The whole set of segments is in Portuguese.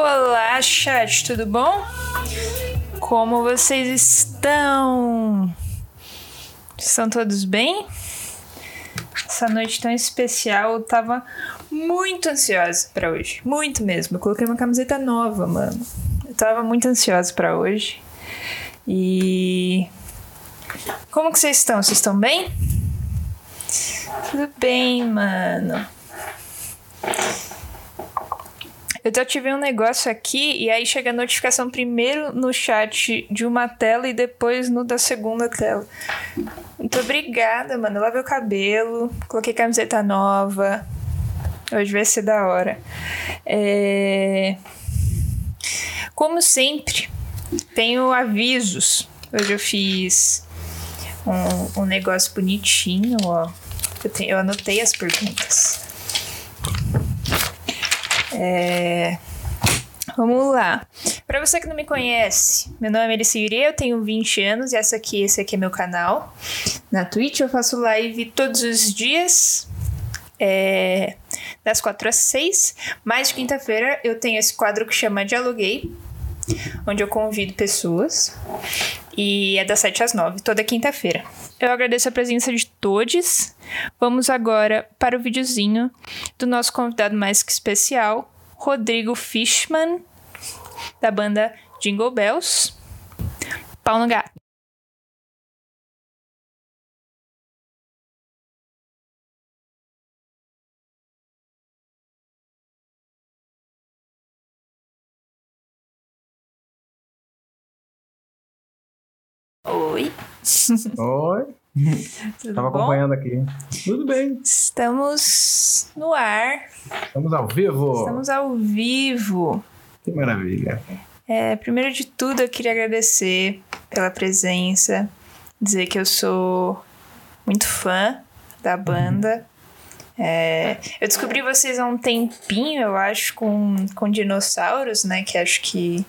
Olá, chat, tudo bom? Como vocês estão? Estão todos bem? Essa noite tão especial, eu tava muito ansiosa para hoje. Muito mesmo. Eu coloquei uma camiseta nova, mano. Eu tava muito ansiosa para hoje. E. Como que vocês estão? Vocês estão bem? Tudo bem, mano. Eu tô ativei um negócio aqui e aí chega a notificação primeiro no chat de uma tela e depois no da segunda tela. Muito obrigada, mano. Eu lavei o cabelo, coloquei camiseta nova. Hoje vai ser da hora. É... Como sempre, tenho avisos. Hoje eu fiz um, um negócio bonitinho, ó. Eu, tenho, eu anotei as perguntas. É... Vamos lá. Para você que não me conhece, meu nome é Melissa Yuri, eu tenho 20 anos e essa aqui, esse aqui é meu canal. Na Twitch eu faço live todos os dias, é, das 4 às 6. Mas quinta-feira eu tenho esse quadro que chama Dialoguei, onde eu convido pessoas. E é das 7 às 9, toda quinta-feira. Eu agradeço a presença de todos. Vamos agora para o videozinho do nosso convidado mais que especial, Rodrigo Fishman, da banda Jingle Bells. Pau no gato. Oi. Oi. Tudo Tava bom? acompanhando aqui. Tudo bem. Estamos no ar. Estamos ao vivo. Estamos ao vivo. Que maravilha. É, primeiro de tudo, eu queria agradecer pela presença, dizer que eu sou muito fã da banda. É, eu descobri vocês há um tempinho, eu acho, com, com dinossauros, né? Que acho que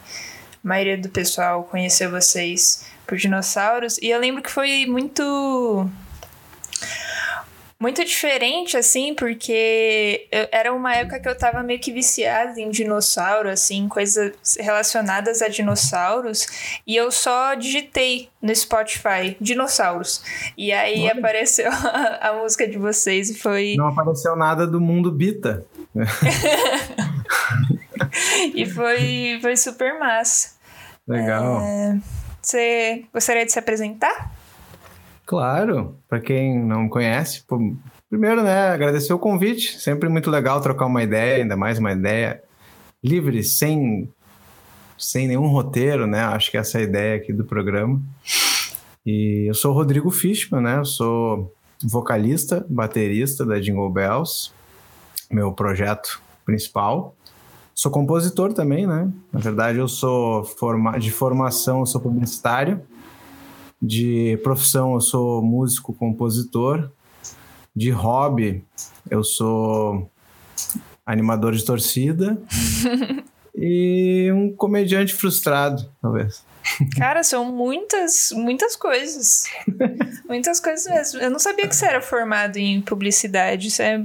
a maioria do pessoal conheceu vocês por dinossauros. E eu lembro que foi muito. Muito diferente, assim, porque eu- era uma época que eu tava meio que viciada em dinossauro, assim, coisas relacionadas a dinossauros. E eu só digitei no Spotify dinossauros. E aí Olha. apareceu a, a música de vocês e foi. Não apareceu nada do mundo Bita. E foi, foi super massa. Legal. É. Você gostaria de se apresentar? Claro, para quem não me conhece, primeiro, né, agradecer o convite. Sempre muito legal trocar uma ideia, ainda mais uma ideia livre, sem sem nenhum roteiro, né? Acho que essa é a ideia aqui do programa. E eu sou o Rodrigo Fishman, né? Eu sou vocalista, baterista da Jingle Bells, meu projeto principal. Sou compositor também, né? Na verdade, eu sou forma... de formação, eu sou publicitário. De profissão, eu sou músico, compositor. De hobby, eu sou animador de torcida. e um comediante frustrado, talvez. Cara, são muitas, muitas coisas. muitas coisas mesmo. Eu não sabia que você era formado em publicidade. Isso é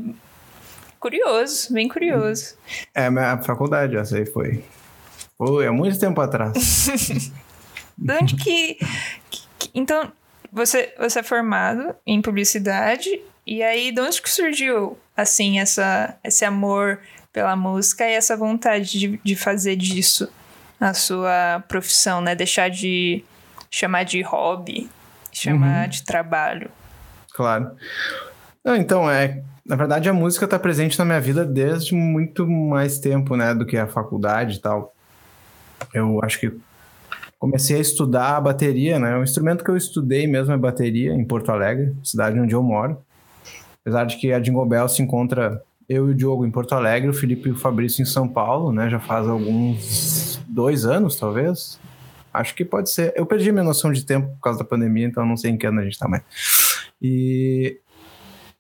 curioso, bem curioso. É, minha faculdade, essa aí foi. Foi há muito tempo atrás. De onde que, que- que- Então, você, você é formado em publicidade, e aí de onde que surgiu, assim, essa, esse amor pela música e essa vontade de, de fazer disso a sua profissão, né? Deixar de chamar de hobby, chamar de trabalho. Claro. Então, é. Na verdade, a música está presente na minha vida desde muito mais tempo, né, do que a faculdade e tal. Eu acho que comecei a estudar a bateria, né? O instrumento que eu estudei mesmo é bateria, em Porto Alegre, cidade onde eu moro. Apesar de que a Jingle Bell se encontra eu e o Diogo em Porto Alegre, o Felipe e o Fabrício em São Paulo, né? Já faz alguns dois anos, talvez. Acho que pode ser. Eu perdi minha noção de tempo por causa da pandemia, então não sei em que ano a gente tá mais. E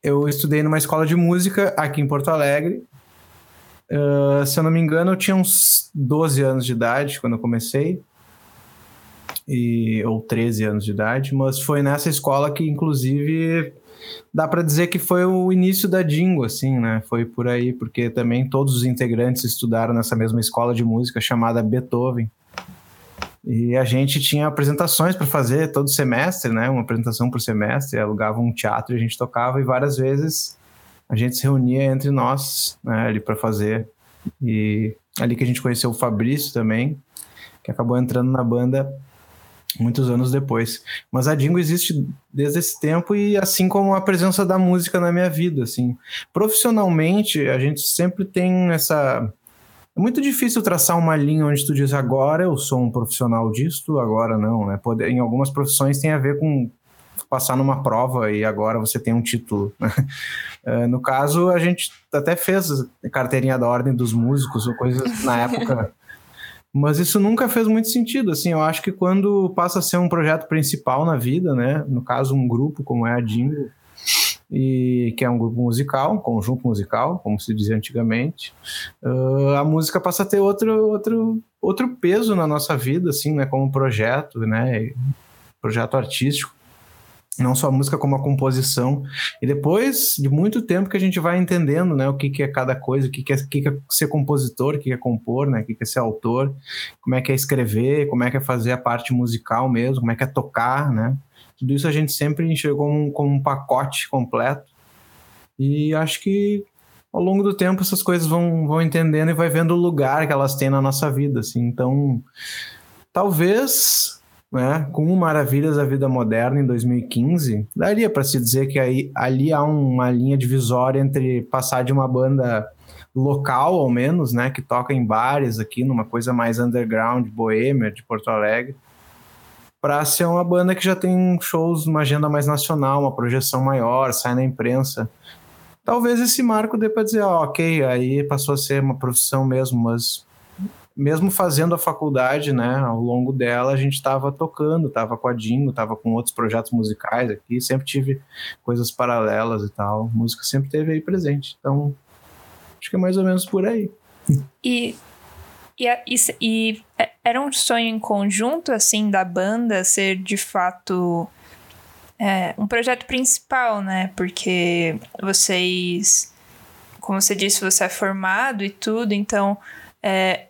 eu estudei numa escola de música aqui em Porto Alegre. Ah, se eu não me engano, eu tinha uns 12 anos de idade quando eu comecei. E, ou 13 anos de idade, mas foi nessa escola que, inclusive, dá para dizer que foi o início da Dingo, assim, né? Foi por aí, porque também todos os integrantes estudaram nessa mesma escola de música chamada Beethoven. E a gente tinha apresentações para fazer todo semestre, né? Uma apresentação por semestre, alugava um teatro e a gente tocava e várias vezes a gente se reunia entre nós, né, ali para fazer. E ali que a gente conheceu o Fabrício também, que acabou entrando na banda muitos anos depois. Mas a Dingo existe desde esse tempo e assim como a presença da música na minha vida, assim. Profissionalmente, a gente sempre tem essa é muito difícil traçar uma linha onde tu diz agora eu sou um profissional disto, agora não, né? Poder, em algumas profissões tem a ver com passar numa prova e agora você tem um título. Né? Uh, no caso, a gente até fez carteirinha da ordem dos músicos ou coisas na época, mas isso nunca fez muito sentido. Assim, eu acho que quando passa a ser um projeto principal na vida, né? No caso, um grupo como é a Dingo, e que é um grupo musical, um conjunto musical, como se dizia antigamente, uh, a música passa a ter outro, outro, outro peso na nossa vida, assim, né, como projeto, né, projeto artístico. Não só a música, como a composição. E depois de muito tempo que a gente vai entendendo né, o que, que é cada coisa, o que, que, é, que, que é ser compositor, o que, que é compor, né, o que, que é ser autor, como é que é escrever, como é que é fazer a parte musical mesmo, como é que é tocar, né? Tudo isso a gente sempre enxergou como um, como um pacote completo. E acho que ao longo do tempo essas coisas vão, vão entendendo e vai vendo o lugar que elas têm na nossa vida, assim. Então, talvez, né, com Maravilhas da Vida Moderna em 2015, daria para se dizer que aí, ali há uma linha divisória entre passar de uma banda local, ao menos, né, que toca em bares aqui, numa coisa mais underground, boêmia de Porto Alegre, para ser uma banda que já tem shows, uma agenda mais nacional, uma projeção maior, sai na imprensa. Talvez esse marco dê para dizer, ó, ok, aí passou a ser uma profissão mesmo, mas mesmo fazendo a faculdade, né, ao longo dela, a gente estava tocando, estava com a Dingo, estava com outros projetos musicais aqui, sempre tive coisas paralelas e tal. Música sempre teve aí presente. Então, acho que é mais ou menos por aí. E e, e, e, é, era um sonho em conjunto, assim, da banda ser de fato é, um projeto principal, né? Porque vocês, como você disse, você é formado e tudo, então, é,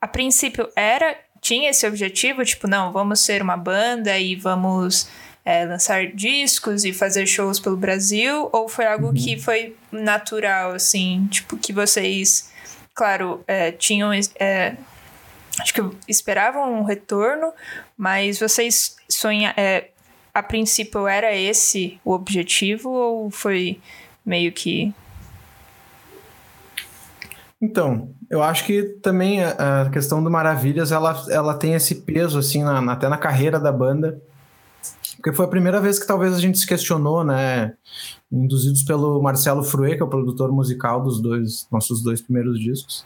a princípio era, tinha esse objetivo, tipo, não, vamos ser uma banda e vamos é, lançar discos e fazer shows pelo Brasil, ou foi algo uhum. que foi natural, assim, tipo, que vocês claro, é, tinham. É, acho que esperavam um retorno, mas vocês sonham. É, a princípio era esse o objetivo ou foi meio que. Então, eu acho que também a questão do Maravilhas ela, ela tem esse peso, assim, na, até na carreira da banda. Porque foi a primeira vez que talvez a gente se questionou, né? Induzidos pelo Marcelo Fruê, que é o produtor musical dos dois nossos dois primeiros discos.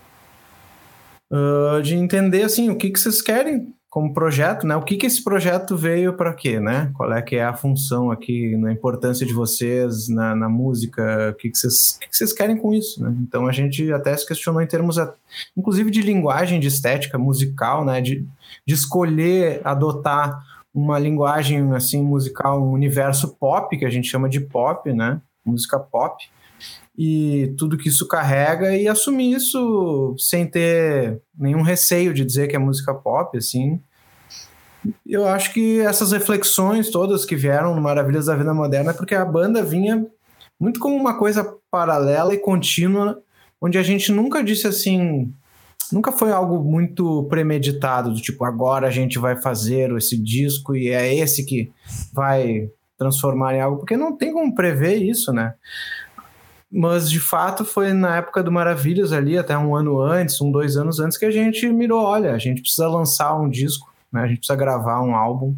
Uh, de entender, assim, o que, que vocês querem como projeto, né? O que, que esse projeto veio para quê, né? Qual é que é a função aqui, na importância de vocês na, na música, o que, que, vocês, o que, que vocês querem com isso, né? Então a gente até se questionou em termos, inclusive de linguagem, de estética musical, né? De, de escolher adotar uma linguagem assim musical, um universo pop que a gente chama de pop, né? Música pop e tudo que isso carrega e assumir isso sem ter nenhum receio de dizer que é música pop, assim. Eu acho que essas reflexões todas que vieram no Maravilhas da Vida Moderna é porque a banda vinha muito como uma coisa paralela e contínua, onde a gente nunca disse assim, nunca foi algo muito premeditado, do tipo, agora a gente vai fazer esse disco e é esse que vai transformar em algo, porque não tem como prever isso, né? Mas de fato foi na época do Maravilhas ali, até um ano antes, um, dois anos antes, que a gente mirou: olha, a gente precisa lançar um disco, né? a gente precisa gravar um álbum.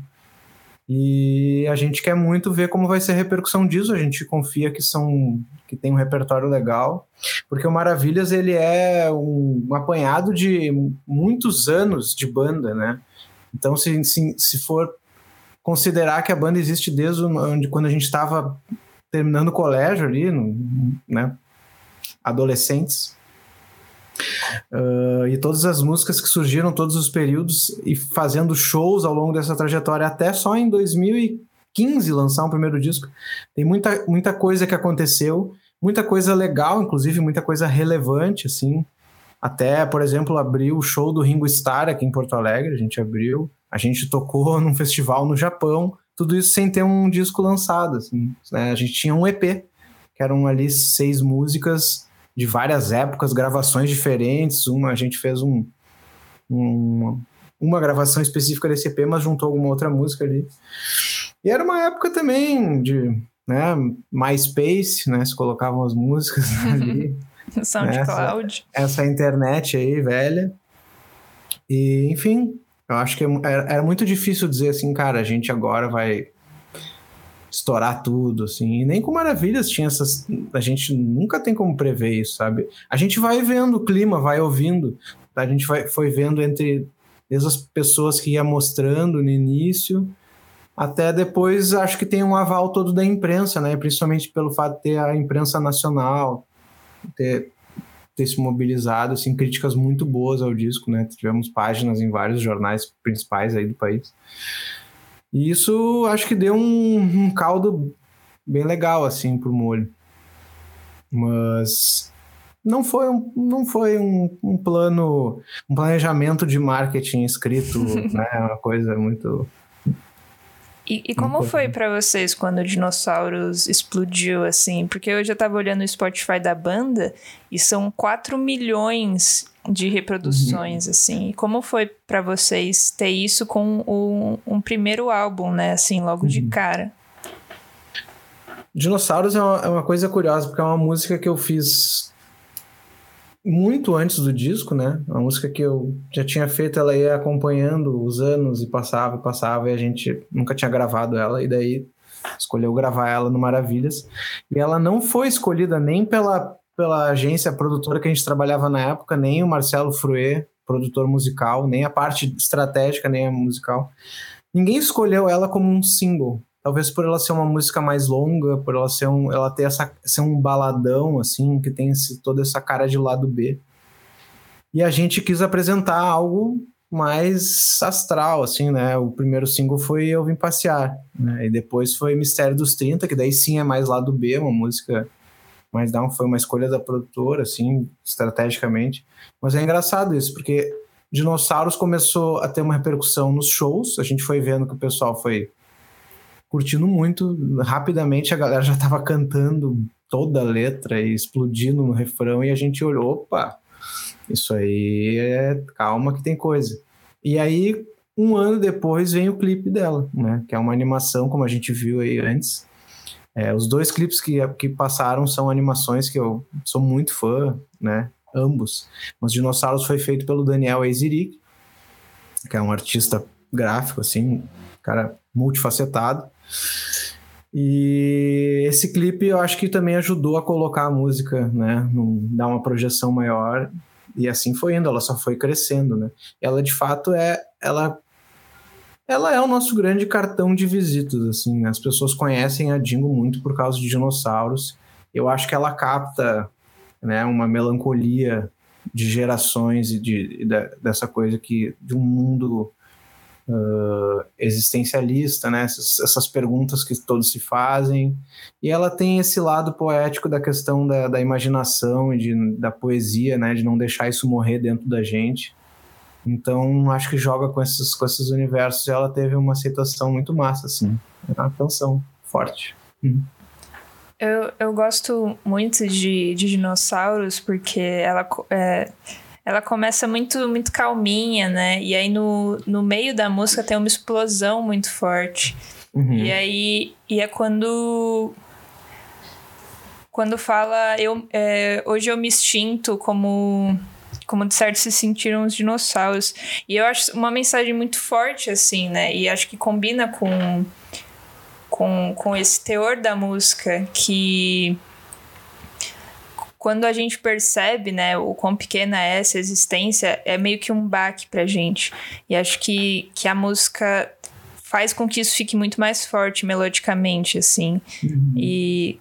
E a gente quer muito ver como vai ser a repercussão disso. A gente confia que são que tem um repertório legal, porque o Maravilhas ele é um, um apanhado de muitos anos de banda, né? Então, se, se, se for considerar que a banda existe desde onde, quando a gente estava terminando o colégio ali, no, né? Adolescentes. Uh, e todas as músicas que surgiram, todos os períodos, e fazendo shows ao longo dessa trajetória, até só em 2000 15 lançar um primeiro disco. Tem muita, muita coisa que aconteceu, muita coisa legal, inclusive muita coisa relevante, assim. Até, por exemplo, abriu o show do Ringo Starr aqui em Porto Alegre, a gente abriu. A gente tocou num festival no Japão, tudo isso sem ter um disco lançado, assim. Né? A gente tinha um EP, que eram ali seis músicas de várias épocas, gravações diferentes. Uma a gente fez um, um uma gravação específica desse EP, mas juntou alguma outra música ali. E era uma época também de né, MySpace, né? Se colocavam as músicas ali. SoundCloud. Essa, essa internet aí, velha. E, enfim, eu acho que era, era muito difícil dizer assim, cara, a gente agora vai estourar tudo, assim. E nem com Maravilhas tinha essas. A gente nunca tem como prever isso, sabe? A gente vai vendo o clima, vai ouvindo. A gente vai, foi vendo entre desde as pessoas que ia mostrando no início, até depois acho que tem um aval todo da imprensa, né? Principalmente pelo fato de ter a imprensa nacional, ter, ter se mobilizado, assim, críticas muito boas ao disco, né? Tivemos páginas em vários jornais principais aí do país. E isso acho que deu um, um caldo bem legal, assim, pro molho. Mas não foi um, não foi um, um plano, um planejamento de marketing escrito, né? Uma coisa muito. E, e como foi para vocês quando o Dinossauros explodiu assim? Porque eu já tava olhando o Spotify da banda e são 4 milhões de reproduções, uhum. assim. Como foi para vocês ter isso com o, um primeiro álbum, né? Assim, logo uhum. de cara? Dinossauros é uma, é uma coisa curiosa, porque é uma música que eu fiz muito antes do disco, né? A música que eu já tinha feito, ela ia acompanhando os anos e passava e passava, e a gente nunca tinha gravado ela, e daí escolheu gravar ela no Maravilhas. E ela não foi escolhida nem pela, pela agência produtora que a gente trabalhava na época, nem o Marcelo Fruet, produtor musical, nem a parte estratégica, nem a musical. Ninguém escolheu ela como um single. Talvez por ela ser uma música mais longa, por ela ser um, ela ter essa ser um baladão assim, que tem esse, toda essa cara de lado B. E a gente quis apresentar algo mais astral, assim, né? O primeiro single foi Eu Vim Passear, né? E depois foi Mistério dos 30, que daí sim é mais lado B, uma música mais down, foi uma escolha da produtora, assim, estrategicamente. Mas é engraçado isso, porque Dinossauros começou a ter uma repercussão nos shows, a gente foi vendo que o pessoal foi curtindo muito. Rapidamente a galera já estava cantando toda a letra e explodindo no refrão e a gente olhou, opa, isso aí é calma que tem coisa. E aí, um ano depois, vem o clipe dela, né? Que é uma animação, como a gente viu aí antes. É, os dois clipes que, que passaram são animações que eu sou muito fã, né? Ambos. Os Dinossauros foi feito pelo Daniel Eiziric, que é um artista gráfico, assim, cara multifacetado. E esse clipe eu acho que também ajudou a colocar a música, né, num, dar uma projeção maior e assim foi indo, ela só foi crescendo, né? Ela de fato é, ela ela é o nosso grande cartão de visitas, assim, né? as pessoas conhecem a Dingo muito por causa de dinossauros. Eu acho que ela capta, né, uma melancolia de gerações e de, de dessa coisa que de um mundo uh, existencialista, né? Essas, essas, perguntas que todos se fazem. E ela tem esse lado poético da questão da, da imaginação e de, da poesia, né? De não deixar isso morrer dentro da gente. Então, acho que joga com esses, com esses universos e ela teve uma aceitação muito massa, assim. É uma canção forte. Uhum. Eu, eu gosto muito de, de dinossauros porque ela é, ela começa muito muito calminha, né? E aí no, no meio da música tem uma explosão muito forte. Uhum. E aí e é quando quando fala eu é, hoje eu me extinto como como de certo se sentiram os dinossauros. E eu acho uma mensagem muito forte assim, né? E acho que combina com com, com esse teor da música que quando a gente percebe, né, o quão pequena é essa existência, é meio que um baque pra gente. E acho que, que a música faz com que isso fique muito mais forte melodicamente, assim. Uhum. E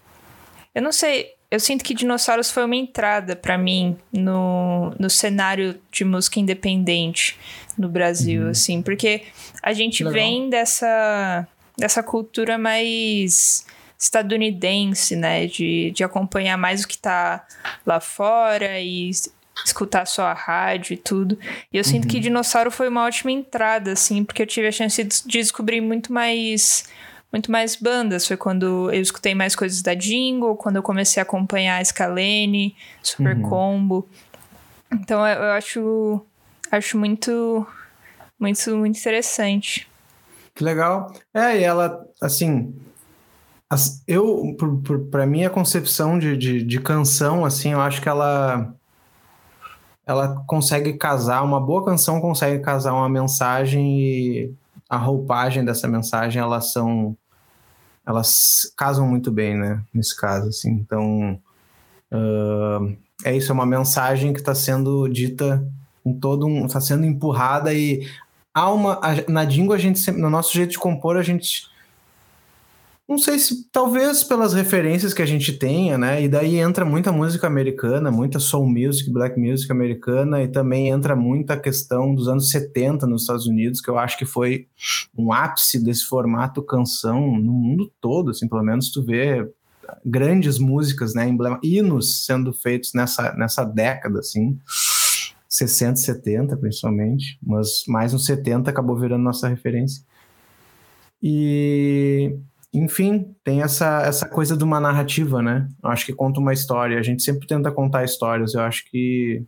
eu não sei, eu sinto que Dinossauros foi uma entrada para mim no, no cenário de música independente no Brasil, uhum. assim, porque a gente Legal. vem dessa dessa cultura mais estadunidense, né? De, de acompanhar mais o que tá lá fora e escutar só a rádio e tudo. E eu uhum. sinto que uhum. Dinossauro foi uma ótima entrada, assim, porque eu tive a chance de descobrir muito mais muito mais bandas. Foi quando eu escutei mais coisas da Jingle, quando eu comecei a acompanhar a Scalene, Super uhum. Combo. Então eu, eu acho acho muito muito muito interessante. Que legal. É, e ela assim, eu para mim a concepção de, de, de canção assim, eu acho que ela ela consegue casar, uma boa canção consegue casar uma mensagem e a roupagem dessa mensagem, elas são elas casam muito bem, né? Nesse caso, assim. Então, uh, é isso, é uma mensagem que está sendo dita com todo um, está sendo empurrada e há uma, na Dingo a gente no nosso jeito de compor a gente não sei se talvez pelas referências que a gente tenha, né? E daí entra muita música americana, muita soul music, black music americana, e também entra muita questão dos anos 70 nos Estados Unidos, que eu acho que foi um ápice desse formato canção no mundo todo, assim, pelo menos tu vê grandes músicas, né, emblema, hinos sendo feitos nessa, nessa década, assim, 60, 70 principalmente, mas mais nos 70 acabou virando nossa referência. E enfim, tem essa, essa coisa de uma narrativa, né? Eu acho que conta uma história. A gente sempre tenta contar histórias. Eu acho que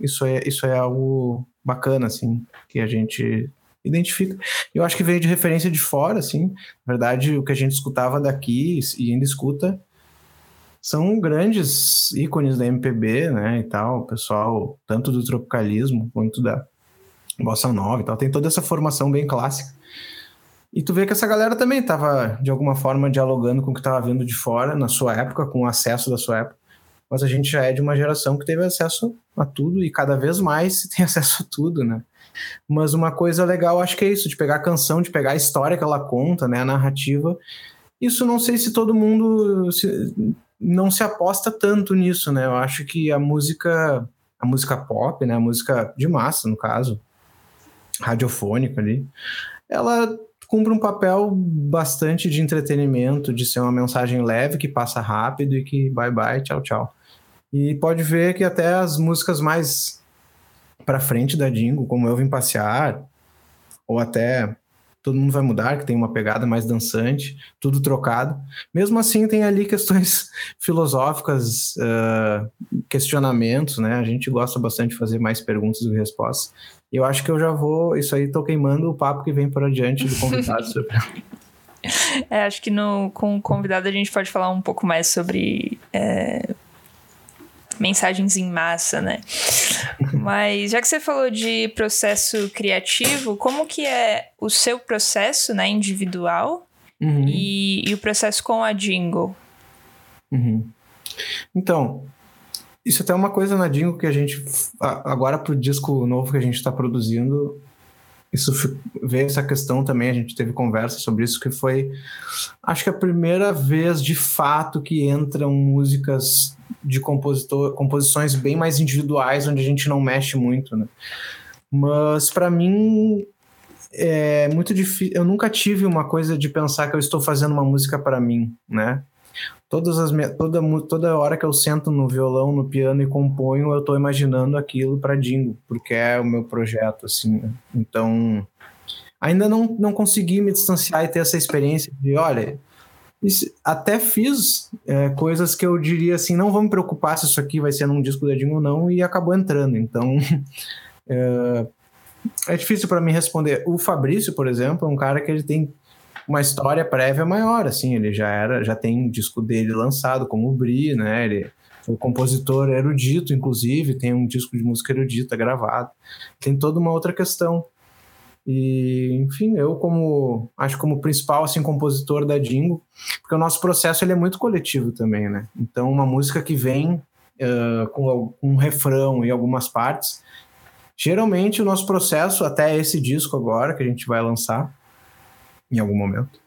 isso é, isso é algo bacana, assim, que a gente identifica. Eu acho que veio de referência de fora, assim. Na verdade, o que a gente escutava daqui e ainda escuta são grandes ícones da MPB, né, e tal. Pessoal, tanto do tropicalismo quanto da bossa nova e tal. Tem toda essa formação bem clássica. E tu vê que essa galera também estava, de alguma forma, dialogando com o que estava vindo de fora, na sua época, com o acesso da sua época. Mas a gente já é de uma geração que teve acesso a tudo e cada vez mais tem acesso a tudo, né? Mas uma coisa legal, acho que é isso, de pegar a canção, de pegar a história que ela conta, né, a narrativa. Isso não sei se todo mundo se, não se aposta tanto nisso, né? Eu acho que a música, a música pop, né, a música de massa, no caso, radiofônica ali, ela cumpre um papel bastante de entretenimento, de ser uma mensagem leve que passa rápido e que bye bye, tchau, tchau. E pode ver que até as músicas mais para frente da Dingo, como Eu Vim Passear, ou até Todo Mundo Vai Mudar, que tem uma pegada mais dançante, tudo trocado. Mesmo assim, tem ali questões filosóficas, uh, questionamentos, né? A gente gosta bastante de fazer mais perguntas que respostas. Eu acho que eu já vou. Isso aí, tô queimando o papo que vem por adiante do convidado sobre. É, acho que no, com o convidado a gente pode falar um pouco mais sobre é, mensagens em massa, né? Mas já que você falou de processo criativo, como que é o seu processo, né, individual uhum. e, e, o processo com a Jingle? Uhum. Então, isso até é uma coisa na Dingo que a gente, agora pro disco novo que a gente está produzindo, isso veio essa questão também, a gente teve conversa sobre isso, que foi, acho que a primeira vez de fato que entram músicas de compositor, composições bem mais individuais, onde a gente não mexe muito, né? Mas para mim é muito difícil, eu nunca tive uma coisa de pensar que eu estou fazendo uma música para mim, né? Todas as toda, toda hora que eu sento no violão, no piano e componho, eu estou imaginando aquilo para Dingo, porque é o meu projeto, assim. Né? Então, ainda não, não consegui me distanciar e ter essa experiência de, olha, isso, até fiz é, coisas que eu diria assim, não vou me preocupar se isso aqui vai ser num disco da Dingo ou não, e acabou entrando. Então, é, é difícil para mim responder. O Fabrício, por exemplo, é um cara que ele tem uma história prévia maior, assim, ele já era, já tem um disco dele lançado como o Bri, né? Ele foi compositor erudito, inclusive, tem um disco de música erudita gravado. Tem toda uma outra questão. E, enfim, eu como acho como principal assim compositor da Dingo, porque o nosso processo ele é muito coletivo também, né? Então, uma música que vem uh, com um refrão e algumas partes, geralmente o nosso processo até esse disco agora que a gente vai lançar, em algum momento.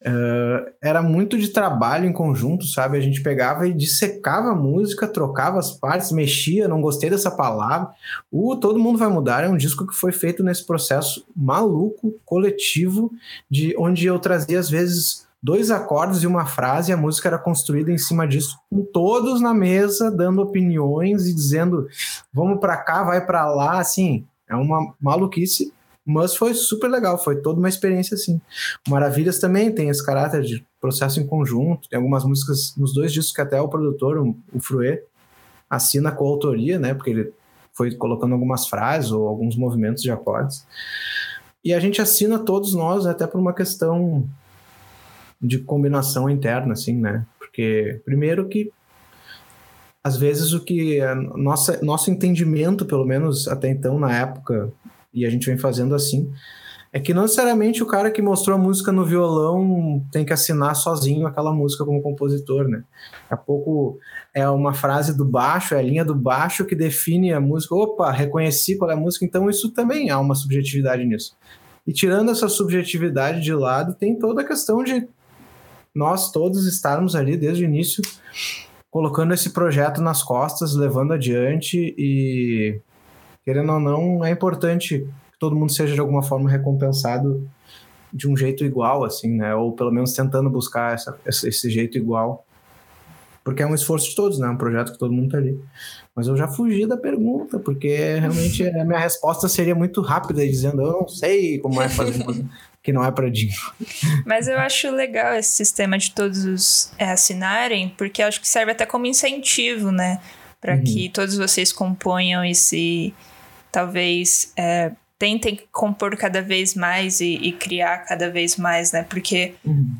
Uh, era muito de trabalho em conjunto, sabe? A gente pegava e dissecava a música, trocava as partes, mexia, não gostei dessa palavra. O Todo Mundo Vai Mudar é um disco que foi feito nesse processo maluco, coletivo, de onde eu trazia às vezes dois acordes e uma frase, e a música era construída em cima disso, com todos na mesa dando opiniões e dizendo vamos para cá, vai para lá, assim, é uma maluquice mas foi super legal, foi toda uma experiência assim. Maravilhas também tem esse caráter de processo em conjunto, tem algumas músicas nos dois discos que até o produtor, o Fruê, assina com a autoria, né? Porque ele foi colocando algumas frases ou alguns movimentos de acordes. E a gente assina todos nós, até por uma questão de combinação interna, assim, né? Porque, primeiro, que às vezes o que nossa, nosso entendimento, pelo menos até então, na época, e a gente vem fazendo assim, é que não necessariamente o cara que mostrou a música no violão tem que assinar sozinho aquela música como compositor, né? Daqui a pouco é uma frase do baixo, é a linha do baixo que define a música. Opa, reconheci qual é a música, então isso também há uma subjetividade nisso. E tirando essa subjetividade de lado, tem toda a questão de nós todos estarmos ali desde o início colocando esse projeto nas costas, levando adiante e querendo ou não, é importante que todo mundo seja de alguma forma recompensado de um jeito igual, assim, né? Ou pelo menos tentando buscar essa, esse jeito igual. Porque é um esforço de todos, né? É um projeto que todo mundo tá ali. Mas eu já fugi da pergunta, porque realmente a minha resposta seria muito rápida, dizendo eu não sei como é fazer que não é para Dinho. Mas eu acho legal esse sistema de todos é, assinarem, porque acho que serve até como incentivo, né? Para uhum. que todos vocês componham esse talvez é, tentem compor cada vez mais e, e, criar cada vez mais, né? Porque uhum.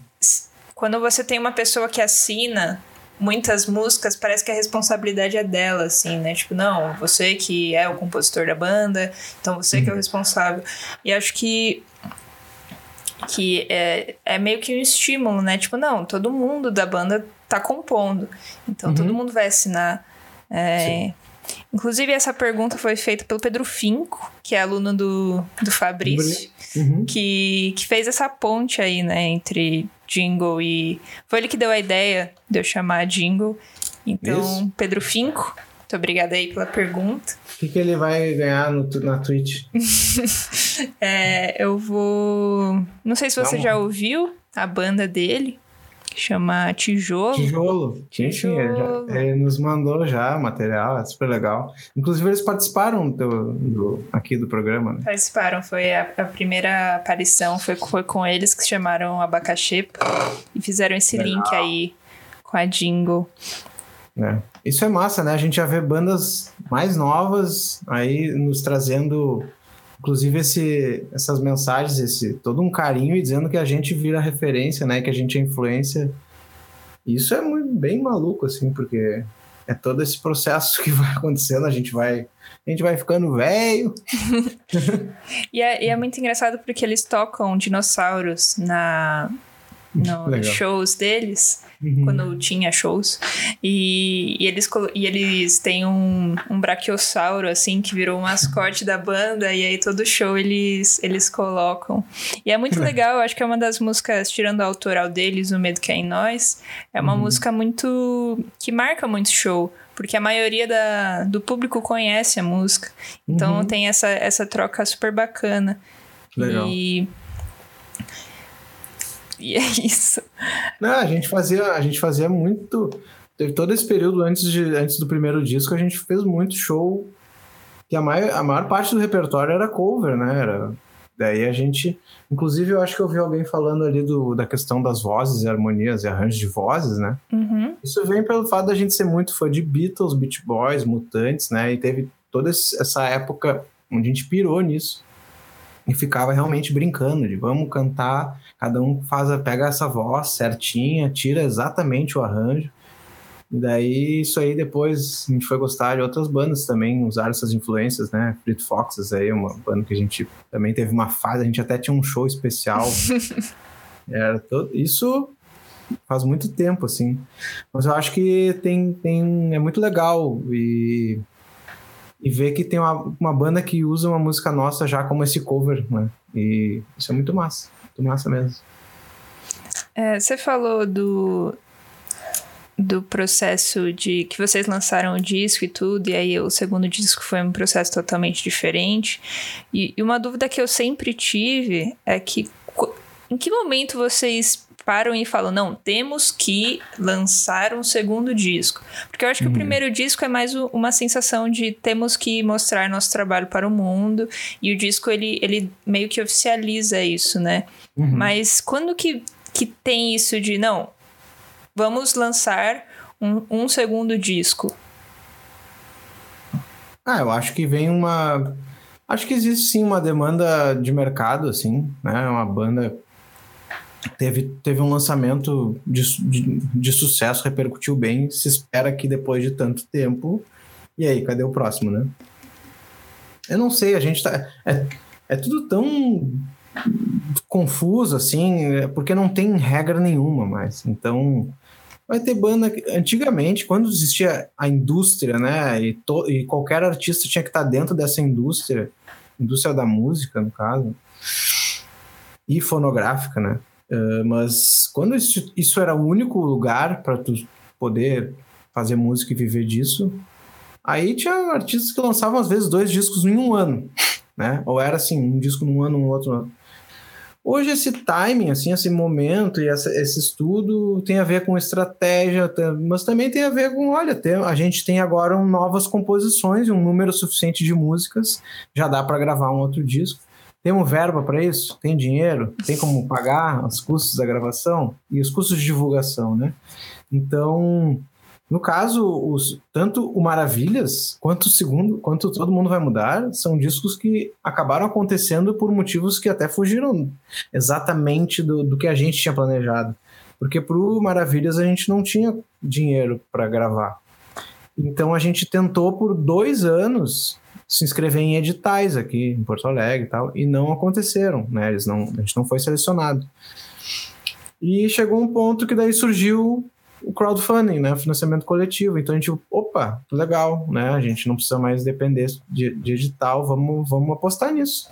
quando você tem uma pessoa que assina muitas músicas, parece que a responsabilidade é dela, assim, né? Tipo, não, você que é o compositor da banda, então você uhum. que é o uhum. responsável. E acho que que é, é meio que um estímulo, né? Tipo, não, todo mundo da banda tá compondo, então uhum. todo mundo vai assinar. É, Inclusive, essa pergunta foi feita pelo Pedro Finco, que é aluno do, do Fabrício, uhum. que, que fez essa ponte aí, né, entre Jingle e. Foi ele que deu a ideia de eu chamar Jingle. Então, Isso. Pedro Finco, muito obrigada aí pela pergunta. O que, que ele vai ganhar no, na Twitch? é, eu vou. Não sei se você já ouviu a banda dele chama Tijolo. Tijolo. Tijolo. Ele, ele, nos mandou já material, é super legal. Inclusive, eles participaram do, do aqui do programa, né? Participaram, foi a, a, primeira aparição, foi, foi com eles que chamaram Abacaxi e fizeram esse legal. link aí com a Jingle. É. Isso é massa, né? A gente já vê bandas mais novas aí nos trazendo inclusive esse, essas mensagens, esse todo um carinho e dizendo que a gente vira referência, né? Que a gente é influência. Isso é muito, bem maluco, assim, porque é todo esse processo que vai acontecendo, a gente vai. A gente vai ficando velho. e, é, e é muito engraçado porque eles tocam dinossauros na, no, nos shows deles uhum. quando tinha shows. E, e, eles, e eles têm um, um braquiossauro, assim, que virou um mascote da banda, e aí todo show eles, eles colocam. E é muito legal, eu acho que é uma das músicas, tirando a autoral deles, O Medo Que É Em Nós, é uma uhum. música muito. que marca muito show porque a maioria da, do público conhece a música. Então uhum. tem essa, essa troca super bacana. Legal. E e é isso. Não, a gente fazia, a gente fazia muito. Teve todo esse período antes, de, antes do primeiro disco, a gente fez muito show. Que a maior, a maior parte do repertório era cover, né? Era, daí a gente. Inclusive, eu acho que eu vi alguém falando ali do, da questão das vozes, harmonias e arranjos de vozes, né? Uhum. Isso vem pelo fato da gente ser muito fã de Beatles, Beach Boys, Mutantes, né? E teve toda essa época onde a gente pirou nisso e ficava realmente brincando de vamos cantar, cada um faz, pega essa voz certinha, tira exatamente o arranjo. E daí isso aí depois a gente foi gostar de outras bandas também, usar essas influências, né? Fleet Foxes aí, uma banda que a gente também teve uma fase, a gente até tinha um show especial. Era todo, isso faz muito tempo, assim. Mas eu acho que tem, tem é muito legal e e ver que tem uma, uma banda que usa uma música nossa já como esse cover, né? E isso é muito massa, muito massa mesmo. É, você falou do, do processo de que vocês lançaram o disco e tudo, e aí o segundo disco foi um processo totalmente diferente. E, e uma dúvida que eu sempre tive é que em que momento vocês param e falam, não, temos que lançar um segundo disco? Porque eu acho que uhum. o primeiro disco é mais uma sensação de temos que mostrar nosso trabalho para o mundo, e o disco ele, ele meio que oficializa isso, né? Uhum. Mas quando que, que tem isso de, não, vamos lançar um, um segundo disco? Ah, eu acho que vem uma. Acho que existe sim uma demanda de mercado, assim, né? Uma banda teve, teve um lançamento de, de, de, sucesso, repercutiu bem. Se espera que depois de tanto tempo. E aí, cadê o próximo, né? Eu não sei, a gente tá. É, é tudo tão confuso, assim, é, porque não tem regra nenhuma mais. Então, vai ter banda. Antigamente, quando existia a indústria, né? E, to, e qualquer artista tinha que estar dentro dessa indústria, indústria da música, no caso, e fonográfica, né? Uh, mas quando isso, isso era o único lugar para tu poder fazer música e viver disso, aí tinha artistas que lançavam às vezes dois discos em um ano, né? Ou era assim, um disco num ano, um outro ano. Hoje esse timing, assim, esse momento e essa, esse estudo tem a ver com estratégia, mas também tem a ver com, olha, tem, a gente tem agora um, novas composições e um número suficiente de músicas, já dá para gravar um outro disco. Temos verba para isso? Tem dinheiro? Tem como pagar os custos da gravação e os custos de divulgação, né? Então, no caso, os, tanto o Maravilhas quanto o segundo, quanto Todo Mundo Vai Mudar, são discos que acabaram acontecendo por motivos que até fugiram exatamente do, do que a gente tinha planejado. Porque pro Maravilhas a gente não tinha dinheiro para gravar. Então a gente tentou por dois anos se inscrever em editais aqui em Porto Alegre e tal, e não aconteceram, né? Eles não, a gente não foi selecionado. E chegou um ponto que daí surgiu o crowdfunding, né? Financiamento coletivo. Então a gente, opa, legal, né? A gente não precisa mais depender de, de edital, vamos, vamos apostar nisso.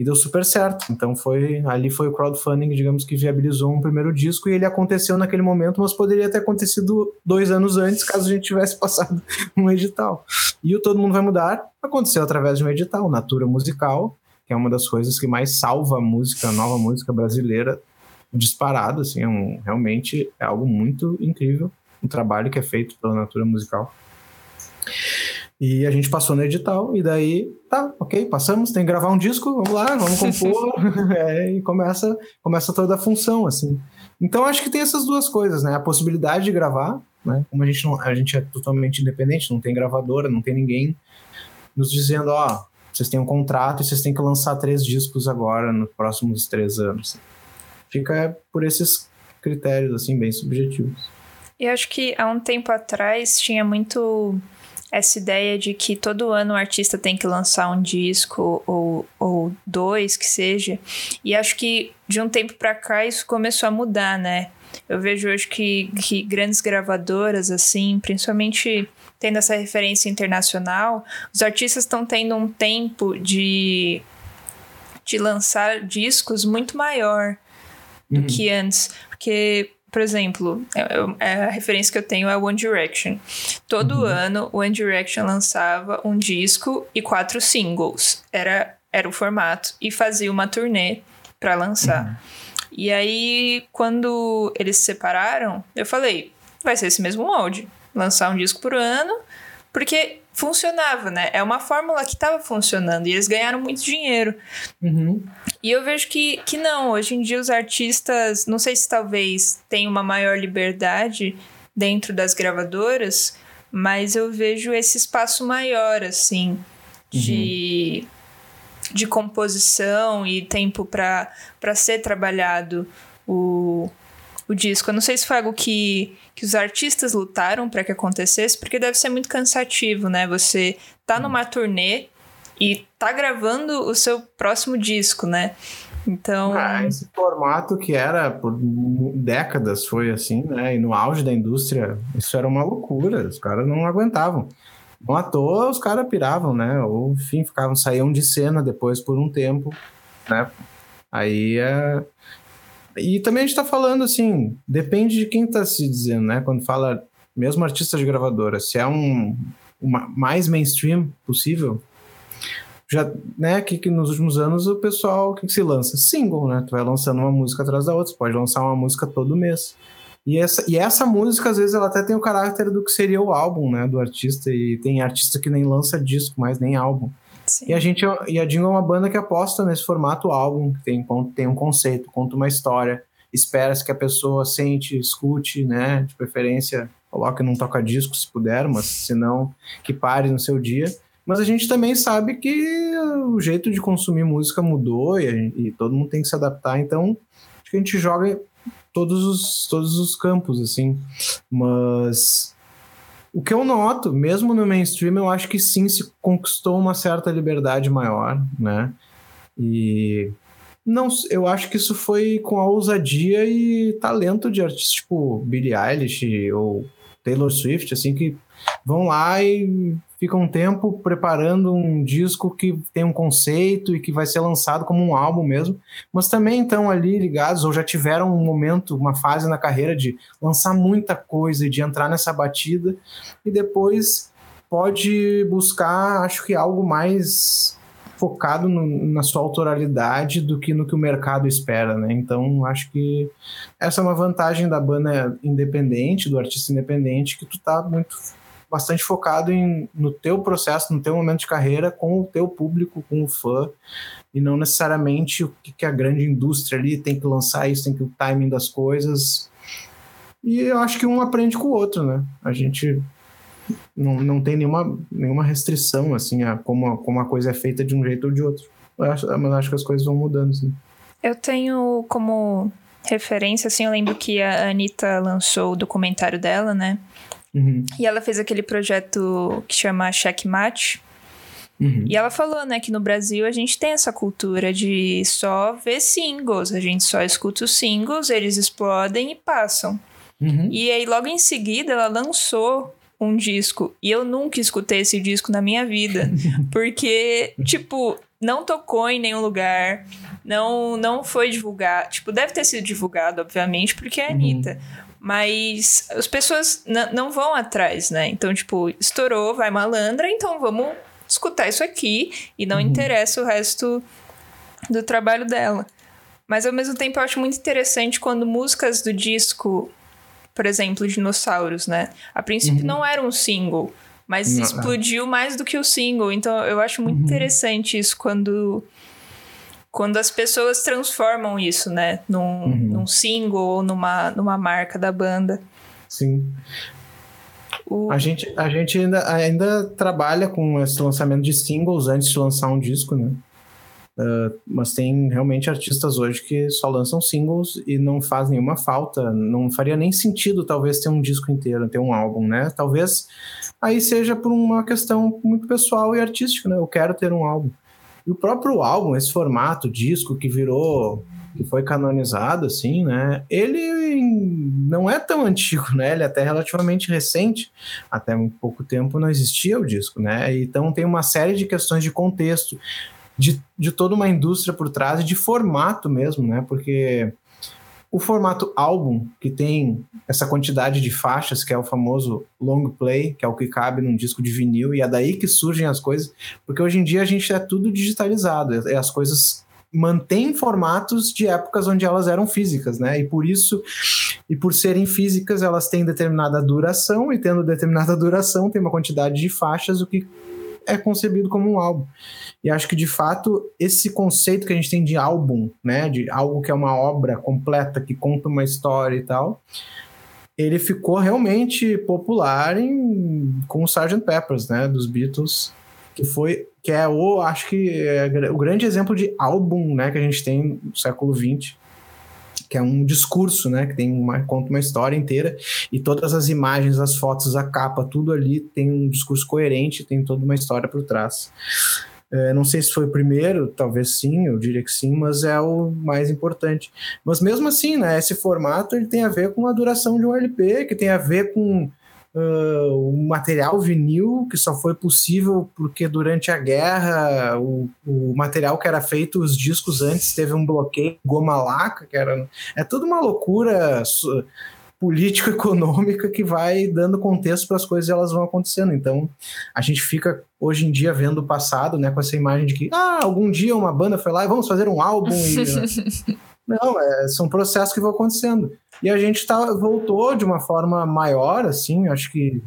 E deu super certo. Então foi ali foi o crowdfunding, digamos que viabilizou um primeiro disco e ele aconteceu naquele momento, mas poderia ter acontecido dois anos antes, caso a gente tivesse passado um edital. E o Todo Mundo Vai Mudar aconteceu através de um edital, Natura Musical, que é uma das coisas que mais salva a música, a nova música brasileira disparado, assim, é um, realmente é algo muito incrível, um trabalho que é feito pela Natura Musical. E a gente passou no edital, e daí, tá, ok, passamos, tem que gravar um disco, vamos lá, vamos compor, é, e começa, começa toda a função, assim. Então, acho que tem essas duas coisas, né? A possibilidade de gravar, né? Como a gente, não, a gente é totalmente independente, não tem gravadora, não tem ninguém nos dizendo, ó, vocês têm um contrato e vocês têm que lançar três discos agora, nos próximos três anos fica por esses critérios, assim, bem subjetivos. E acho que há um tempo atrás tinha muito essa ideia de que todo ano o artista tem que lançar um disco ou, ou dois, que seja. E acho que de um tempo para cá isso começou a mudar, né? Eu vejo hoje que, que grandes gravadoras, assim, principalmente tendo essa referência internacional, os artistas estão tendo um tempo de, de lançar discos muito maior do uhum. que antes. Porque, por exemplo, é, é, a referência que eu tenho é One Direction. Todo uhum. ano, One Direction lançava um disco e quatro singles. Era, era o formato. E fazia uma turnê para lançar. Uhum. E aí, quando eles se separaram, eu falei: vai ser esse mesmo molde. Lançar um disco por ano, porque funcionava, né? É uma fórmula que estava funcionando e eles ganharam muito dinheiro. Uhum. E eu vejo que, que não, hoje em dia os artistas, não sei se talvez tem uma maior liberdade dentro das gravadoras, mas eu vejo esse espaço maior, assim, de, uhum. de composição e tempo para ser trabalhado o, o disco. Eu não sei se foi algo que, que os artistas lutaram para que acontecesse, porque deve ser muito cansativo, né? Você tá numa turnê e tá gravando o seu próximo disco, né? Então. Ah, esse formato que era por décadas foi assim, né? E no auge da indústria, isso era uma loucura. Os caras não aguentavam. Não à toa, os caras piravam, né? Ou, enfim, ficavam, saíam de cena depois por um tempo, né? Aí é. E também a gente tá falando assim, depende de quem tá se dizendo, né? Quando fala, mesmo artista de gravadora, se é um uma, mais mainstream possível, já, né, que, que nos últimos anos o pessoal que, que se lança single, né? Tu vai lançando uma música atrás da outra, pode lançar uma música todo mês. E essa, e essa música, às vezes, ela até tem o caráter do que seria o álbum, né, do artista. E tem artista que nem lança disco, mas nem álbum. Sim. E a gente e a Dingo é uma banda que aposta nesse formato álbum, que tem, tem um conceito, conta uma história, espera-se que a pessoa sente, escute, né? De preferência, coloque num toca-disco se puder, mas se não, que pare no seu dia. Mas a gente também sabe que o jeito de consumir música mudou e, e todo mundo tem que se adaptar, então acho que a gente joga todos os, todos os campos, assim. Mas o que eu noto, mesmo no mainstream, eu acho que sim se conquistou uma certa liberdade maior, né? E não, eu acho que isso foi com a ousadia e talento de artistas tipo Billie Eilish ou Taylor Swift, assim, que vão lá e fica um tempo preparando um disco que tem um conceito e que vai ser lançado como um álbum mesmo, mas também estão ali ligados ou já tiveram um momento, uma fase na carreira de lançar muita coisa e de entrar nessa batida e depois pode buscar, acho que algo mais focado no, na sua autoralidade do que no que o mercado espera, né? Então, acho que essa é uma vantagem da banda independente, do artista independente, que tu tá muito bastante focado em, no teu processo, no teu momento de carreira, com o teu público, com o fã, e não necessariamente o que, que a grande indústria ali tem que lançar isso, tem que o timing das coisas. E eu acho que um aprende com o outro, né? A gente não, não tem nenhuma, nenhuma restrição, assim, a como, como a coisa é feita de um jeito ou de outro. Eu acho, mas acho que as coisas vão mudando, assim. Eu tenho como referência, assim, eu lembro que a Anitta lançou o documentário dela, né? Uhum. E ela fez aquele projeto que chama Checkmate. Uhum. E ela falou, né, que no Brasil a gente tem essa cultura de só ver singles. A gente só escuta os singles, eles explodem e passam. Uhum. E aí, logo em seguida, ela lançou um disco. E eu nunca escutei esse disco na minha vida. Porque, tipo, não tocou em nenhum lugar. Não, não foi divulgado. Tipo, deve ter sido divulgado, obviamente, porque é a uhum. Anitta. Mas as pessoas não vão atrás, né? Então, tipo, estourou, vai malandra, então vamos escutar isso aqui e não uhum. interessa o resto do trabalho dela. Mas ao mesmo tempo eu acho muito interessante quando músicas do disco, por exemplo, Dinossauros, né? A princípio uhum. não era um single, mas não, explodiu não. mais do que o single. Então eu acho muito uhum. interessante isso quando quando as pessoas transformam isso, né, num, uhum. num single ou numa, numa marca da banda. Sim. O... A, gente, a gente ainda, ainda trabalha com esse lançamento de singles antes de lançar um disco, né? Uh, mas tem realmente artistas hoje que só lançam singles e não faz nenhuma falta, não faria nem sentido talvez ter um disco inteiro, ter um álbum, né? Talvez aí seja por uma questão muito pessoal e artística, né? Eu quero ter um álbum. E o próprio álbum, esse formato, disco que virou, que foi canonizado, assim, né? Ele não é tão antigo, né? Ele é até relativamente recente. Até um pouco tempo não existia o disco, né? Então tem uma série de questões de contexto, de, de toda uma indústria por trás e de formato mesmo, né? Porque o formato álbum, que tem essa quantidade de faixas, que é o famoso long play, que é o que cabe num disco de vinil, e é daí que surgem as coisas, porque hoje em dia a gente é tudo digitalizado, e as coisas mantêm formatos de épocas onde elas eram físicas, né? E por isso, e por serem físicas, elas têm determinada duração, e tendo determinada duração, tem uma quantidade de faixas, o que é concebido como um álbum. E acho que, de fato, esse conceito que a gente tem de álbum, né, de algo que é uma obra completa, que conta uma história e tal, ele ficou realmente popular em, com o Sgt. Peppers, né, dos Beatles, que foi, que é o, acho que é o grande exemplo de álbum, né, que a gente tem no século XX que é um discurso, né? Que tem uma, conta uma história inteira e todas as imagens, as fotos, a capa, tudo ali tem um discurso coerente, tem toda uma história por trás. É, não sei se foi o primeiro, talvez sim, eu diria que sim, mas é o mais importante. Mas mesmo assim, né, esse formato ele tem a ver com a duração de um LP, que tem a ver com uh, material vinil, que só foi possível porque durante a guerra o, o material que era feito, os discos antes, teve um bloqueio, goma laca, que era. É tudo uma loucura político-econômica que vai dando contexto para as coisas e elas vão acontecendo. Então, a gente fica hoje em dia vendo o passado, né, com essa imagem de que, ah, algum dia uma banda foi lá e vamos fazer um álbum. E, Não, é, são processos que vão acontecendo. E a gente tá, voltou de uma forma maior, assim, acho que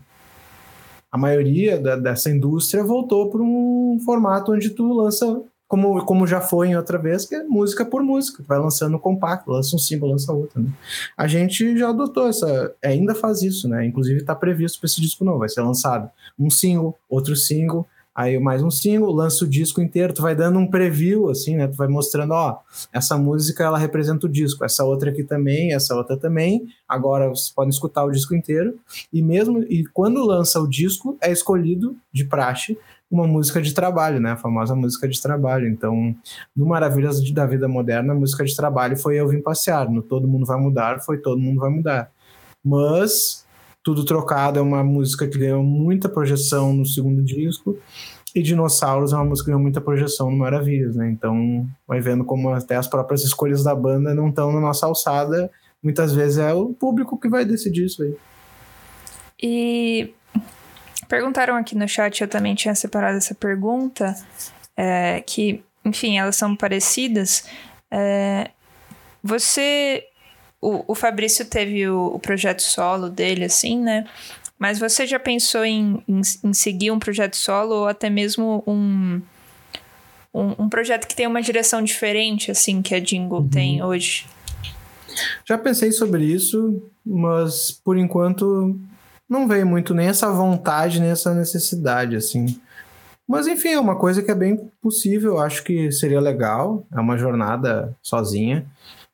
a maioria da, dessa indústria voltou para um formato onde tu lança, como, como já foi em outra vez, que é música por música. vai lançando compacto, lança um single, lança outro. Né? A gente já adotou essa. Ainda faz isso, né? Inclusive está previsto para esse disco novo. Vai ser lançado um single, outro single, aí mais um single, lança o disco inteiro, tu vai dando um preview, assim, né? Tu vai mostrando, ó, essa música ela representa o disco, essa outra aqui também, essa outra também. Agora vocês podem escutar o disco inteiro. E mesmo e quando lança o disco, é escolhido de praxe uma música de trabalho, né? A famosa música de trabalho. Então, no Maravilhas da Vida Moderna, a música de trabalho foi Eu Vim Passear. No Todo Mundo Vai Mudar foi Todo Mundo Vai Mudar. Mas tudo Trocado é uma música que ganhou muita projeção no segundo disco. E Dinossauros é uma música que ganhou muita projeção no Maravilhas, né? Então, vai vendo como até as próprias escolhas da banda não estão na nossa alçada. Muitas vezes é o público que vai decidir isso aí. E perguntaram aqui no chat, eu também tinha separado essa pergunta, é, que, enfim, elas são parecidas. É, você o, o Fabrício teve o, o, projeto solo dele, assim, né? Mas você já pensou em, em, em seguir um projeto solo ou até mesmo um, um, um, projeto que tem uma direção diferente, assim, que a Jingle uhum. tem hoje? Já pensei sobre isso, mas por enquanto não veio muito nem essa vontade, nem essa necessidade, assim. Mas enfim, é uma coisa que é bem possível, acho que seria legal, é uma jornada sozinha.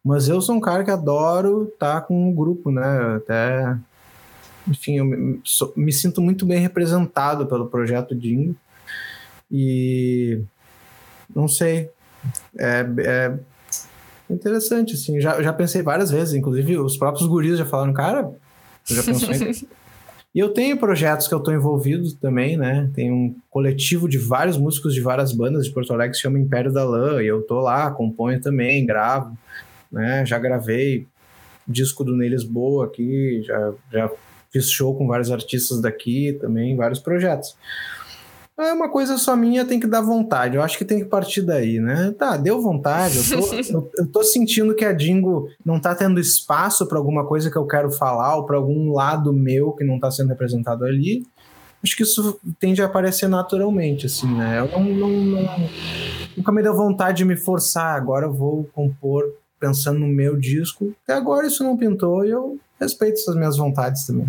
Mas eu sou um cara que adoro estar tá com um grupo, né? Até. Enfim, eu me, so, me sinto muito bem representado pelo projeto Dingo. E. Não sei. É, é interessante, assim. Já, já pensei várias vezes, inclusive os próprios guris já falaram, cara, já pensou em. E eu tenho projetos que eu estou envolvido também, né? Tem um coletivo de vários músicos de várias bandas de Porto Alegre que se chama Império da Lã, e eu tô lá, componho também, gravo né? Já gravei disco do Ney Lisboa aqui, já, já fiz show com vários artistas daqui também, vários projetos. É uma coisa só minha, tem que dar vontade. Eu acho que tem que partir daí, né? Tá, deu vontade. Eu tô, eu, eu tô sentindo que a Dingo não tá tendo espaço para alguma coisa que eu quero falar ou para algum lado meu que não tá sendo representado ali. Acho que isso tende a aparecer naturalmente, assim, né? Eu não, não, não nunca me deu vontade de me forçar. Agora eu vou compor pensando no meu disco. Até agora isso não pintou e eu respeito essas minhas vontades também.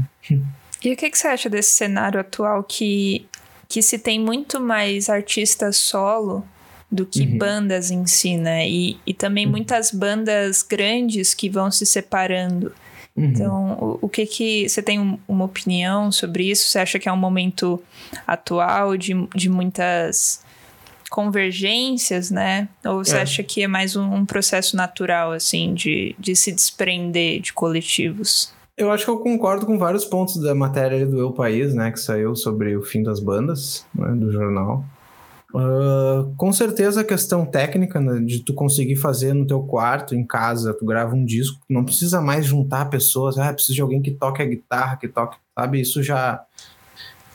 E o que, que você acha desse cenário atual que, que se tem muito mais artistas solo do que uhum. bandas em si, né? E, e também uhum. muitas bandas grandes que vão se separando. Uhum. Então, o, o, que que... Você tem uma opinião sobre isso? Você acha que é um momento atual de, de muitas convergências, né? Ou você é. acha que é mais um, um, processo natural, assim, de, de se desprender de coletivos? Eu acho que eu concordo com vários pontos da matéria do Eu País, né? Que saiu sobre o fim das bandas, né, do jornal. Uh, com certeza a questão técnica né, de tu conseguir fazer no teu quarto, em casa, tu grava um disco, não precisa mais juntar pessoas, ah, precisa de alguém que toque a guitarra, que toque, sabe? Isso já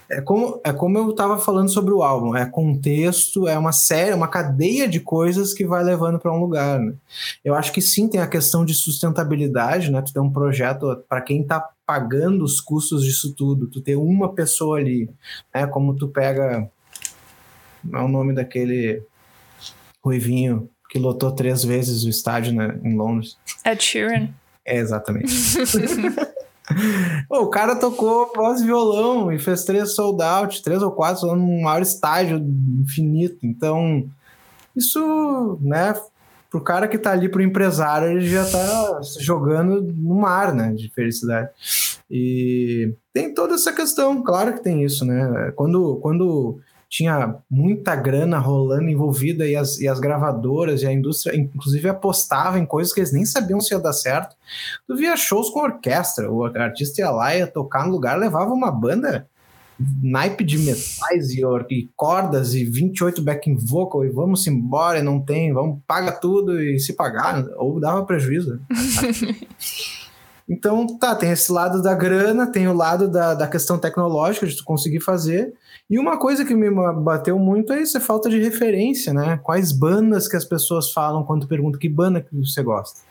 é como, é como eu estava falando sobre o álbum, é contexto, é uma série, uma cadeia de coisas que vai levando para um lugar. Né? Eu acho que sim, tem a questão de sustentabilidade, né? Tu tem um projeto para quem está pagando os custos disso tudo, tu ter uma pessoa ali, né? Como tu pega, é o nome daquele ruivinho que lotou três vezes o estádio né, em Londres. Ed Sheeran. É, exatamente. o cara tocou voz e violão e fez três sold out, três ou quatro num maior estágio infinito. Então, isso, né, pro cara que tá ali pro empresário, ele já tá jogando no mar, né, de felicidade. E tem toda essa questão, claro que tem isso, né? Quando, quando tinha muita grana rolando envolvida e as, e as gravadoras e a indústria, inclusive, apostavam em coisas que eles nem sabiam se ia dar certo. Tu via shows com orquestra, o artista ia lá, ia tocar no lugar, levava uma banda naipe de metais e, e, cordas e 28 backing vocal e vamos embora e não tem, vamos paga tudo e se pagar ou dava prejuízo. então, tá, tem esse lado da grana, tem o lado da, da questão tecnológica de tu conseguir fazer. E uma coisa que me bateu muito é isso, é falta de referência, né? Quais bandas que as pessoas falam quando perguntam que banda que você gosta.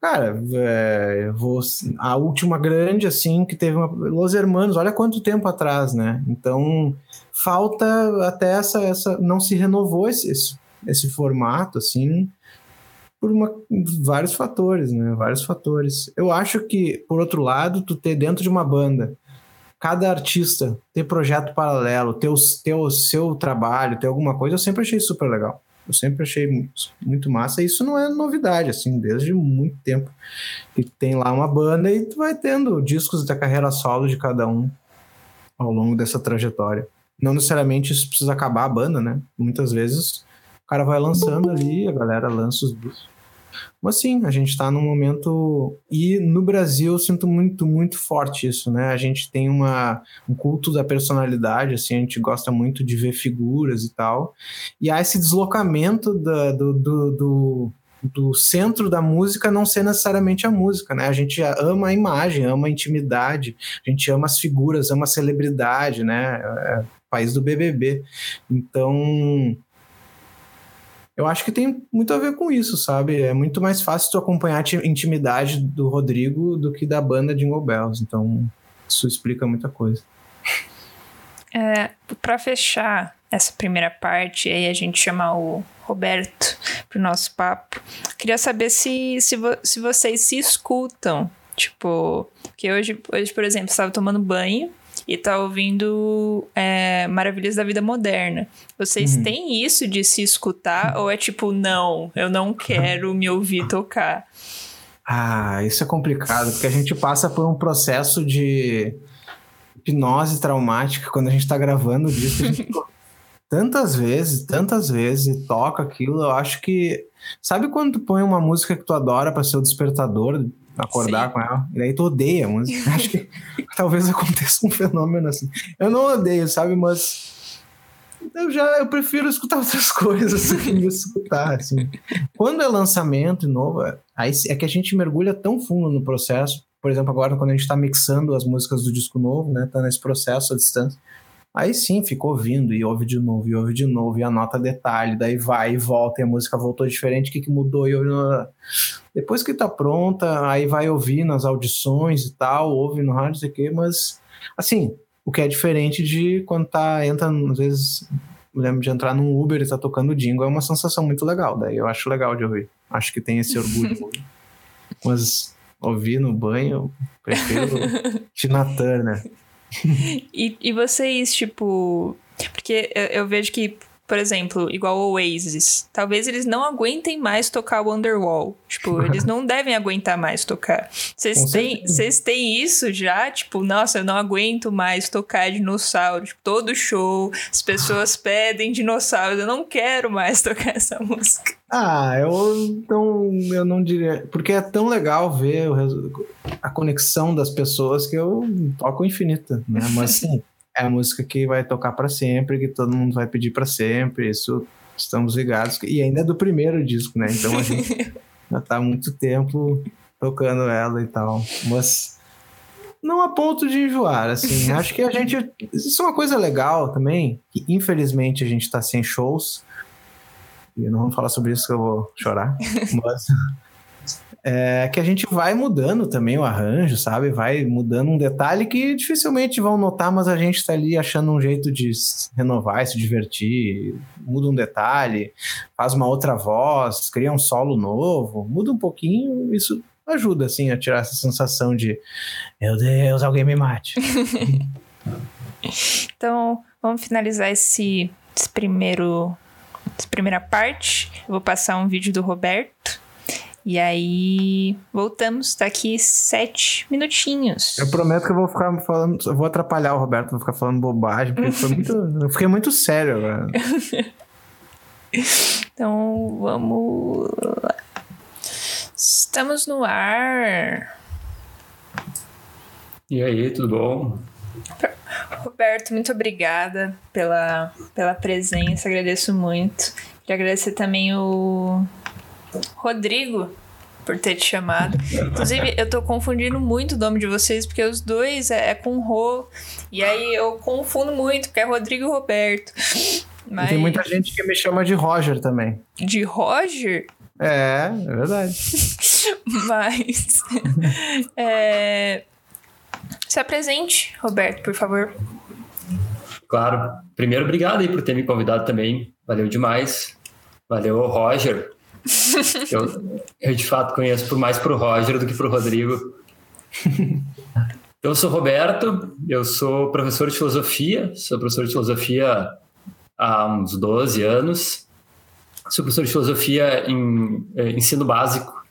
Cara, é, vou, a última grande, assim, que teve uma. Los Hermanos, olha quanto tempo atrás, né? Então, falta até essa. essa não se renovou esse, esse, esse formato, assim, por uma, vários fatores, né? Vários fatores. Eu acho que, por outro lado, tu ter dentro de uma banda, cada artista ter projeto paralelo, ter o, ter o seu trabalho, ter alguma coisa, eu sempre achei super legal. Eu sempre achei muito, massa. E isso não é novidade, assim, desde muito tempo. Que tem lá uma banda e tu vai tendo discos da carreira solo de cada um ao longo dessa trajetória. Não necessariamente isso precisa acabar a banda, né? Muitas vezes cara vai lançando ali, a galera lança os discos. Mas sim, a gente está num momento. E no Brasil eu sinto muito, muito forte isso, né? A gente tem uma, um culto da personalidade, assim, a gente gosta muito de ver figuras e tal. E há esse deslocamento da, do, do, do do centro da música não ser necessariamente a música, né? A gente ama a imagem, ama a intimidade, a gente ama as figuras, ama a celebridade, né? É, é país do BBB. Então, eu acho que tem muito a ver com isso, sabe? É muito mais fácil tu acompanhar a intimidade do Rodrigo do que da banda Jingle Bells. Então, isso explica muita coisa. É, para fechar essa primeira parte, aí a gente chamar o Roberto pro nosso papo. Queria saber se, se, vo, se vocês se escutam. Tipo, que hoje, hoje, por exemplo, estava tomando banho e tá ouvindo é, Maravilhas da Vida Moderna. Vocês uhum. têm isso de se escutar ou é tipo, não, eu não quero me ouvir tocar? Ah, isso é complicado, porque a gente passa por um processo de hipnose traumática quando a gente tá gravando o disco. A gente tantas vezes, tantas vezes, e toca aquilo, eu acho que. Sabe quando tu põe uma música que tu adora para ser o despertador acordar Sim. com ela. E daí tu odeia a música. Acho que talvez aconteça um fenômeno assim. Eu não odeio, sabe? Mas eu já eu prefiro escutar outras coisas do que escutar, assim. Quando é lançamento novo, aí é que a gente mergulha tão fundo no processo. Por exemplo, agora quando a gente está mixando as músicas do disco novo, né? Tá nesse processo à distância. Aí sim, ficou ouvindo e ouve de novo, e ouve de novo, e anota detalhe, daí vai e volta, e a música voltou diferente, o que, que mudou? E ouve... Depois que tá pronta, aí vai ouvir nas audições e tal, ouve no rádio, sei o quê, mas assim, o que é diferente de quando tá, entra, às vezes, lembro de entrar num Uber e tá tocando jingle, é uma sensação muito legal, daí eu acho legal de ouvir. Acho que tem esse orgulho. mas ouvir no banho, prefiro Tina Turner. e, e vocês, tipo. Porque eu, eu vejo que por exemplo, igual o Oasis, talvez eles não aguentem mais tocar Wonderwall. Tipo, eles não devem aguentar mais tocar. Vocês têm, têm isso já? Tipo, nossa, eu não aguento mais tocar dinossauro. Tipo, todo show, as pessoas pedem dinossauros. Eu não quero mais tocar essa música. Ah, eu não, eu não diria. Porque é tão legal ver a conexão das pessoas que eu toco infinita, né? Mas sim é a música que vai tocar para sempre, que todo mundo vai pedir para sempre. Isso estamos ligados. E ainda é do primeiro disco, né? Então a gente já tá há muito tempo tocando ela e tal. Mas não a ponto de enjoar, assim. Acho que a gente. Isso é uma coisa legal também, que infelizmente a gente tá sem shows. E não vamos falar sobre isso que eu vou chorar. Mas é que a gente vai mudando também o arranjo, sabe? Vai mudando um detalhe que dificilmente vão notar, mas a gente está ali achando um jeito de renovar, se divertir, muda um detalhe, faz uma outra voz, cria um solo novo, muda um pouquinho, isso ajuda assim a tirar essa sensação de meu Deus, alguém me mate. então, vamos finalizar esse, esse primeiro essa primeira parte. Eu vou passar um vídeo do Roberto E aí, voltamos daqui sete minutinhos. Eu prometo que eu vou ficar falando, eu vou atrapalhar o Roberto, vou ficar falando bobagem, porque foi muito, eu fiquei muito sério agora. então, vamos lá. Estamos no ar. E aí, tudo bom? Roberto, muito obrigada pela, pela presença, agradeço muito. Queria agradecer também o Rodrigo por ter te chamado. Inclusive, eu tô confundindo muito o nome de vocês, porque os dois é, é com Rô. E aí eu confundo muito, porque é Rodrigo e Roberto. Mas... Tem muita gente que me chama de Roger também. De Roger? É, é verdade. Mas. é... Se apresente, Roberto, por favor. Claro. Primeiro, obrigado aí por ter me convidado também. Valeu demais. Valeu, Roger. Eu, eu, de fato conheço por mais pro Roger do que pro Rodrigo. Eu sou Roberto, eu sou professor de filosofia, sou professor de filosofia há uns 12 anos. Sou professor de filosofia em, eh, ensino básico,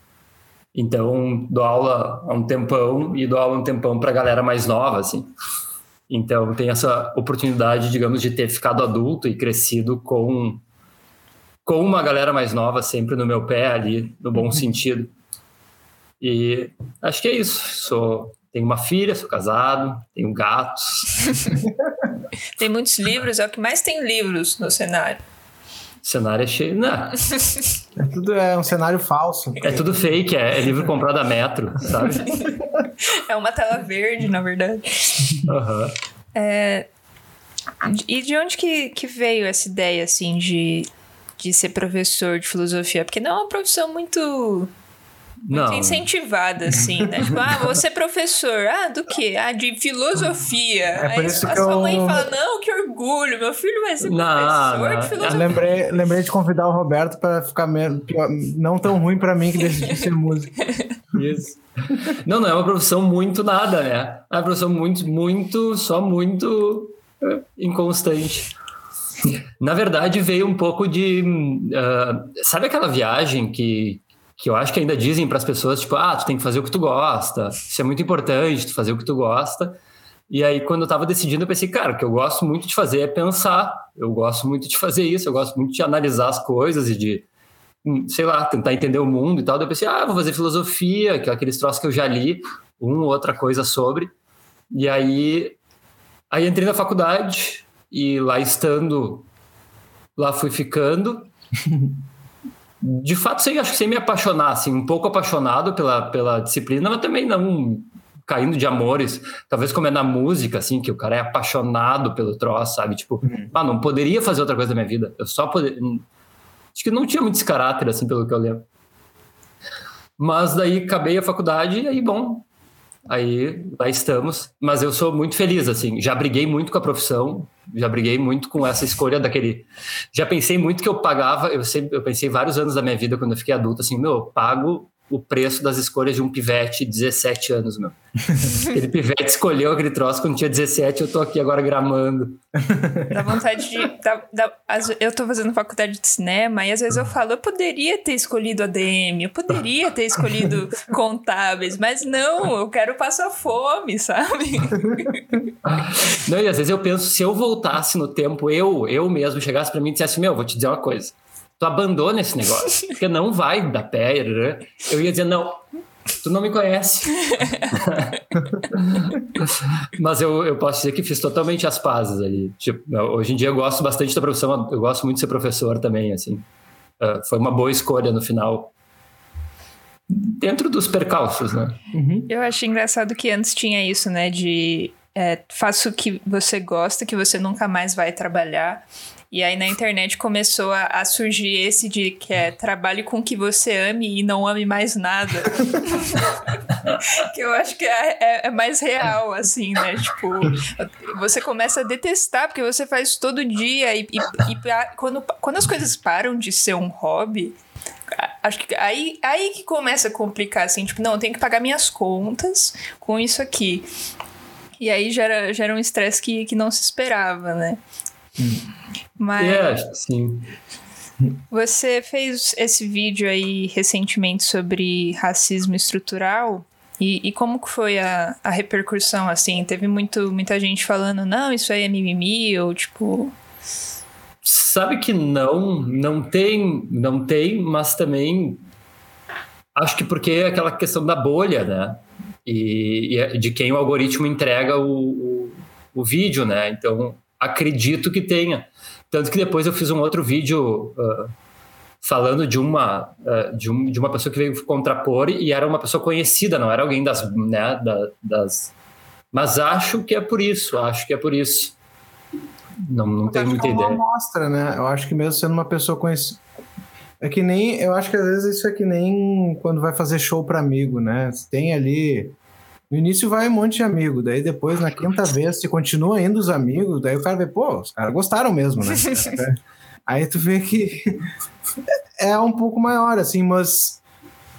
então dou aula há um tempão e dou aula um tempão para galera mais nova, assim. Então tem essa oportunidade, digamos, de ter ficado adulto e crescido com com uma galera mais nova sempre no meu pé ali, no bom uhum. sentido. E acho que é isso. Sou, tenho uma filha, sou casado, tenho gatos. tem muitos livros, é o que mais tem livros no cenário. O cenário é cheio. Não. É tudo é um cenário falso. É tudo fake, é, é livro comprado a metro, sabe? É uma tela verde, na verdade. Uhum. É, e de onde que, que veio essa ideia, assim, de de ser professor de filosofia? Porque não é uma profissão muito muito não. incentivada, assim, né? tipo, ah, vou ser professor. Ah, do quê? Ah, de filosofia. É Aí a sua eu... mãe fala, não, que orgulho, meu filho vai ser professor não. de filosofia. Eu lembrei, lembrei de convidar o Roberto para ficar menos, não tão ruim para mim que decidi ser músico. Isso. Não, não é uma profissão muito nada, né? É uma profissão muito, muito, só muito eh, inconstante. Na verdade, veio um pouco de. Uh, sabe aquela viagem que, que eu acho que ainda dizem para as pessoas, tipo, ah, tu tem que fazer o que tu gosta, isso é muito importante, tu fazer o que tu gosta. E aí, quando eu estava decidindo, eu pensei, cara, o que eu gosto muito de fazer é pensar. Eu gosto muito de fazer isso, eu gosto muito de analisar as coisas e de, hum, sei lá, tentar entender o mundo e tal. Daí eu pensei, ah, vou fazer filosofia, que é aqueles troços que eu já li, uma ou outra coisa sobre. E aí, aí entrei na faculdade, e lá estando, lá fui ficando. De fato, sem, acho que sem me apaixonar, assim, um pouco apaixonado pela, pela disciplina, mas também não caindo de amores. Talvez como é na música, assim, que o cara é apaixonado pelo troço, sabe? Tipo, uhum. ah, não poderia fazer outra coisa da minha vida. Eu só poderia. Acho que não tinha muito esse caráter, assim, pelo que eu lembro. Mas daí acabei a faculdade e aí, bom, aí lá estamos. Mas eu sou muito feliz, assim. Já briguei muito com a profissão, já briguei muito com essa escolha daquele. Já pensei muito que eu pagava. Eu sempre, eu pensei vários anos da minha vida quando eu fiquei adulto, assim, meu, eu pago o preço das escolhas de um pivete de 17 anos, meu. Aquele pivete escolheu aquele troço quando tinha 17, eu tô aqui agora gramando. Dá vontade de. Dá, dá, eu tô fazendo faculdade de cinema e às vezes eu falo, eu poderia ter escolhido ADM, eu poderia ter escolhido contábeis, mas não, eu quero passar fome, sabe? Não, e às vezes eu penso, se eu voltasse no tempo, eu, eu mesmo chegasse para mim e dissesse, meu, vou te dizer uma coisa tu abandona esse negócio, porque não vai dar pé. Eu ia dizer, não, tu não me conhece. Mas eu, eu posso dizer que fiz totalmente as pazes ali. Tipo, hoje em dia eu gosto bastante da profissão, eu gosto muito de ser professor também, assim. Uh, foi uma boa escolha no final. Dentro dos percalços, né? Uhum. Eu acho engraçado que antes tinha isso, né? De é, faça o que você gosta, que você nunca mais vai trabalhar. E aí na internet começou a, a, surgir esse de que é trabalhe com o que você ame e não ame mais nada. que eu acho que é, é, é, mais real, assim, né? Tipo, você começa a detestar porque você faz todo dia e, e, e quando, quando as coisas param de ser um hobby, acho que aí, aí que começa a complicar, assim, tipo, não, eu tenho que pagar minhas contas com isso aqui. E aí gera, gera um estresse que, que não se esperava, né? Mas... É, sim. Você fez esse vídeo aí recentemente sobre racismo estrutural. E, e como que foi a, a repercussão, assim? Teve muito, muita gente falando, não, isso aí é mimimi, ou tipo... Sabe que não, não tem, não tem, mas também acho que porque é aquela questão da bolha, né? E, e é de quem o algoritmo entrega o, o, o, vídeo, né? Então acredito que tenha. Tanto que depois eu fiz um outro vídeo uh, falando de uma, uh, de, um, de uma pessoa que veio contrapor e era uma pessoa conhecida, não era alguém das, né, da, das... Mas acho que é por isso, acho que é por isso. Não, não tenho muita é ideia. mostra, né? Eu acho que mesmo sendo uma pessoa conhecida... É que nem... Eu acho que às vezes isso é que nem quando vai fazer show para amigo, né? Tem ali... No início vai um monte de amigo, daí depois, na quinta vez, se continua indo os amigos, daí o cara vê, pô, os caras gostaram mesmo, né? Aí tu vê que é um pouco maior, assim, mas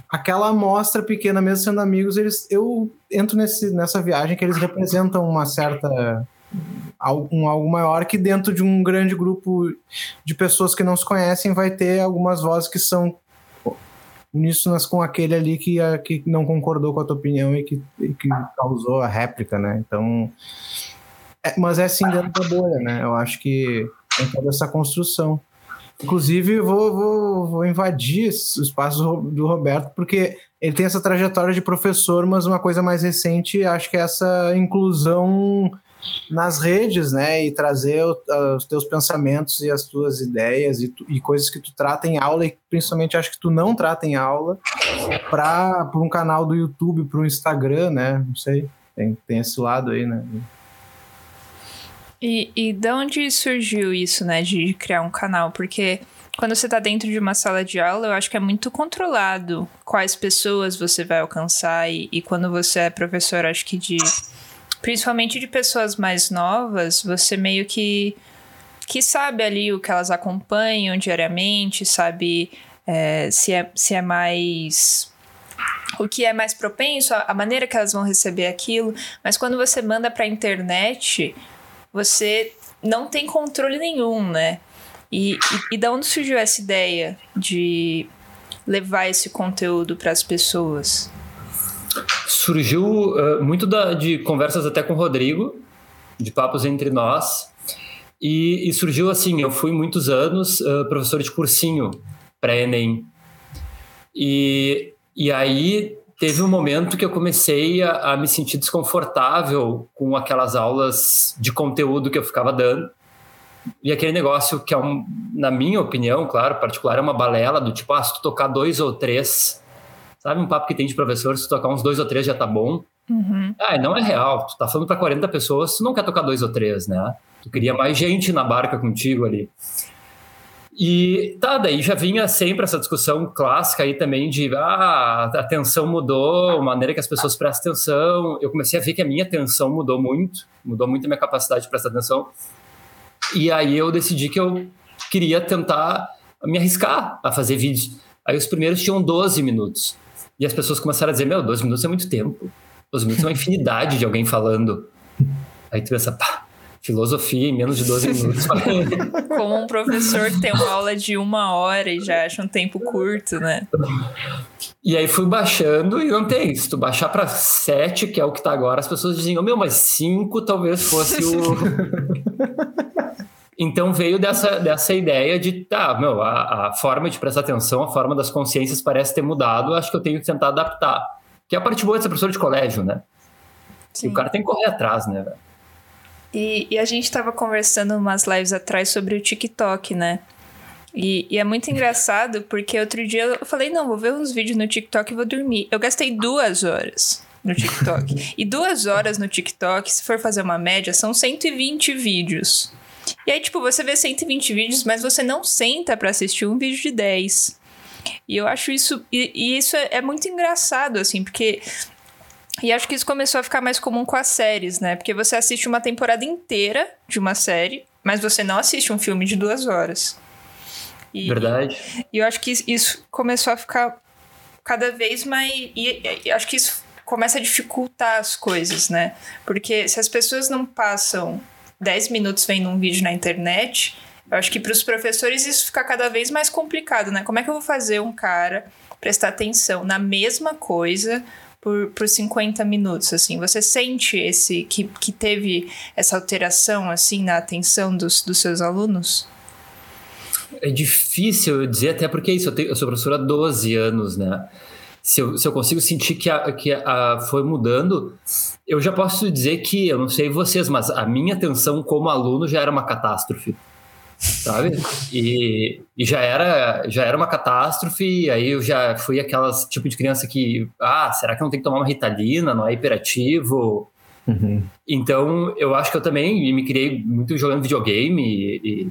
aquela amostra pequena, mesmo sendo amigos, eles, eu entro nesse, nessa viagem que eles representam uma certa. Um algo maior que dentro de um grande grupo de pessoas que não se conhecem vai ter algumas vozes que são uníssonas com aquele ali que, que não concordou com a tua opinião e que, e que causou a réplica, né? Então. É, mas é assim dentro da bolha, né? Eu acho que tem toda essa construção. Inclusive, vou, vou, vou invadir o espaço do Roberto, porque ele tem essa trajetória de professor, mas uma coisa mais recente, acho que é essa inclusão nas redes, né? E trazer o, os teus pensamentos e as tuas ideias e, tu, e, coisas que tu trata em aula, e principalmente acho que tu não trata em aula, para um canal do YouTube, para o Instagram, né? Não sei, tem, tem esse lado aí, né? E, e de onde surgiu isso, né, de criar um canal? Porque quando você está dentro de uma sala de aula, eu acho que é muito controlado quais pessoas você vai alcançar. E, e quando você é professor, acho que de. Principalmente de pessoas mais novas, você meio que. que sabe ali o que elas acompanham diariamente, sabe é, se, é, se é mais o que é mais propenso, a maneira que elas vão receber aquilo. Mas quando você manda para a internet, você não tem controle nenhum, né? E, e, e da onde surgiu essa ideia de levar esse conteúdo para as pessoas? Surgiu uh, muito da, de conversas até com o Rodrigo, de papos entre nós. E, e surgiu assim: eu fui muitos anos uh, professor de cursinho pré-ENEM. E, e aí teve um momento que eu comecei a, a, me sentir desconfortável com aquelas aulas de conteúdo que eu ficava dando. E aquele negócio que é, um, na minha opinião, claro, particular, é uma balela do tipo, ah, se tu tocar dois ou três, sabe um papo que tem de professor, se tocar uns dois ou três já tá bom. Uhum. Ah, não é real. Tu tá falando para 40 pessoas, tu não quer tocar dois ou três, né? Tu queria mais gente na barca contigo ali. E tá, daí já vinha sempre essa discussão clássica aí também de ah, a atenção mudou, a maneira que as pessoas prestam atenção. Eu comecei a ver que a minha atenção mudou muito, mudou muito a minha capacidade de prestar atenção. E aí eu decidi que eu queria tentar me arriscar a fazer vídeos. Aí os primeiros tinham 12 minutos. E as pessoas começaram a dizer: Meu, 12 minutos é muito tempo. 12 minutos é uma infinidade de alguém falando. Aí tu pensa, pá, filosofia em menos de 12 minutos. Como um professor que tem uma aula de uma hora e já acha um tempo curto, né? E aí fui baixando e não tem. Se tu baixar para 7, que é o que tá agora, as pessoas dizem, oh, meu, mas 5 talvez fosse o. então veio dessa, dessa ideia de, tá, meu, a, a forma de prestar atenção, a forma das consciências parece ter mudado, acho que eu tenho que tentar adaptar. Que é a parte boa de ser professor de colégio, né? Sim. E o cara tem que correr atrás, né, velho? E, e a gente estava conversando umas lives atrás sobre o TikTok, né? E, e, é muito engraçado porque outro dia eu falei: não, vou ver uns vídeos no TikTok e vou dormir. Eu gastei duas horas no TikTok. e duas horas no TikTok, se for fazer uma média, são 120 vídeos. E aí, tipo, você vê 120 vídeos, mas você não senta para assistir um vídeo de 10. E eu acho isso. E, e isso é, é, muito engraçado, assim, porque e acho que isso começou a ficar mais comum com as séries, né? Porque você assiste uma temporada inteira de uma série, mas você não assiste um filme de duas horas. E, Verdade. E eu acho que isso começou a ficar cada vez mais. E, e acho que isso começa a dificultar as coisas, né? Porque se as pessoas não passam 10 minutos vendo um vídeo na internet, Eu acho que para os professores isso fica cada vez mais complicado, né? Como é que eu vou fazer um cara prestar atenção na mesma coisa por, por 50 minutos, assim? Você sente esse que, que teve essa alteração, assim, na atenção dos, dos seus alunos? É difícil eu dizer, até porque isso, eu, tenho, eu sou professor há 12 anos, né? Se eu, se eu consigo sentir que, a, que a, foi mudando, eu já posso dizer que, eu não sei vocês, mas a minha atenção como aluno já era uma catástrofe sabe? E, e, já era já era uma catástrofe, aí eu já fui aquelas tipo de criança que, ah, será que não tem que tomar uma Ritalina, não é hiperativo? Uhum. Então, eu acho que eu também me criei muito jogando videogame e, e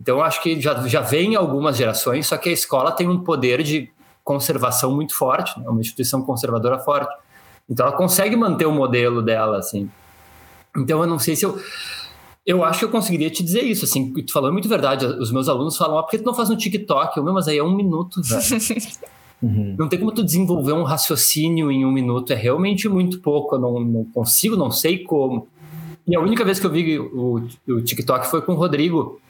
então acho que já, já vem algumas gerações, só que a escola tem um poder de conservação muito forte, né? uma instituição conservadora forte. Então ela consegue manter o modelo dela, assim. Então eu não sei se eu eu acho que eu conseguiria te dizer isso, assim, tu falou é muito verdade. Os meus alunos falam, ah, por que tu não faz no TikTok? Eu, meu, mas aí é um minuto. Uhum. Não tem como tu desenvolver um raciocínio em um minuto, é realmente muito pouco, eu não, não consigo, não sei como. E a única vez que eu vi o, o, TikTok foi com o Rodrigo.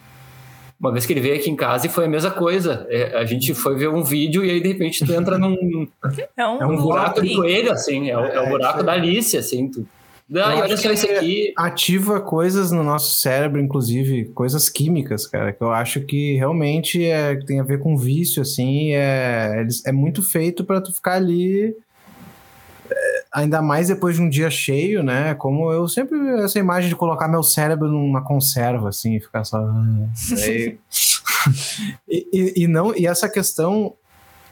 Uma vez que ele veio aqui em casa e foi a mesma coisa. É, a gente foi ver um vídeo e aí de repente tu entra num. É um, é um buraco de coelho, assim, é, o, é o é, buraco da Alice, assim. Tu, ah, olha só isso aqui. Ativa coisas no nosso cérebro, inclusive coisas químicas, cara, que eu acho que realmente é, tem a ver com vício, assim, é, é muito feito para tu ficar ali é, ainda mais depois de um dia cheio, né? Como eu sempre essa imagem de colocar meu cérebro numa conserva, assim, e ficar só. e, e, e, não e essa questão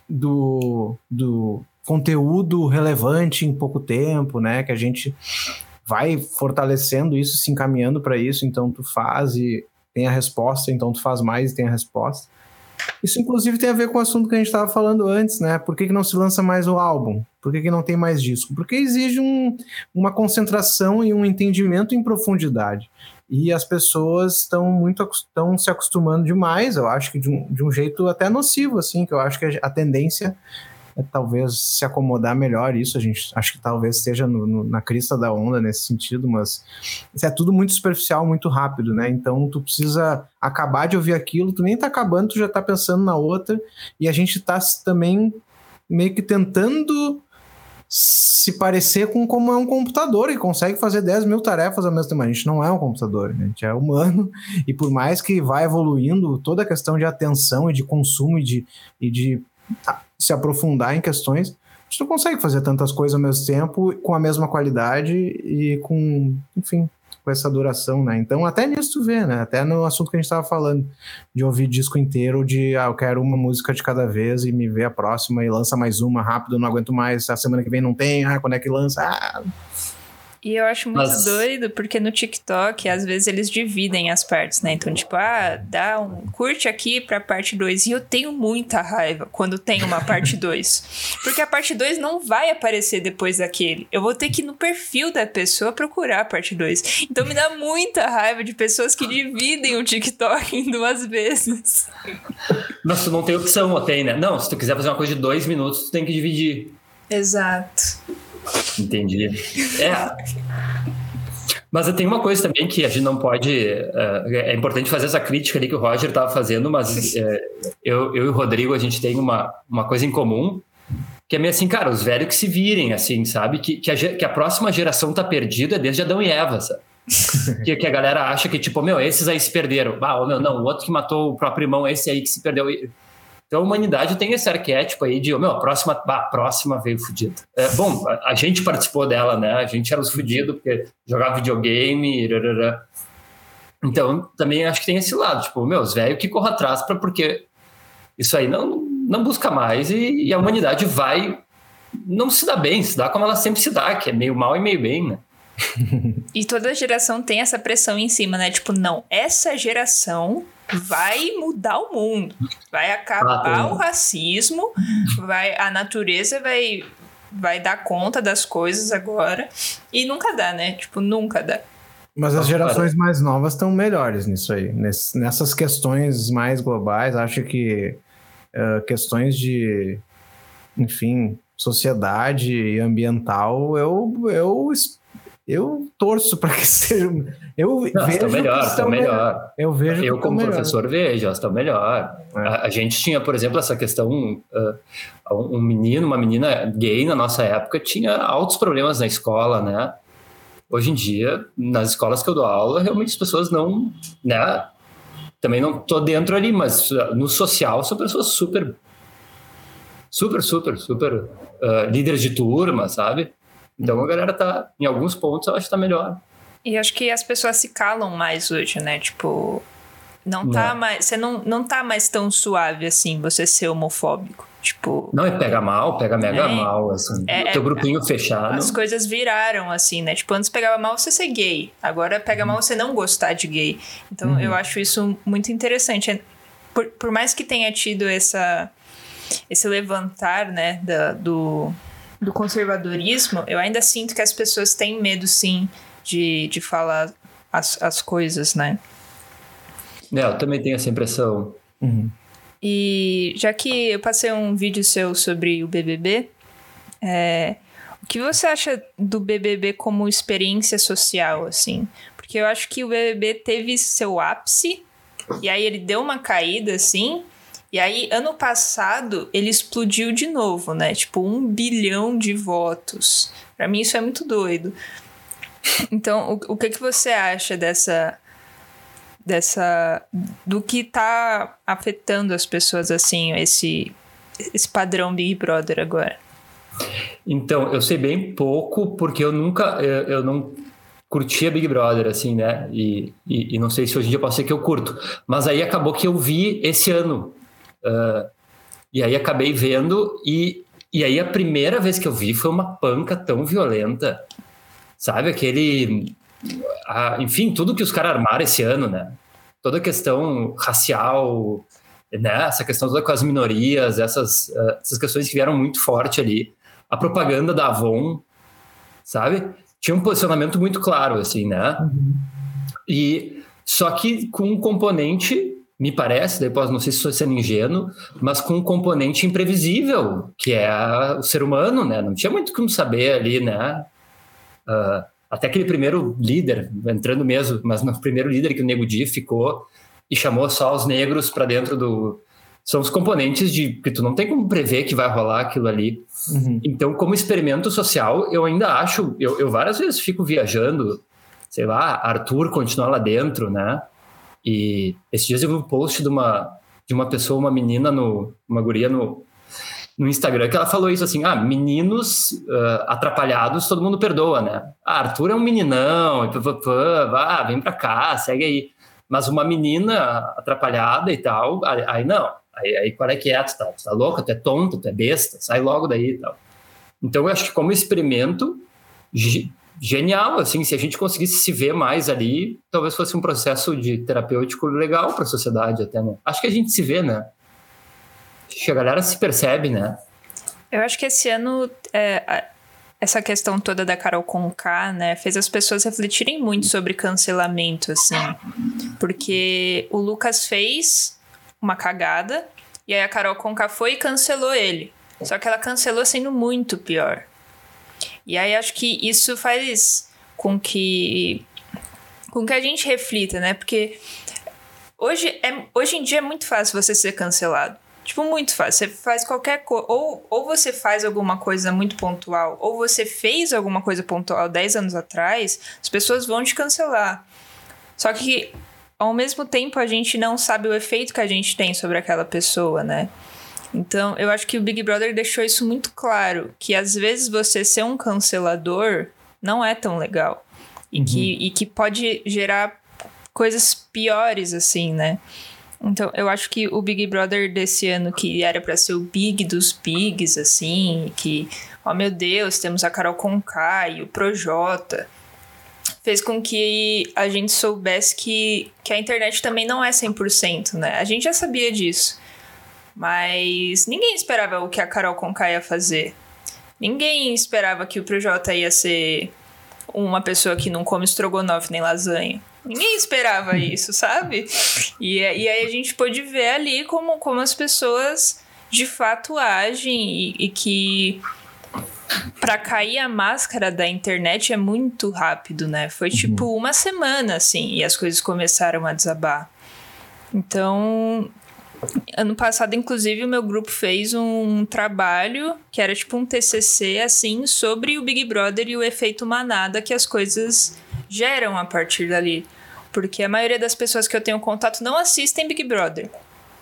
do, do conteúdo relevante em pouco tempo, né? Que a gente vai fortalecendo isso, se encaminhando para isso, então tu faz e tem a resposta, então tu faz mais e tem a resposta. Isso, inclusive, tem a ver com o assunto que a gente estava falando antes, né? Por que, que não se lança mais o álbum? Por que, que não tem mais disco? Porque exige um, uma concentração e um entendimento em profundidade. E as pessoas estão muito estão se acostumando demais, eu acho que de um, de um jeito até nocivo, assim, que eu acho que a tendência é talvez se acomodar melhor isso. A gente acho que talvez esteja no, no, na crista da onda nesse sentido, mas é tudo muito superficial, muito rápido, né? Então tu precisa acabar de ouvir aquilo, tu nem tá acabando, tu já tá pensando na outra, e a gente tá também meio que tentando se parecer com como é um computador e consegue fazer 10 mil tarefas ao mesmo tempo. A gente não é um computador, a gente é humano, e por mais que vá evoluindo toda a questão de atenção e de consumo e de, e de se aprofundar em questões, a gente não consegue fazer tantas coisas ao mesmo tempo, com a mesma qualidade e com, enfim, com essa duração, né? Então, até nisso tu vê, né? Até no assunto que a gente estava falando, de ouvir disco inteiro, de ah, eu quero uma música de cada vez e me ver a próxima e lança mais uma rápido, não aguento mais, a semana que vem não tem, ah, quando é que lança? Ah, e eu acho muito Mas... doido, porque no TikTok, às vezes eles dividem as partes, né? Então, tipo, ah, dá um curte aqui pra parte 2. E eu tenho muita raiva quando tem uma parte 2. porque a parte 2 não vai aparecer depois daquele. Eu vou ter que ir no perfil da pessoa procurar a parte 2. Então me dá muita raiva de pessoas que dividem o TikTok em duas vezes. Nossa, não tem opção, tem, né? Não, se tu quiser fazer uma coisa de dois minutos, tu tem que dividir. Exato. Entendi. É. Mas tem uma coisa também que a gente não pode. Uh, é importante fazer essa crítica ali que o Roger estava fazendo, mas uh, eu, eu e o Rodrigo, a gente tem uma, uma coisa em comum, que é meio assim, cara, os velhos que se virem, assim, sabe? Que, que, a, que a próxima geração tá perdida desde Adão e Eva, sabe? que, que, a galera acha que, tipo, meu, esses aí se perderam. Ah, meu, não, o outro que matou o próprio irmão, esse aí que se perdeu. Então a humanidade tem esse arquétipo aí de, meu, a próxima, a próxima veio fudida. É, bom, a, a, gente participou dela, né? A gente era os fudidos porque jogava videogame, rarara. Então também acho que tem esse lado, tipo, meus velho que corra atrás para porque isso aí não, não busca mais e, e, a humanidade vai não se dá bem, se dá como ela sempre se dá, que é meio mal e meio bem, né? E toda geração tem essa pressão em cima, né? Tipo, não, essa geração vai mudar o mundo, vai acabar ah, o racismo, vai a natureza vai vai dar conta das coisas agora e nunca dá, né? Tipo, nunca dá. Mas as gerações mais novas estão melhores nisso aí, nessas questões mais globais. Acho que uh, questões de, enfim, sociedade e ambiental, eu, eu eu torço para que seja. Eu Não, vejo estão melhor, estão melhor. Eu vejo Eu, como melhor. professor, vejo, elas estão melhor. É. A, a gente tinha, por exemplo, essa questão. uh, um menino, uma menina gay na nossa época tinha altos problemas na escola, né? Hoje em dia, nas escolas que eu dou aula, realmente as pessoas não. né? Também não tô dentro ali, mas uh, no social são pessoas super. Super, super, super uh, líderes de turma, sabe? Então a galera tá, em alguns pontos, eu acho que tá melhor. E acho que as pessoas se calam mais hoje, né? Tipo, não tá Não. mais. Você não, não tá mais tão suave assim, você ser homofóbico. Tipo, Não, e pega mal, pega mega É. mal, assim. É, Teu é, grupinho fechado. as coisas viraram assim, né? Tipo, antes pegava mal você ser gay, agora pega mal você não gostar de gay. Então Uhum. eu acho isso muito interessante. É- Por, por mais que tenha tido essa, esse levantar, né, da, do, do conservadorismo, eu ainda sinto que as pessoas têm medo, sim, de, de falar as, as coisas, né? É, eu também tenho essa impressão. Uhum. E já que eu passei um vídeo seu sobre o BBB, é, o que você acha do BBB como experiência social, assim? Porque eu acho que o BBB teve seu ápice, e aí ele deu uma caída, assim, e aí ano passado ele explodiu de novo, né? Tipo, um bilhão de votos. Pra mim isso é muito doido. Então, o, o que, que você acha dessa dessa do que tá afetando as pessoas assim, esse esse padrão Big Brother agora. Então, eu sei bem pouco, porque eu nunca. Eu, eu não curtia Big Brother, assim, né? E, e, e não sei se hoje em dia pode ser que eu curto. Mas aí acabou que eu vi esse ano. Ah, e aí acabei vendo, e, e aí a primeira vez que eu vi foi uma panca tão violenta. Sabe? Aquele. a- enfim, tudo que os caras armaram esse ano, né? Toda a questão racial, né? Essa questão toda com as minorias, essas, ah, essas questões que vieram muito forte ali. A propaganda da Avon, sabe? Tinha um posicionamento muito claro, assim, né? E só que com um componente, me parece, depois não sei se estou sendo ingênuo, mas com um componente imprevisível, que é a- o ser humano, né? Não tinha muito como saber ali, né? Ah, até aquele primeiro líder, entrando mesmo, mas no primeiro líder que o Nego Di ficou e chamou só os negros para dentro do. São os componentes de que tu não tem como prever que vai rolar aquilo ali. Uhum. Então, como experimento social, eu ainda acho, eu, eu várias vezes fico viajando, sei lá, Arthur continua lá dentro, né? E esses dias eu vi um post de uma, de uma pessoa, uma menina, no, uma guria no, no Instagram, que ela falou isso assim: ah, meninos ah, atrapalhados, todo mundo perdoa, né? Ah, Arthur é um meninão, e pá, pá, pá, vá, vem pra cá, segue aí. Mas uma menina atrapalhada e tal, aí, aí não. Aí, aí qual é que é? Tu tá, tu tá louca, tu é tonta, tu é besta, sai logo daí e tal. Então eu acho que como experimento, genial, assim, se a gente conseguisse se ver mais ali, talvez fosse um processo de terapêutico legal para a sociedade até, né? Acho que a gente se vê, né? Acho que a galera se percebe, né? Eu acho que esse ano é, essa questão toda da Carol Conká, né, fez as pessoas refletirem muito sobre cancelamento, assim. Porque o Lucas fez uma cagada e aí a Carol Conká foi e cancelou ele. Só que ela cancelou sendo muito pior. E aí acho que isso faz com que com que a gente reflita, né? Porque hoje, é, hoje em dia é muito fácil você ser cancelado. Tipo, muito fácil. Você faz qualquer coisa. Ou, ou você faz alguma coisa muito pontual, ou você fez alguma coisa pontual 10 anos atrás, as pessoas vão te cancelar. Só que, ao mesmo tempo, a gente não sabe o efeito que a gente tem sobre aquela pessoa, né? Então, eu acho que o Big Brother deixou isso muito claro: que às vezes você ser um cancelador não é tão legal. E, que, e que pode gerar coisas piores, assim, né? Então, eu acho que o Big Brother desse ano, que era pra ser o Big dos Bigs, assim, que, ó meu Deus, temos a Carol Conká e o Projota, fez com que a gente soubesse que, que a internet também não é 100%, né? A gente já sabia disso. Mas ninguém esperava o que a Carol Conká ia fazer. Ninguém esperava que o Projota ia ser uma pessoa que não come estrogonofe nem lasanha. Ninguém esperava isso, sabe? E, e aí a gente pôde ver ali como, como as pessoas de fato agem e, e que pra cair a máscara da internet é muito rápido, né? Foi Uhum. tipo uma semana, assim, e as coisas começaram a desabar. Então, ano passado, inclusive, o meu grupo fez um trabalho que era tipo um TCC, assim, sobre o Big Brother e o efeito manada que as coisas geram a partir dali. Porque a maioria das pessoas que eu tenho contato não assistem Big Brother,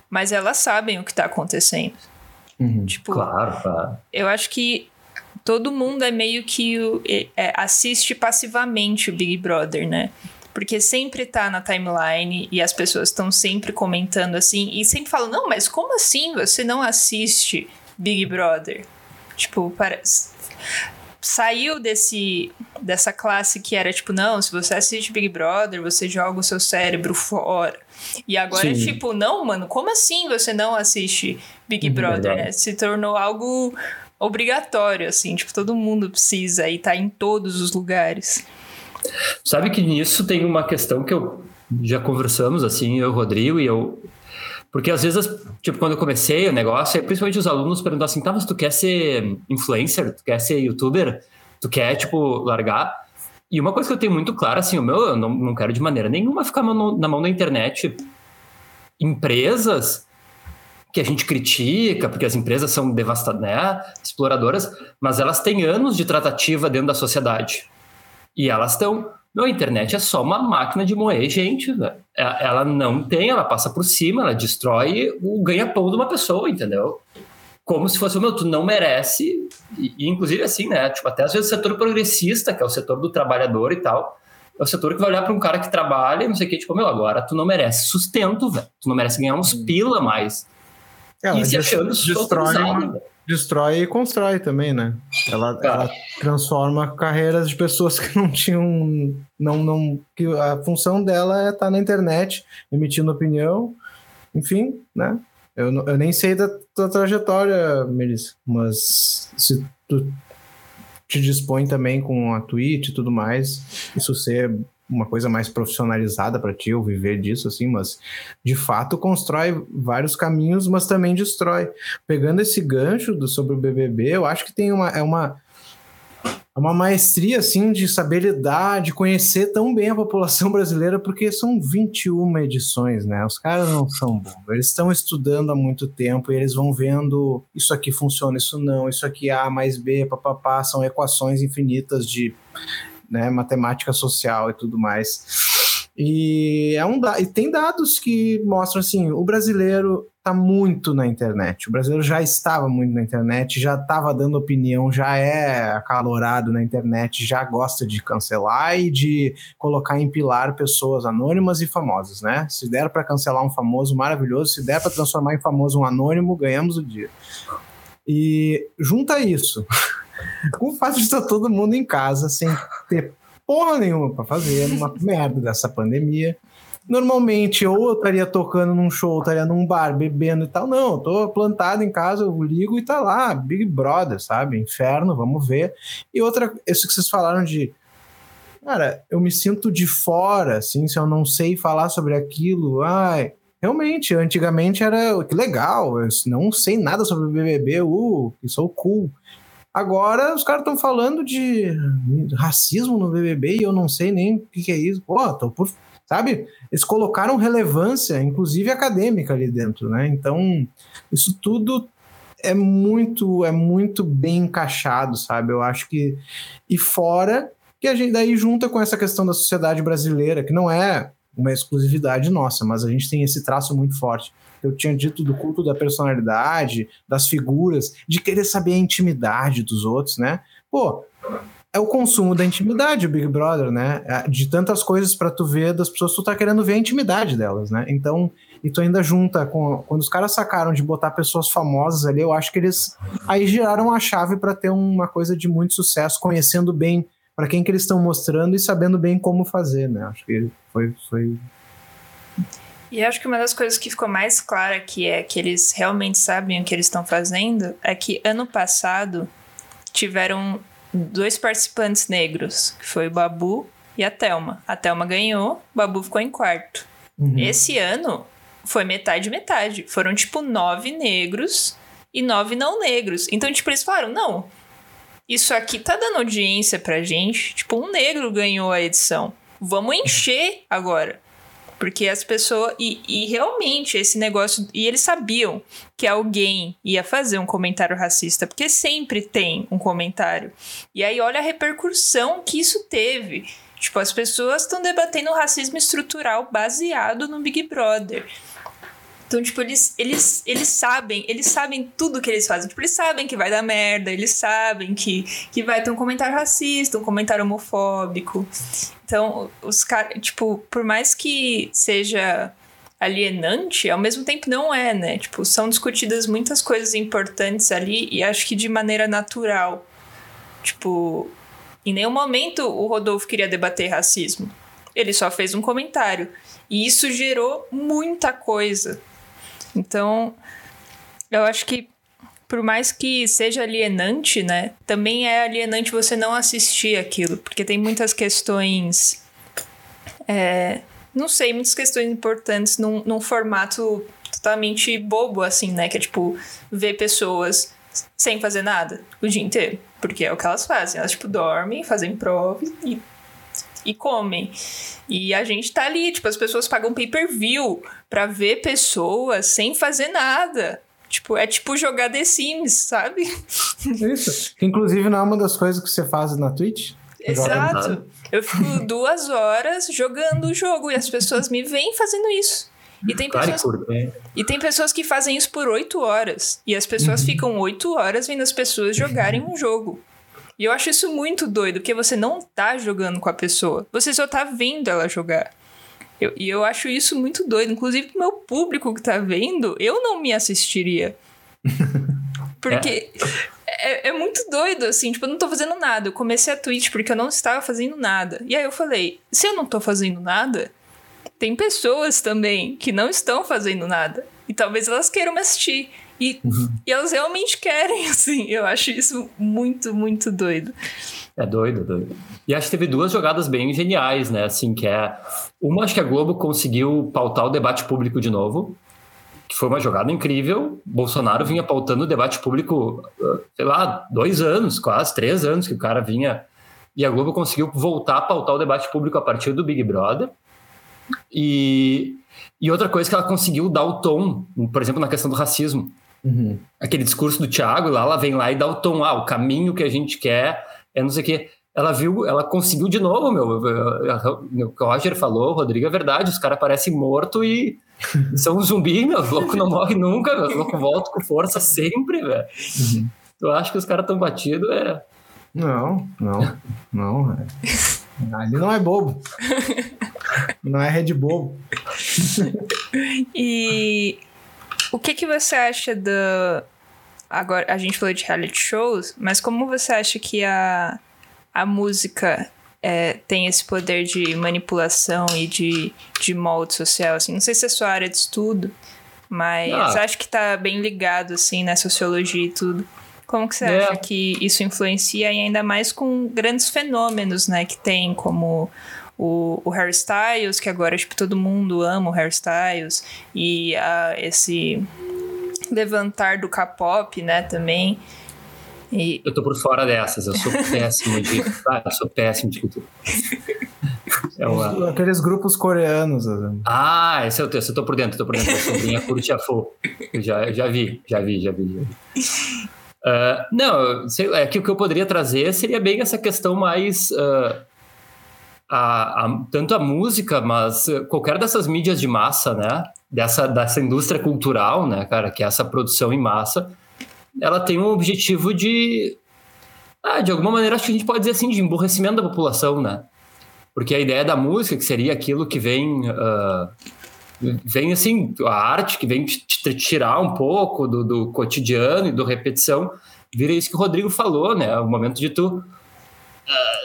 mas elas sabem o que tá acontecendo. Uhum. Tipo, Claro, claro. eu acho que todo mundo é meio que é, é, assiste passivamente o Big Brother, né? Porque sempre tá na timeline e as pessoas estão sempre comentando assim e sempre falam: não, mas como assim você não assiste Big Brother? Tipo, parece. Saiu desse, dessa classe que era tipo, não, se você assiste Big Brother, você joga o seu cérebro fora. E agora é Sim. tipo, não, mano, como assim você não assiste Big Brother, né? Se tornou algo obrigatório, assim, tipo, todo mundo precisa e tá em todos os lugares. Sabe que nisso tem uma questão que eu já conversamos, assim, eu, Rodrigo, e eu. Porque às vezes, tipo, quando eu comecei o negócio, aí principalmente os alunos perguntam assim: tá, mas tu quer ser influencer? Tu quer ser youtuber? Tu quer, tipo, largar? E uma coisa que eu tenho muito clara, assim, o meu, eu não, não quero de maneira nenhuma ficar na mão da internet. Empresas que a gente critica, porque as empresas são devastadoras, né, exploradoras, mas elas têm anos de tratativa dentro da sociedade. E elas estão. Meu, a internet é só uma máquina de moer gente, velho. Ela ela não tem, ela passa por cima, ela destrói o ganha-pão de uma pessoa, entendeu? Como se fosse, meu, tu não merece. E, e, inclusive assim, né? Tipo, até às vezes o setor progressista, que é o setor do trabalhador e tal, é o setor que vai olhar para um cara que trabalha e não sei o que, tipo, meu, agora tu não merece sustento, velho. Tu não merece ganhar uns pila mais. Ela e se achando destrói. Destrói e constrói também, né? Ela, Tá. ela transforma carreiras de pessoas que não tinham. Não, não, que a função dela é estar na internet, emitindo opinião, enfim, né? Eu, eu nem sei da tua trajetória, Melissa, mas se tu te dispõe também com a Twitch e tudo mais, isso ser uma coisa mais profissionalizada para ti, ou viver disso, assim, mas de fato constrói vários caminhos, mas também destrói. Pegando esse gancho do, sobre o BBB, eu acho que tem uma, é uma, é uma maestria, assim, de saber lidar, de conhecer tão bem a população brasileira, porque são 21 edições, né? Os caras não são bons. Eles estão estudando há muito tempo e eles vão vendo isso aqui funciona, isso não, isso aqui A mais B, papapá, são equações infinitas de né, matemática social e tudo mais. E, é um e tem dados que mostram assim: o brasileiro está muito na internet. O brasileiro já estava muito na internet, já estava dando opinião, já é acalorado na internet, já gosta de cancelar e de colocar em pilar pessoas anônimas e famosas, né? Se der para cancelar um famoso, maravilhoso. Se der para transformar em famoso um anônimo, ganhamos o dia. E junta isso com o fato de estar todo mundo em casa sem ter porra nenhuma para fazer, numa merda dessa pandemia. Normalmente, ou eu estaria tocando num show, estaria num bar, bebendo e tal. Não, eu tô plantado em casa, eu ligo e tá lá, Big Brother, sabe? Inferno, vamos ver. E outra, isso que vocês falaram de. Cara, eu me sinto de fora, assim, se eu não sei falar sobre aquilo. Ai, realmente, antigamente era que legal, eu não sei nada sobre o BBB, uh, que sou cool. Agora os caras estão falando de racismo no BBB e eu não sei nem o que, que é isso. Pô, tô por. Sabe? Eles colocaram relevância, inclusive acadêmica, ali dentro, né? Então, isso tudo é muito, é muito bem encaixado, sabe? Eu acho que. E fora que a gente daí junta com essa questão da sociedade brasileira, que não é uma exclusividade nossa, mas a gente tem esse traço muito forte. Eu tinha dito do culto da personalidade, das figuras, de querer saber a intimidade dos outros, né? Pô, é o consumo da intimidade, o Big Brother, né? De tantas coisas para tu ver das pessoas, tu tá querendo ver a intimidade delas, né? Então, e tu ainda junta com quando os caras sacaram de botar pessoas famosas ali, eu acho que eles aí giraram a chave para ter uma coisa de muito sucesso, conhecendo bem para quem que eles estão mostrando e sabendo bem como fazer, né? Acho que foi foi E acho que uma das coisas que ficou mais clara que é que eles realmente sabem o que eles estão fazendo é que ano passado tiveram dois participantes negros, que foi o Babu e a Thelma. A Thelma ganhou, o Babu ficou em quarto. Uhum. Esse ano foi metade metade. Foram tipo nove negros e nove não negros. Então, tipo, eles falaram: não, isso aqui tá dando audiência pra gente. Tipo, um negro ganhou a edição. Vamos encher agora. Porque as pessoas. E, e, realmente esse negócio. E eles sabiam que alguém ia fazer um comentário racista. Porque sempre tem um comentário. E aí, olha a repercussão que isso teve. Tipo, as pessoas estão debatendo racismo estrutural baseado no Big Brother. Então, tipo, eles, eles, eles sabem, eles sabem tudo que eles fazem. Tipo, eles sabem que vai dar merda, eles sabem que, que vai ter um comentário racista, um comentário homofóbico. Então, os caras, tipo, por mais que seja alienante, ao mesmo tempo não é, né? Tipo, são discutidas muitas coisas importantes ali e acho que de maneira natural. Tipo, em nenhum momento o Rodolfo queria debater racismo. Ele só fez um comentário. E isso gerou muita coisa. Então, eu acho que por mais que seja alienante, né? Também é alienante você não assistir aquilo, porque tem muitas questões. É, não sei, muitas questões importantes num, num formato totalmente bobo, assim, né? Que é tipo, ver pessoas sem fazer nada o dia inteiro. Porque é o que elas fazem. Elas, tipo, dormem, fazem prova e e comem. E a gente tá ali, tipo, as pessoas pagam pay-per-view pra ver pessoas sem fazer nada. Tipo, é tipo jogar The Sims, sabe? Isso. Inclusive, não é uma das coisas que você faz na Twitch? Exato. Eu fico duas horas jogando o jogo e as pessoas me vêm fazendo isso. E tem, pessoas, e tem pessoas que fazem isso por oito horas. E as pessoas uhum. ficam oito horas vendo as pessoas jogarem um jogo. E eu acho isso muito doido, porque você não tá jogando com a pessoa, você só tá vendo ela jogar. Eu, e eu acho isso muito doido. Inclusive, pro meu público que tá vendo, eu não me assistiria. Porque é. É, é. muito doido, assim. Tipo, eu não tô fazendo nada. Eu comecei a Twitch porque eu não estava fazendo nada. E aí eu falei: se eu não tô fazendo nada, tem pessoas também que não estão fazendo nada. E talvez elas queiram me assistir. E, uhum. e elas realmente querem, assim. Eu acho isso muito, muito doido. É doido, é doido. E acho que teve duas jogadas bem geniais, né? Assim, que é. Uma, acho que a Globo conseguiu pautar o debate público de novo, que foi uma jogada incrível. Bolsonaro vinha pautando o debate público, sei lá, dois anos, quase, três anos que o cara vinha. E a Globo conseguiu voltar a pautar o debate público a partir do Big Brother. E, e outra coisa que ela conseguiu dar o tom, por exemplo, na questão do racismo. Uhum. Aquele discurso do Thiago, lá ela vem lá e dá o tom, ah, o caminho que a gente quer é não sei o quê. Ela viu, ela conseguiu de novo, meu. O que o Roger falou, Rodrigo, é verdade. Os caras parecem morto e são um zumbi, meu. O louco não morre nunca, meu. O louco volta com força sempre, velho. Uhum. Eu acho que os caras estão batidos, é. Não, não, não. É. Ali não é bobo. Não é Red Bull. e o que, que você acha do. Agora, a gente falou de reality shows, mas como você acha que a, a música é, tem esse poder de manipulação e de, de molde social? Assim? Não sei se é sua área de estudo, mas ah. acho que tá bem ligado, assim, na sociologia e tudo. Como que você é. acha que isso influencia, e ainda mais com grandes fenômenos, né, que tem, como o, o Harry Styles, que agora, tipo, todo mundo ama o Harry Styles, e a, esse levantar do K-pop, né, também. E... Eu tô por fora dessas, eu sou péssimo de. ah, eu sou péssimo de cultura. É uma... Aqueles grupos coreanos. Ah, esse é o teu, eu tô por dentro, tô por dentro. A sobrinha curte a Fo. Eu já, já vi, já vi, já vi. Já vi. Uh, não, sei, é que o que eu poderia trazer seria bem essa questão mais uh, a, a, tanto a música, mas qualquer dessas mídias de massa, né? Dessa, dessa indústria cultural, né, cara, que é essa produção em massa, ela tem um objetivo de. Ah, de alguma maneira, acho que a gente pode dizer assim, de emborrecimento da população, né? Porque a ideia da música, que seria aquilo que vem. Uh, vem assim, a arte que vem te tirar um pouco do, do cotidiano e do repetição, vira isso que o Rodrigo falou, né? O momento de tu uh,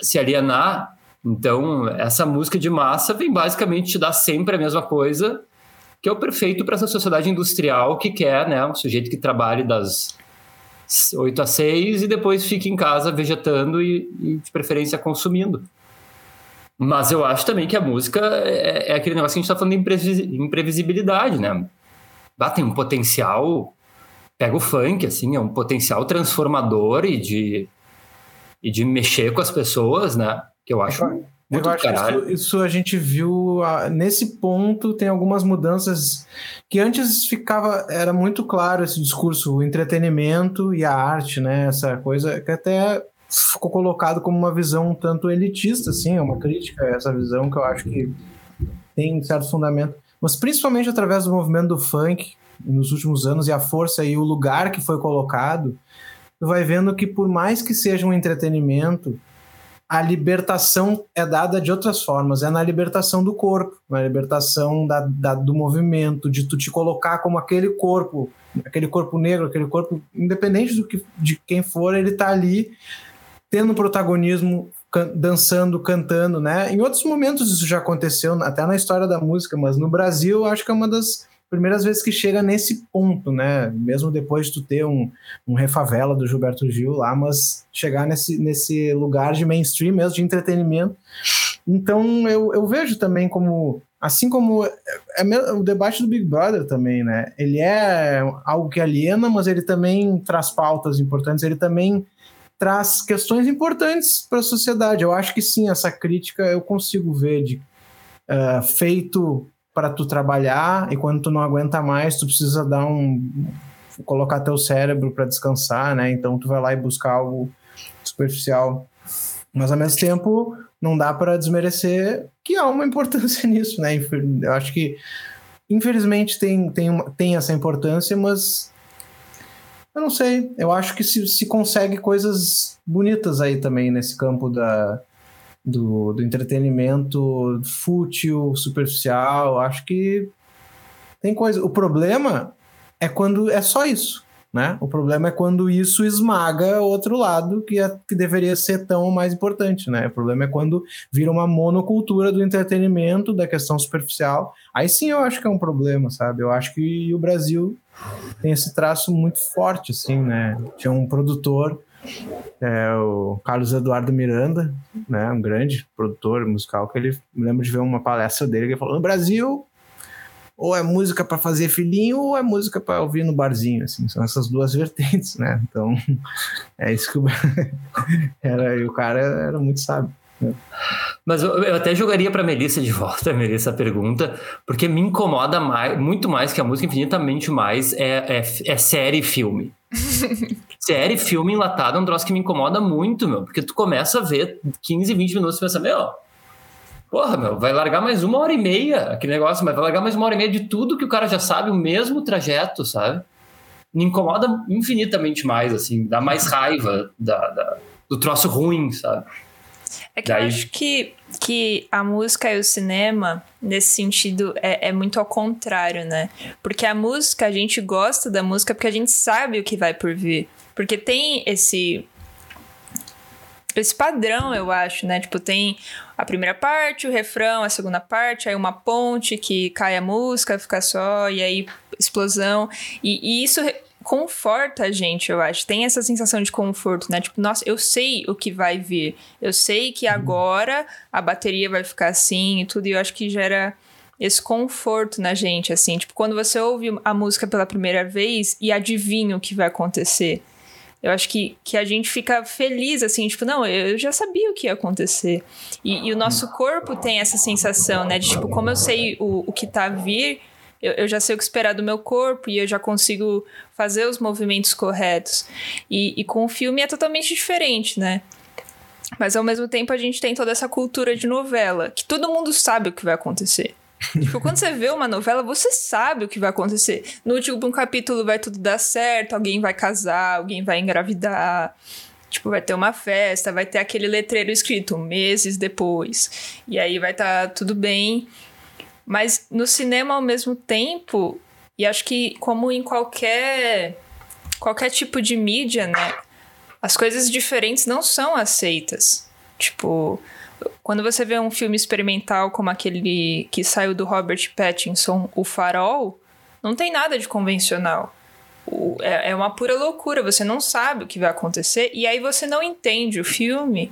se alienar então, essa música de massa vem basicamente te dar sempre a mesma coisa, que é o perfeito para essa sociedade industrial que quer, né, um sujeito que trabalhe das 8 às 6 e depois fique em casa vegetando e, e de preferência consumindo. Mas eu acho também que a música é, é aquele negócio que a gente está falando de imprevisibilidade, né? Ah, tem um potencial. Pega o funk, assim, é um potencial transformador e de e de mexer com as pessoas, né? Que eu acho. Eu, eu acho isso, isso, a gente viu uh, nesse ponto tem algumas mudanças que antes ficava era muito claro esse discurso o entretenimento e a arte né essa coisa que até ficou colocado como uma visão um tanto elitista assim é uma crítica a essa visão que eu acho que tem certo fundamento mas principalmente através do movimento do funk nos últimos anos e a força e o lugar que foi colocado, tu vai vendo que por mais que seja um entretenimento, a libertação é dada de outras formas, é na libertação do corpo, na libertação da, da, do movimento, de tu te colocar como aquele corpo, aquele corpo negro, aquele corpo, independente do que, de quem for, ele tá ali tendo protagonismo, can, dançando, cantando, né? Em outros momentos isso já aconteceu, até na história da música, mas no Brasil acho que é uma das primeiras vezes que chega nesse ponto, né? Mesmo depois de tu ter um, um refavela do Gilberto Gil lá, mas chegar nesse, nesse lugar de mainstream mesmo, de entretenimento. Então eu, eu vejo também como. Assim como é, é o debate do Big Brother também, né? Ele é algo que aliena, mas ele também traz pautas importantes, ele também traz questões importantes para a sociedade. Eu acho que sim, essa crítica eu consigo ver de uh, feito para tu trabalhar e quando tu não aguenta mais, tu precisa dar um colocar teu cérebro para descansar, né? Então tu vai lá e buscar algo superficial. Mas ao mesmo tempo, não dá para desmerecer que há uma importância nisso, né? Eu acho que infelizmente tem, tem, uma, tem essa importância, mas eu não sei. Eu acho que se, se consegue coisas bonitas aí também nesse campo da, do, do entretenimento fútil, superficial. Acho que tem coisa. O problema é quando é só isso. Né? O problema é quando isso esmaga outro lado que, é, que deveria ser tão mais importante, né? O problema é quando vira uma monocultura do entretenimento, da questão superficial. Aí sim eu acho que é um problema, sabe? Eu acho que o Brasil tem esse traço muito forte, assim, né? Tinha um produtor é o Carlos Eduardo Miranda, né, um grande produtor musical, que ele me lembro de ver uma palestra dele que ele falou: no Brasil, ou é música para fazer filhinho, ou é música para ouvir no barzinho, assim, são essas duas vertentes, né? Então, é isso que o era, e o cara era muito sábio. Né? Mas eu, eu, até jogaria para Melissa de volta, Melissa, a pergunta, porque me incomoda mais, muito mais que a música, infinitamente mais, é, é, é série e filme. Série, filme enlatado é um troço que me incomoda muito, meu. Porque tu começa a ver 15, 20 minutos e pensa, meu, porra, meu, vai largar mais uma hora e meia aquele negócio, mas vai largar mais uma hora e meia de tudo que o cara já sabe, o mesmo trajeto, sabe? Me incomoda infinitamente mais, assim, dá mais raiva da, da do troço ruim, sabe? É que Daí... eu acho que, que a música e o cinema, nesse sentido, é, é muito ao contrário, né? Porque a música, a gente gosta da música porque a gente sabe o que vai por vir. Porque tem esse esse padrão, eu acho, né? Tipo, tem a primeira parte, o refrão, a segunda parte, aí uma ponte que cai a música, fica só, e aí explosão. E, e isso conforta a gente, eu acho. Tem essa sensação de conforto, né? Tipo, nossa, eu sei o que vai vir. Eu sei que agora a bateria vai ficar assim e tudo. E eu acho que gera esse conforto na gente, assim. Tipo, quando você ouve a música pela primeira vez e adivinha o que vai acontecer. Eu acho que, que a gente fica feliz, assim, tipo, não, eu já sabia o que ia acontecer. E, e o nosso corpo tem essa sensação, né? De, tipo, como eu sei o, o que tá a vir, eu, eu, já sei o que esperar do meu corpo e eu já consigo fazer os movimentos corretos. E, e com o filme é totalmente diferente, né? Mas ao mesmo tempo a gente tem toda essa cultura de novela, que todo mundo sabe o que vai acontecer. tipo, quando você vê uma novela, você sabe o que vai acontecer. No último capítulo vai tudo dar certo, alguém vai casar, alguém vai engravidar. Tipo, vai ter uma festa, vai ter aquele letreiro escrito meses depois. E aí vai estar tá tudo bem. Mas no cinema, ao mesmo tempo, e acho que como em qualquer qualquer tipo de mídia, né, as coisas diferentes não são aceitas. Tipo, quando você vê um filme experimental como aquele que saiu do Robert Pattinson, O Farol, não tem nada de convencional. É, é uma pura loucura, você não sabe o que vai acontecer e aí você não entende o filme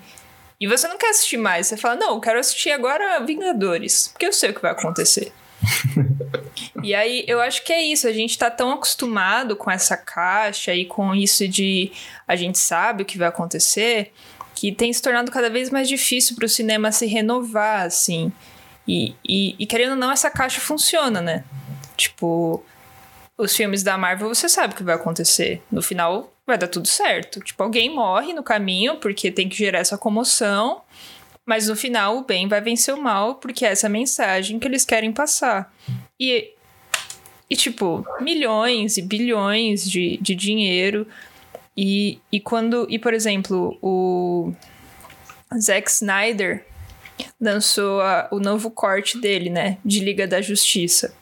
e você não quer assistir mais. Você fala, não, eu quero assistir agora Vingadores, porque eu sei o que vai acontecer. e aí, eu acho que é isso. A gente tá tão acostumado com essa caixa e com isso de a gente sabe o que vai acontecer, que tem se tornado cada vez mais difícil para o cinema se renovar, assim. E, e, e, querendo ou não, essa caixa funciona, né? Tipo, os filmes da Marvel, você sabe o que vai acontecer. No final, vai dar tudo certo. Tipo, alguém morre no caminho porque tem que gerar essa comoção, mas no final o bem vai vencer o mal porque é essa mensagem que eles querem passar. E, e tipo, milhões e bilhões de, de dinheiro. E, e quando. E, por exemplo, o Zack Snyder lançou a, o novo corte dele, né? De Liga da Justiça.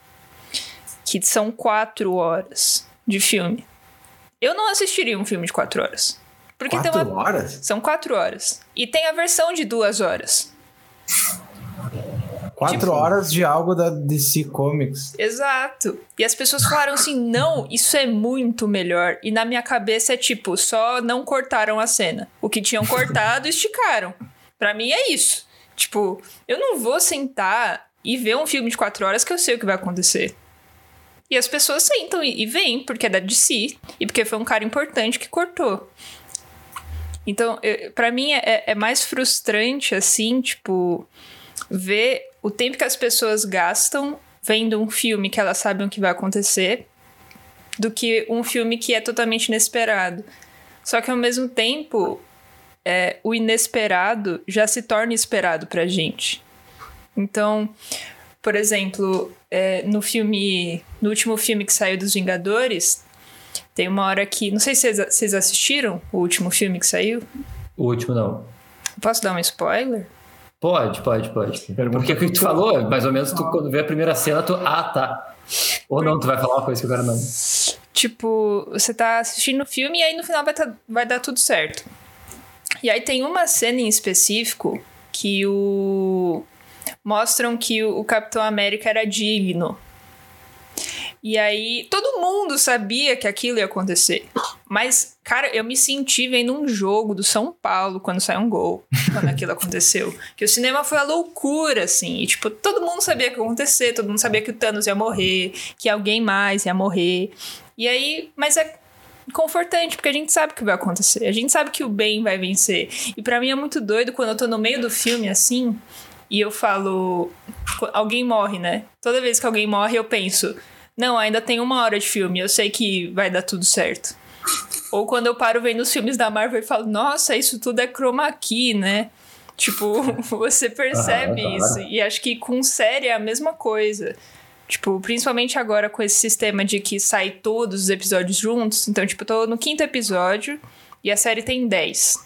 Que são quatro horas de filme. Eu não assistiria um filme de quatro horas. Porque quatro tem uma... horas? São quatro horas. E tem a versão de duas horas. Quatro tipo... horas de algo da DC Comics. Exato. E as pessoas falaram assim: não, isso é muito melhor. E na minha cabeça é tipo, só não cortaram a cena. O que tinham cortado, esticaram. Para mim é isso. Tipo, eu não vou sentar e ver um filme de quatro horas que eu sei o que vai acontecer. E as pessoas sentam e, e veem, porque é da DC e porque foi um cara importante que cortou. Então, para mim é, é mais frustrante, assim, tipo, ver o tempo que as pessoas gastam vendo um filme que elas sabem o que vai acontecer do que um filme que é totalmente inesperado. Só que ao mesmo tempo, é, o inesperado já se torna esperado pra gente. Então, por exemplo, é, no filme. No último filme que saiu dos Vingadores, tem uma hora que. Não sei se vocês assistiram o último filme que saiu. O último não. Posso dar um spoiler? Pode, pode, pode. Porque o que tu falou, mais ou menos, tu quando vê a primeira cena, tu. Ah, tá. Ou não, tu vai falar uma coisa que eu quero não. Tipo, você tá assistindo o filme e aí no final vai, tá, vai dar tudo certo. E aí tem uma cena em específico que o. Mostram que o Capitão América era digno e aí, todo mundo sabia que aquilo ia acontecer. Mas, cara, eu me senti vendo um jogo do São Paulo quando saiu um gol, quando aquilo aconteceu. Que o cinema foi a loucura, assim. E, tipo, todo mundo sabia que ia acontecer, todo mundo sabia que o Thanos ia morrer, que alguém mais ia morrer. E aí, mas é confortante, porque a gente sabe o que vai acontecer. A gente sabe que o bem vai vencer. E para mim é muito doido quando eu tô no meio do filme, assim, e eu falo. Alguém morre, né? Toda vez que alguém morre, eu penso não, ainda tem uma hora de filme, eu sei que vai dar tudo certo. Ou quando eu paro vendo os filmes da Marvel e falo, nossa, isso tudo é chroma key, né? Tipo, você percebe ah, isso. E acho que com série é a mesma coisa. Tipo, principalmente agora com esse sistema de que sai todos os episódios juntos. Então, tipo, eu tô no quinto episódio e a série tem dez.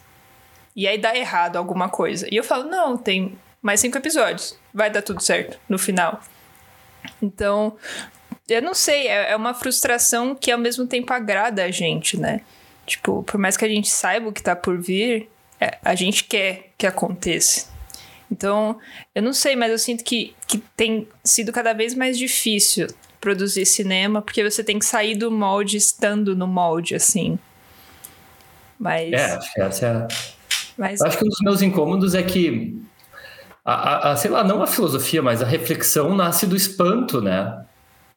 E aí dá errado alguma coisa. E eu falo, não, tem mais cinco episódios. Vai dar tudo certo no final. Então, eu não sei, é, é uma frustração que ao mesmo tempo agrada a gente, né? Tipo, por mais que a gente saiba o que tá por vir, é, a gente quer que aconteça. Então, eu não sei, mas eu sinto que, que tem sido cada vez mais difícil produzir cinema, porque você tem que sair do molde estando no molde, assim. Mas. É, acho que essa é a... Mas... Acho que um dos meus incômodos é que. A, a, sei lá, não a filosofia, mas a reflexão nasce do espanto, né?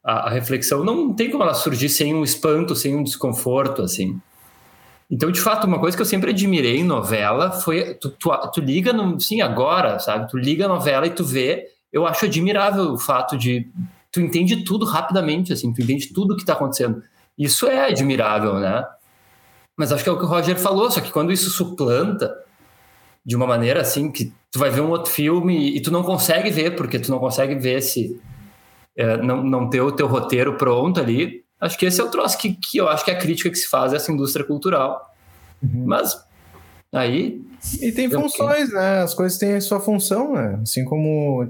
a, a, reflexão não tem como ela surgir sem um espanto, sem um desconforto, assim. Então, de fato, uma coisa que eu sempre admirei em novela foi tu, tu, tu liga no, sim agora, sabe? Tu liga a novela e tu vê. Eu acho admirável o fato de tu entende tudo rapidamente, assim, tu entende tudo o que está acontecendo. Isso é admirável, né? Mas acho que é o que o Roger falou, só que quando isso suplanta de uma maneira assim que tu vai ver um outro filme e tu não consegue ver porque tu não consegue ver se é, não, não ter o teu roteiro pronto ali. Acho que esse é o troço que, que eu acho que é a crítica que se faz a essa indústria cultural. Uhum. Mas aí. E tem funções, né? As coisas têm a sua função, né? Assim como.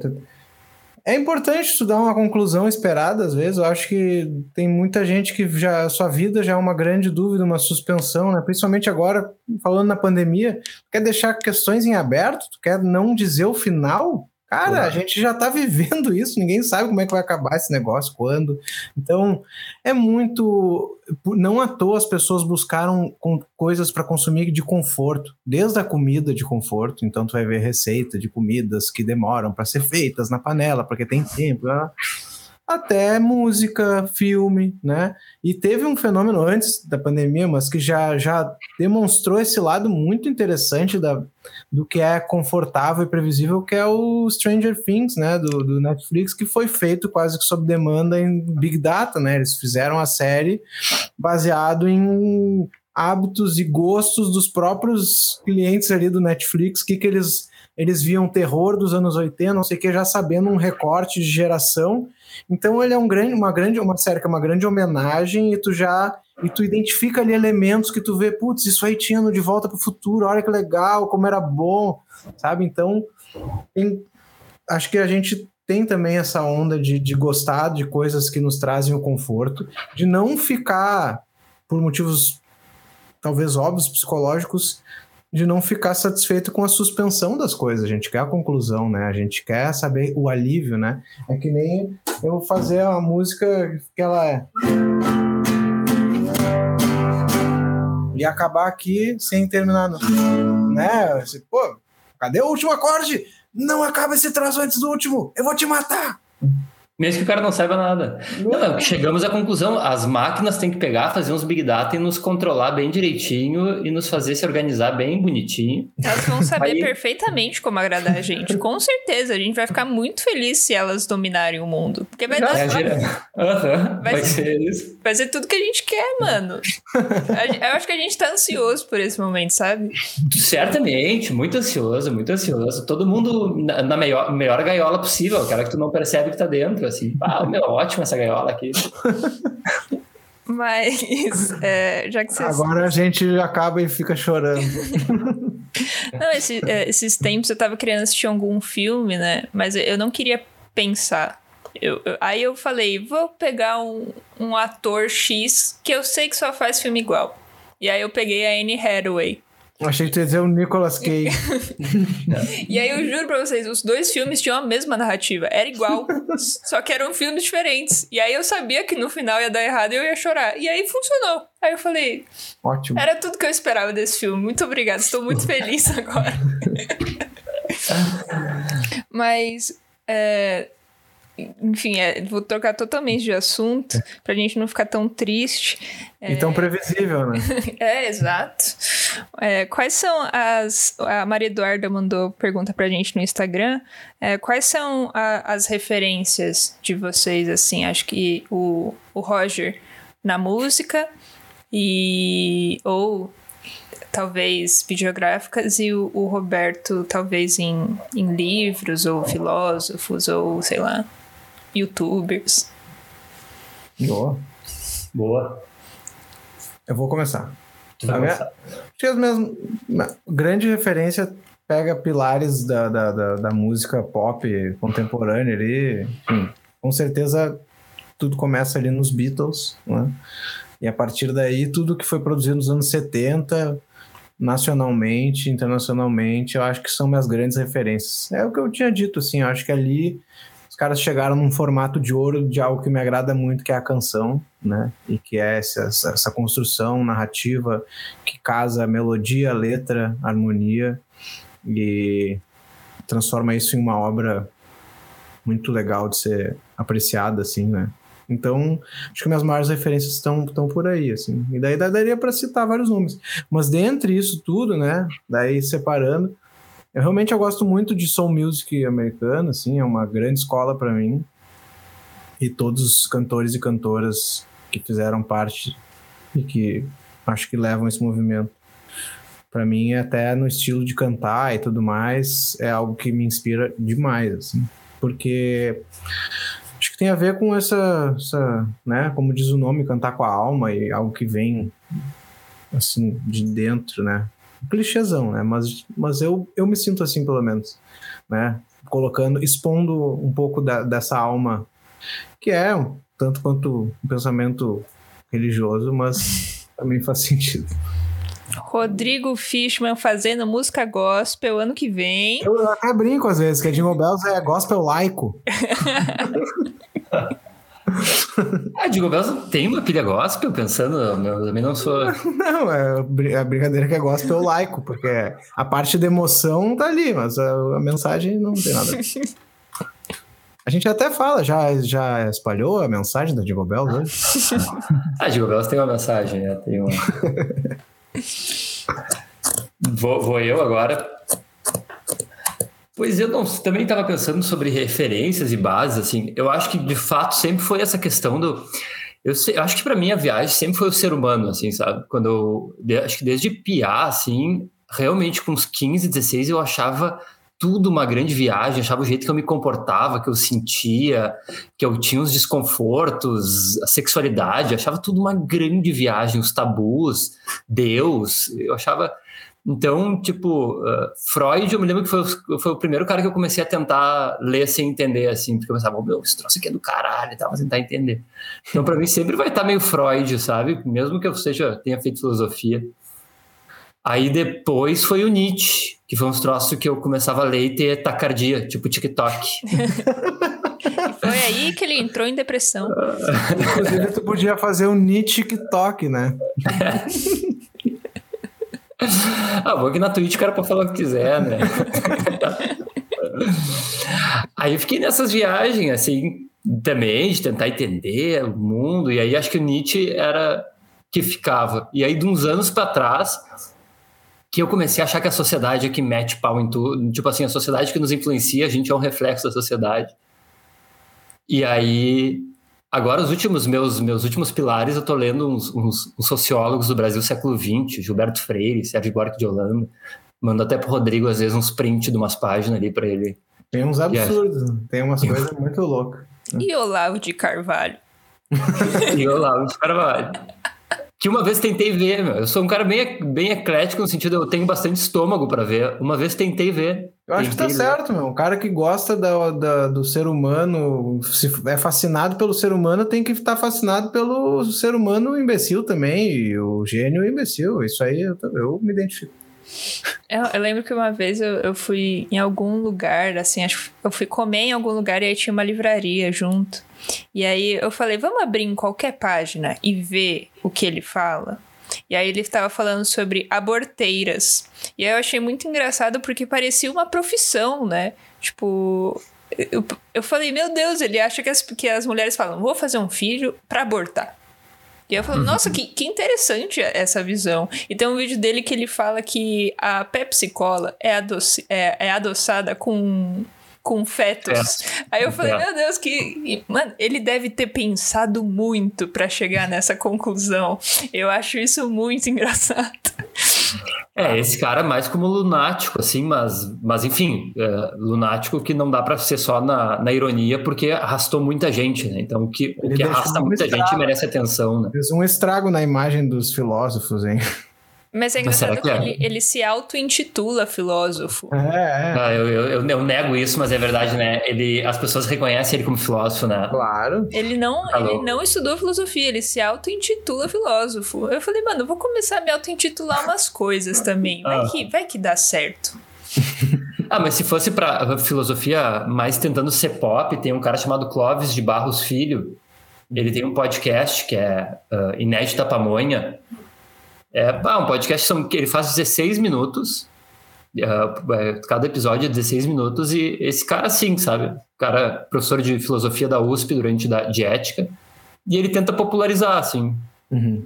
É importante estudar uma conclusão esperada, às vezes. Eu acho que tem muita gente que já sua vida já é uma grande dúvida, uma suspensão, né? Principalmente agora, falando na pandemia, quer deixar questões em aberto, tu quer não dizer o final, Cara, a gente já tá vivendo isso, ninguém sabe como é que vai acabar esse negócio, quando. Então, é muito. Não à toa as pessoas buscaram coisas para consumir de conforto, desde a comida de conforto. Então, tu vai ver receita de comidas que demoram para ser feitas na panela, porque tem tempo. Né? Até música, filme, né? E teve um fenômeno antes da pandemia, mas que já, já demonstrou esse lado muito interessante da, do que é confortável e previsível, que é o Stranger Things, né? Do, do Netflix, que foi feito quase que sob demanda em Big Data, né? Eles fizeram a série baseado em hábitos e gostos dos próprios clientes ali do Netflix, que que eles eles viam terror dos anos 80, não sei o que, já sabendo um recorte de geração então ele é um grande, uma grande, uma série que é uma grande homenagem e tu já e tu identifica ali elementos que tu vê, putz, isso aí tinha no De Volta para o Futuro, olha que legal, como era bom, sabe? Então, tem, acho que a gente tem também essa onda de, de gostar de coisas que nos trazem o conforto, de não ficar, por motivos talvez óbvios, psicológicos, de não ficar satisfeito com a suspensão das coisas. A gente quer a conclusão, né? A gente quer saber o alívio, né? É que nem eu fazer uma música que ela é. E acabar aqui sem terminar, né? Pô, cadê o último acorde? Não acaba esse traço antes do último! Eu vou te matar! Mesmo que o cara não saiba nada. Não, chegamos à conclusão, as máquinas têm que pegar, fazer uns big data e nos controlar bem direitinho e nos fazer se organizar bem bonitinho. Elas vão saber Aí... perfeitamente como agradar a gente. Com certeza, a gente vai ficar muito feliz se elas dominarem o mundo. Porque vai dar. É, uhum, vai, vai, ser, ser isso. Vai ser tudo que a gente quer, mano. Eu acho que a gente tá ansioso por esse momento, sabe? Certamente, muito ansioso, muito ansioso. Todo mundo na, na melhor, melhor gaiola possível, aquela que tu não percebe que tá dentro assim, ah, meu, ótima essa gaiola aqui. Mas, é, já que vocês... Agora a gente acaba e fica chorando. não, esse, é, esses tempos eu tava querendo assistir algum filme, né? Mas eu não queria pensar. Eu, eu, aí eu falei, vou pegar um, um ator X que eu sei que só faz filme igual. E aí eu peguei a Anne Hathaway. Achei que tu ia dizer o Nicolas Cage. e aí eu juro pra vocês, os dois filmes tinham a mesma narrativa. Era igual, só que eram filmes diferentes. E aí eu sabia que no final ia dar errado e eu ia chorar. E aí funcionou. Aí eu falei... Ótimo. Era tudo que eu esperava desse filme. Muito obrigada, estou muito feliz agora. Mas... É, enfim, é, vou trocar totalmente de assunto pra gente não ficar tão triste. E tão é... previsível, né? é, exato. É, quais são as. A Maria Eduarda mandou pergunta pra gente no Instagram. É, quais são a, as referências de vocês, assim? Acho que o, o Roger na música e. ou talvez videográficas e o, o Roberto talvez em, em livros ou filósofos ou sei lá youtubers. Boa. Boa. Eu vou começar. A minha, acho que as minhas grande referência pega pilares da, da, da, da música pop contemporânea ali. Enfim, com certeza tudo começa ali nos Beatles, né? E a partir daí, tudo que foi produzido nos anos 70, nacionalmente, internacionalmente, eu acho que são minhas grandes referências. É o que eu tinha dito, assim, eu acho que ali caras chegaram num formato de ouro de algo que me agrada muito, que é a canção, né? E que é essa, essa construção narrativa que casa melodia, letra, harmonia e transforma isso em uma obra muito legal de ser apreciada, assim, né? Então, acho que minhas maiores referências estão, estão por aí, assim. E daí daria para citar vários nomes. Mas dentre isso tudo, né? Daí separando, eu realmente eu gosto muito de soul music americano, assim, é uma grande escola para mim. E todos os cantores e cantoras que fizeram parte e que acho que levam esse movimento. Para mim, até no estilo de cantar e tudo mais, é algo que me inspira demais, assim. Porque acho que tem a ver com essa, essa, né, como diz o nome, cantar com a alma e algo que vem assim de dentro, né? Clichêzão, né? Mas, mas eu, eu me sinto assim, pelo menos, né? Colocando, expondo um pouco da, dessa alma, que é tanto quanto um pensamento religioso, mas também faz sentido. Rodrigo Fishman fazendo música gospel ano que vem. Eu até brinco às vezes, que a Jingle Bells é gospel laico. ah, Digo Bells tem uma pilha gospel, pensando, eu também não sou. Não, é a brincadeira que é gospel laico, porque a parte da emoção tá ali, mas a, a mensagem não tem nada. A gente até fala, já, já espalhou a mensagem da Jingle Bells hoje? a Jingle Bells tem uma mensagem, né? Tem uma... vou, vou eu agora. Pois eu não, também estava pensando sobre referências e bases, assim. Eu acho que de fato sempre foi essa questão do. Eu, sei, eu acho que para mim a viagem sempre foi o ser humano, assim, sabe? Quando eu, acho que desde piar, assim, realmente com uns 15, 16 eu achava tudo uma grande viagem, achava o jeito que eu me comportava, que eu sentia, que eu tinha os desconfortos, a sexualidade, achava tudo uma grande viagem, os tabus, Deus, eu achava então, tipo, uh, Freud, eu me lembro que foi, foi o primeiro cara que eu comecei a tentar ler sem entender, assim, porque eu pensava, oh, meu, esse troço aqui é do caralho e tal, tentar entender. Então, para mim, sempre vai estar tá meio Freud, sabe? Mesmo que eu seja, tenha feito filosofia. Aí depois foi o Nietzsche, que foi uns troços que eu começava a ler e ter tacardia, tipo TikTok. foi aí que ele entrou em depressão. Inclusive, tu podia fazer um Nietzsche TikTok, né? ah, vou aqui na Twitch o cara pode falar o que quiser, né? aí eu fiquei nessas viagens, assim, também, de tentar entender o mundo, e aí acho que o Nietzsche era que ficava. E aí, de uns anos para trás, que eu comecei a achar que a sociedade é que mete pau em tudo, tipo assim, a sociedade que nos influencia, a gente é um reflexo da sociedade. E aí Agora, os últimos meus, meus últimos pilares, eu tô lendo uns, uns, uns sociólogos do Brasil século XX, Gilberto Freire, Sérgio Buarque de Holanda. Mando até pro Rodrigo, às vezes, uns prints de umas páginas ali para ele. Tem uns absurdos, tem umas coisas muito loucas. E Olavo de Carvalho. e Olavo de Carvalho que uma vez tentei ver, meu. Eu sou um cara bem, bem eclético no sentido eu tenho bastante estômago para ver. Uma vez tentei ver. Eu acho tentei que tá ver. certo, meu. Um cara que gosta da, da, do ser humano, se é fascinado pelo ser humano, tem que estar fascinado pelo ser humano imbecil também, e o gênio imbecil. Isso aí eu, eu me identifico. Eu, eu, lembro que uma vez eu, eu fui em algum lugar, assim, acho eu fui comer em algum lugar e aí tinha uma livraria junto. E aí eu falei, vamos abrir em qualquer página e ver o que ele fala. E aí ele estava falando sobre aborteiras. E aí eu achei muito engraçado porque parecia uma profissão, né? Tipo, eu, eu falei, meu Deus, ele acha que as, que as mulheres falam, vou fazer um filho para abortar. E eu falo, uhum. nossa, que, que interessante essa visão. E tem um vídeo dele que ele fala que a Pepsi Cola é, adoci é, é adoçada com com fetos. É. Aí eu falei, é. meu Deus, que. Mano, ele deve ter pensado muito para chegar nessa conclusão. Eu acho isso muito engraçado. É, esse cara é mais como lunático, assim, mas, mas enfim, é, lunático que não dá para ser só na, na ironia, porque arrastou muita gente, né? Então, o que, o que arrasta muita estrago, gente merece atenção, né? Fez um estrago na imagem dos filósofos, hein? Mas é engraçado mas que, que é? ele, ele, se auto-intitula filósofo. É, é. Ah, eu, eu, eu, nego isso, mas é verdade, né? Ele, as pessoas reconhecem ele como filósofo, né? Claro. Ele não, ele não estudou filosofia, ele se auto-intitula filósofo. Eu falei, mano, eu vou começar a me auto-intitular umas coisas também. Vai, ah. que, vai que dá certo. ah, mas se fosse pra filosofia mais tentando ser pop, tem um cara chamado Clóvis de Barros Filho. Ele tem um podcast que é uh, Inédita Pamonha é um podcast são, que ele faz 16 minutos. Uh, cada episódio é 16 minutos e esse cara sim, sabe? cara professor de filosofia da USP durante da, de ética e ele tenta popularizar, assim. Uhum.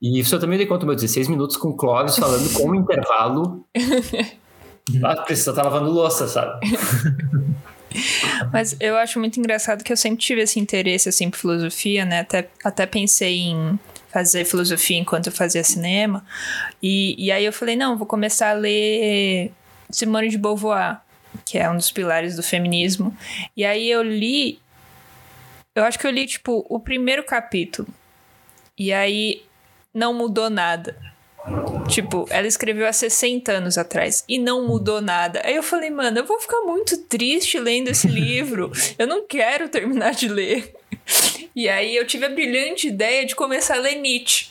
E isso eu também dei conta, meu, 16 minutos com o Clóvis falando com um intervalo. ah, precisa estar tá lavando louça, sabe? Mas eu acho muito engraçado que eu sempre tive esse interesse, assim, por filosofia, né? Até, até pensei em fazer filosofia enquanto eu fazia cinema. E, e aí eu falei, não, vou começar a ler Simone de Beauvoir, que é um dos pilares do feminismo. E aí eu li. Eu acho que eu li, tipo, o primeiro capítulo. E aí não mudou nada. Tipo, ela escreveu há 60 anos atrás e não mudou nada. Aí eu falei, mano, eu vou ficar muito triste lendo esse livro. Eu não quero terminar de ler. E aí eu tive a brilhante ideia de começar a ler Nietzsche.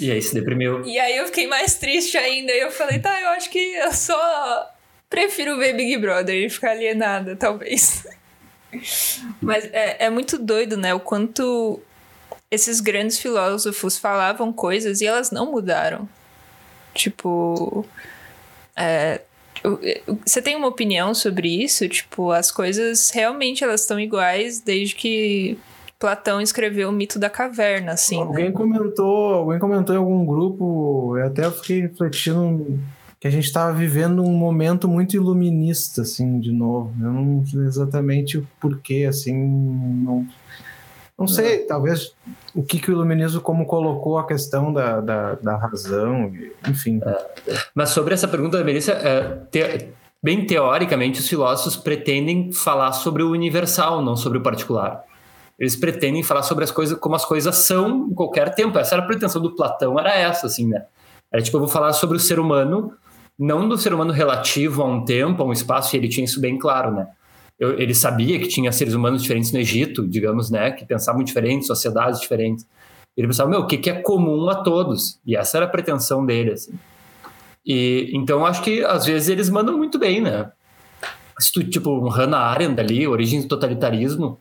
E aí se deprimiu. E aí eu fiquei mais triste ainda. E eu falei, tá, eu acho que eu só prefiro ver Big Brother e ficar alienada, talvez. Mas é, é muito doido, né? O quanto esses grandes filósofos falavam coisas e elas não mudaram. Tipo. É, Você tem uma opinião sobre isso? Tipo, as coisas realmente elas estão iguais desde que Platão escreveu o mito da caverna, assim. Alguém né? comentou, alguém comentou em algum grupo, eu até fiquei refletindo que a gente estava vivendo um momento muito iluminista, assim, de novo. Eu não sei exatamente o porquê, assim, não, não sei, é. talvez o que, que o iluminismo como colocou a questão da, da, da razão, enfim. É. Mas sobre essa pergunta da Melissa, é, te, bem teoricamente, os filósofos pretendem falar sobre o universal, não sobre o particular. Eles pretendem falar sobre as coisas como as coisas são em qualquer tempo. Essa era a pretensão do Platão, era essa, assim, né? Era tipo, eu vou falar sobre o ser humano, não do ser humano relativo a um tempo, a um espaço, e ele tinha isso bem claro, né? Eu, ele sabia que tinha seres humanos diferentes no Egito, digamos, né? Que pensavam diferentes, sociedades diferentes. Ele pensava, meu, o que, que é comum a todos? E essa era a pretensão dele, assim. E, então, acho que às vezes eles mandam muito bem, né? Se tu, tipo, um Hannah Arendt ali, Origens do Totalitarismo,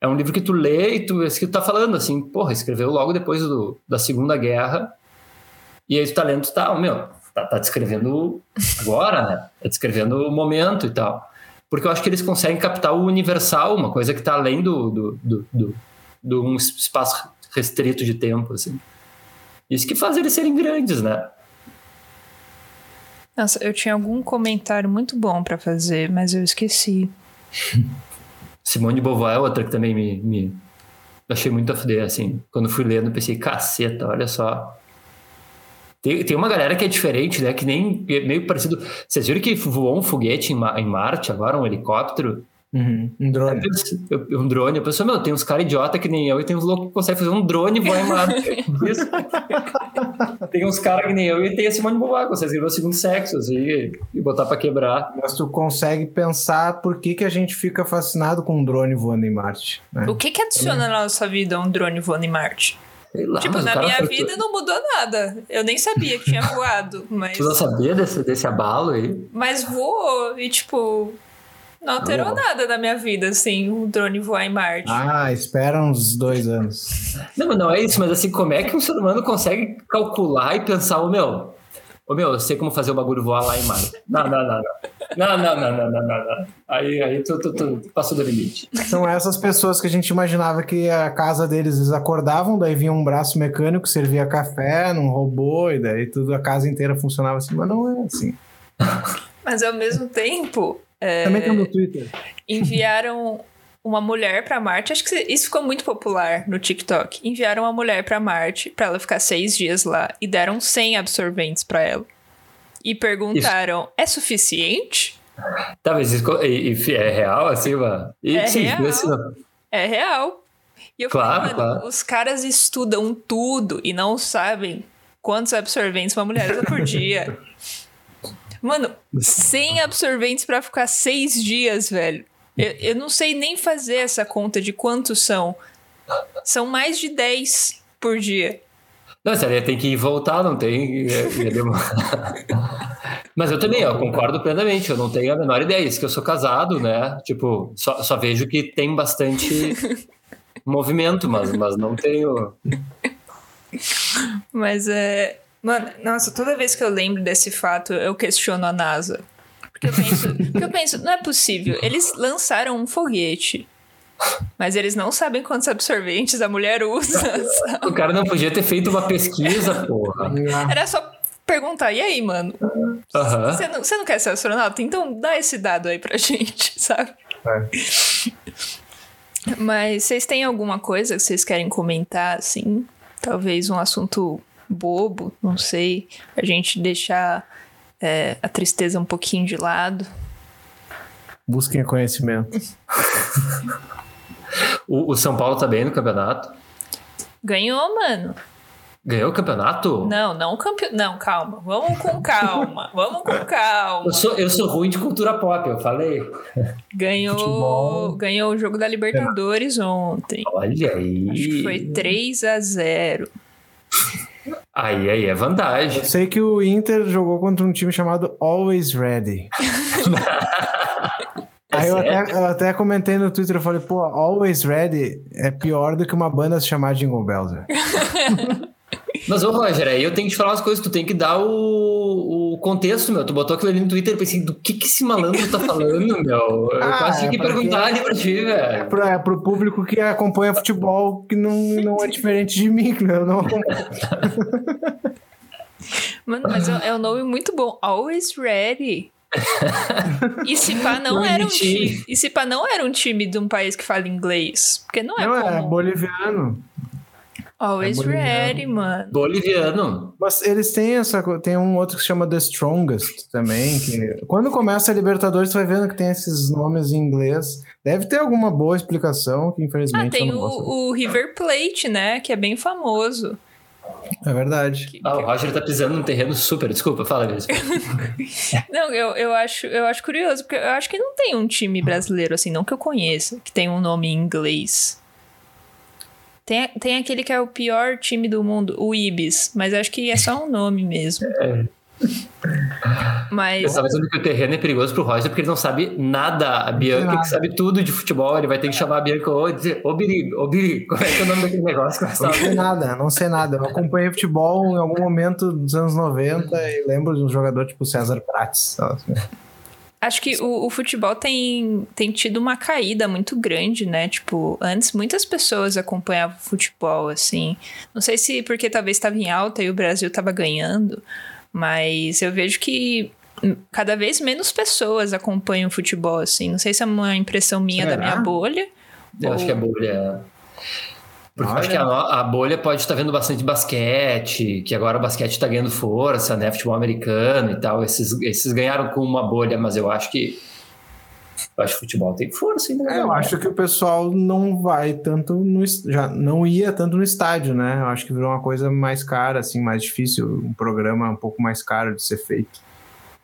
é um livro que tu lê e tu, que tu tá falando, assim, porra, escreveu logo depois do, da Segunda Guerra, e aí tu tá lendo, tu tá, meu, tá, tá descrevendo agora, né? Tá descrevendo o momento e tal. Porque eu acho que eles conseguem captar o universal, uma coisa que tá além do, do, do, do, do um espaço restrito de tempo, assim. Isso que faz eles serem grandes, né? Nossa, eu tinha algum comentário muito bom para fazer, mas eu esqueci. Simone de Beauvoir é outra que também me, me achei muito a fuder, assim. Quando fui lendo, pensei, caceta, olha só. Tem, tem uma galera que é diferente, né? Que nem é meio parecido. Vocês viram que voou um foguete em, em Marte agora, um helicóptero? Uhum, um drone. Eu, um drone. Eu penso, meu, tem uns caras idiota que nem eu e tem uns loucos que conseguem fazer um drone voar em Marte. Isso. tem uns caras que nem eu e tem a Simone Beauvoir, que consegue escrever o segundo sexo assim, e botar pra quebrar. Mas tu consegue pensar por que, que a gente fica fascinado com um drone voando em Marte. Né? O que que adiciona na nossa vida um drone voando em Marte? Lá, tipo, na minha vida não mudou nada. Eu nem sabia que tinha voado, mas... Tu não sabia desse, desse abalo aí? Mas voou e, tipo, não alterou nada na minha vida, assim, o drone voar em Marte. Ah, espera uns dois anos. Não, não é isso, mas assim, como é que um ser humano consegue calcular e pensar, o oh, meu, Ô meu, eu sei como fazer o bagulho voar lá em Marte. Não, não, não, não. Não, não, não, não, não, não, não. Aí, aí tu, tu, tu, passou do limite. São essas pessoas que a gente imaginava que a casa deles eles acordavam, daí vinha um braço mecânico, servia café num robô, e daí tudo, a casa inteira funcionava assim, mas não é assim. Mas ao mesmo tempo, é, Também tem no Twitter. Enviaram uma mulher para Marte. Acho que isso ficou muito popular no TikTok. Enviaram uma mulher para Marte para ela ficar seis dias lá e deram 100 absorventes para ela. E perguntaram: isso. é suficiente? Tá, mas isso é real assim, mano? E, é sim, real. É real. E eu claro, falei, claro. os caras estudam tudo e não sabem quantos absorventes uma mulher usa por dia. Mano, 100 absorventes para ficar seis dias, velho. Eu, eu não sei nem fazer essa conta de quantos são. São mais de 10 por dia. Não, você tem que ir voltar, não tem. Mas eu também, eu concordo plenamente, eu não tenho a menor ideia. Isso que eu sou casado, né? Tipo, só, só vejo que tem bastante movimento, mas, mas não tenho. Mas é. Mano, nossa, toda vez que eu lembro desse fato, eu questiono a NASA. Porque eu penso, porque eu penso não é possível. Eles lançaram um foguete. Mas eles não sabem quantos absorventes a mulher usa. Sabe? O cara não podia ter feito uma pesquisa, porra. Era só perguntar, e aí, mano? Você uhum. não, não, quer ser astronauta? Então dá esse dado aí pra gente, sabe? É. Mas vocês têm alguma coisa que vocês querem comentar, assim? Talvez um assunto bobo, não sei. A gente deixar é, a tristeza um pouquinho de lado. Busquem conhecimento. O, o São Paulo tá bem no campeonato? Ganhou, mano. Ganhou o campeonato? Não, não o campeonato. Não, calma. Vamos com calma. Vamos com calma. Eu sou, eu sou ruim de cultura pop, eu falei. Ganhou, ganhou o jogo da Libertadores ontem. Olha aí. Acho que foi 3 a 0 Aí, aí é vantagem. Eu sei que o Inter jogou contra um time chamado Always Ready. É aí eu até, eu até, comentei no Twitter, eu falei, pô, Always Ready é pior do que uma banda se chamar Jingle Bells. Mas, ô Roger, aí eu tenho que te falar umas coisas, tu tem que dar o, o contexto, meu. Tu botou aquilo ali no Twitter e pensei, do que que esse malandro tá falando, meu? Eu Ah, quase é tive que perguntar ali pra ti, É velho. pra, é pro público que acompanha futebol, que não, não é diferente de mim, né? Eu não. Mano, mas é, é um nome muito bom. Always Ready. E se pá não Nome era um time. E se pá não era um time de um país que fala inglês. Porque não é Não, é boliviano. Always é boliviano. Ready, mano. Boliviano. Mas eles têm essa. Tem um outro que se chama The Strongest também. Que quando começa a Libertadores, você vai vendo que tem esses nomes em inglês. Deve ter alguma boa explicação, que Ah, infelizmente tem eu não posso. o, o River Plate, né? Que é bem famoso. É verdade. Que- Ah, o Roger tá pisando num terreno super. Desculpa, fala mesmo. Não, eu, eu, acho, eu acho curioso, porque eu acho que não tem um time brasileiro, assim, não que eu conheça, que tem um nome em inglês. Tem, tem aquele que é o pior time do mundo, o Ibis, mas eu acho que é só um nome mesmo. Eu Mas. tava dizendo que o terreno é perigoso pro Roger porque ele não sabe nada. A Bianca, nada. que sabe tudo de futebol, ele vai ter que chamar a Bianca ou dizer, ô Biri, ô Biri, como é que é o nome daquele negócio que Não sei nada, não sei nada. Eu acompanhei futebol em algum momento dos anos 90 e lembro de um jogador tipo César Prates. Acho que o, o futebol tem, tem tido uma caída muito grande, né? Tipo, antes muitas pessoas acompanhavam futebol, assim. Não sei se porque talvez estava em alta e o Brasil estava ganhando, mas eu vejo que cada vez menos pessoas acompanham futebol, assim. Não sei se é uma impressão minha da Será? minha bolha. Eu acho que é bolha. Porque eu acho que a, a bolha pode estar vendo bastante basquete, que agora o basquete está ganhando força, né? Futebol americano e tal. Esses, esses ganharam com uma bolha, mas eu acho que. Eu acho que o futebol tem força ainda. É, eu acho que o pessoal não vai tanto no já não ia tanto no estádio, né? Eu acho que virou uma coisa mais cara, assim, mais difícil, um programa um pouco mais caro de ser feito.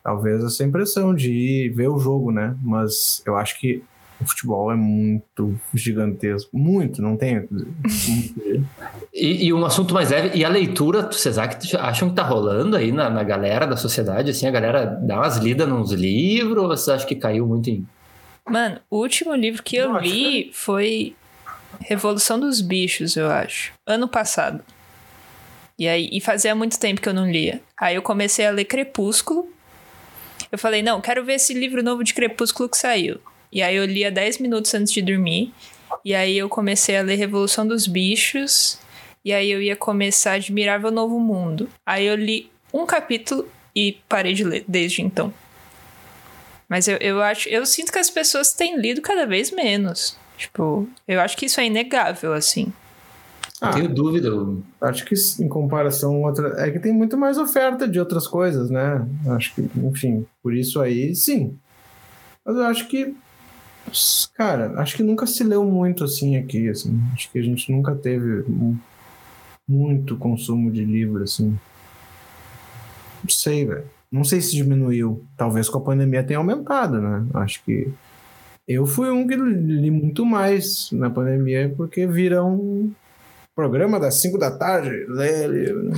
Talvez essa impressão de ir ver o jogo, né? Mas eu acho que o futebol é muito gigantesco, muito, não tem. E, e um assunto mais leve, e a leitura, vocês acham que tá rolando aí na, na galera da sociedade? Assim, a galera dá umas lidas nos livros, ou vocês acham que caiu muito em. Mano, o último livro que eu acho li foi Revolução dos Bichos, eu acho. Ano passado. E aí, e fazia muito tempo que eu não lia. Aí eu comecei a ler Crepúsculo. Eu falei, não, quero ver esse livro novo de Crepúsculo que saiu. E aí eu lia 10 minutos antes de dormir. E aí eu comecei a ler Revolução dos Bichos. E aí eu ia começar Admirável Novo Mundo. Aí eu li um capítulo e parei de ler desde então. Mas eu, eu acho, eu sinto que as pessoas têm lido cada vez menos. Tipo, eu acho que isso é inegável, assim. Ah, Tenho dúvida. Acho que em comparação a outra. É que tem muito mais oferta de outras coisas, né? Acho que, enfim, por isso aí, sim. Mas eu acho que. Cara, acho que nunca se leu muito assim aqui, assim. Acho que a gente nunca teve mu- muito consumo de livro, assim. Não sei, velho. Não sei se diminuiu. Talvez com a pandemia tenha aumentado, né? Acho que. Eu fui um que li muito mais na pandemia porque vira um programa das 5 da tarde, lê livro.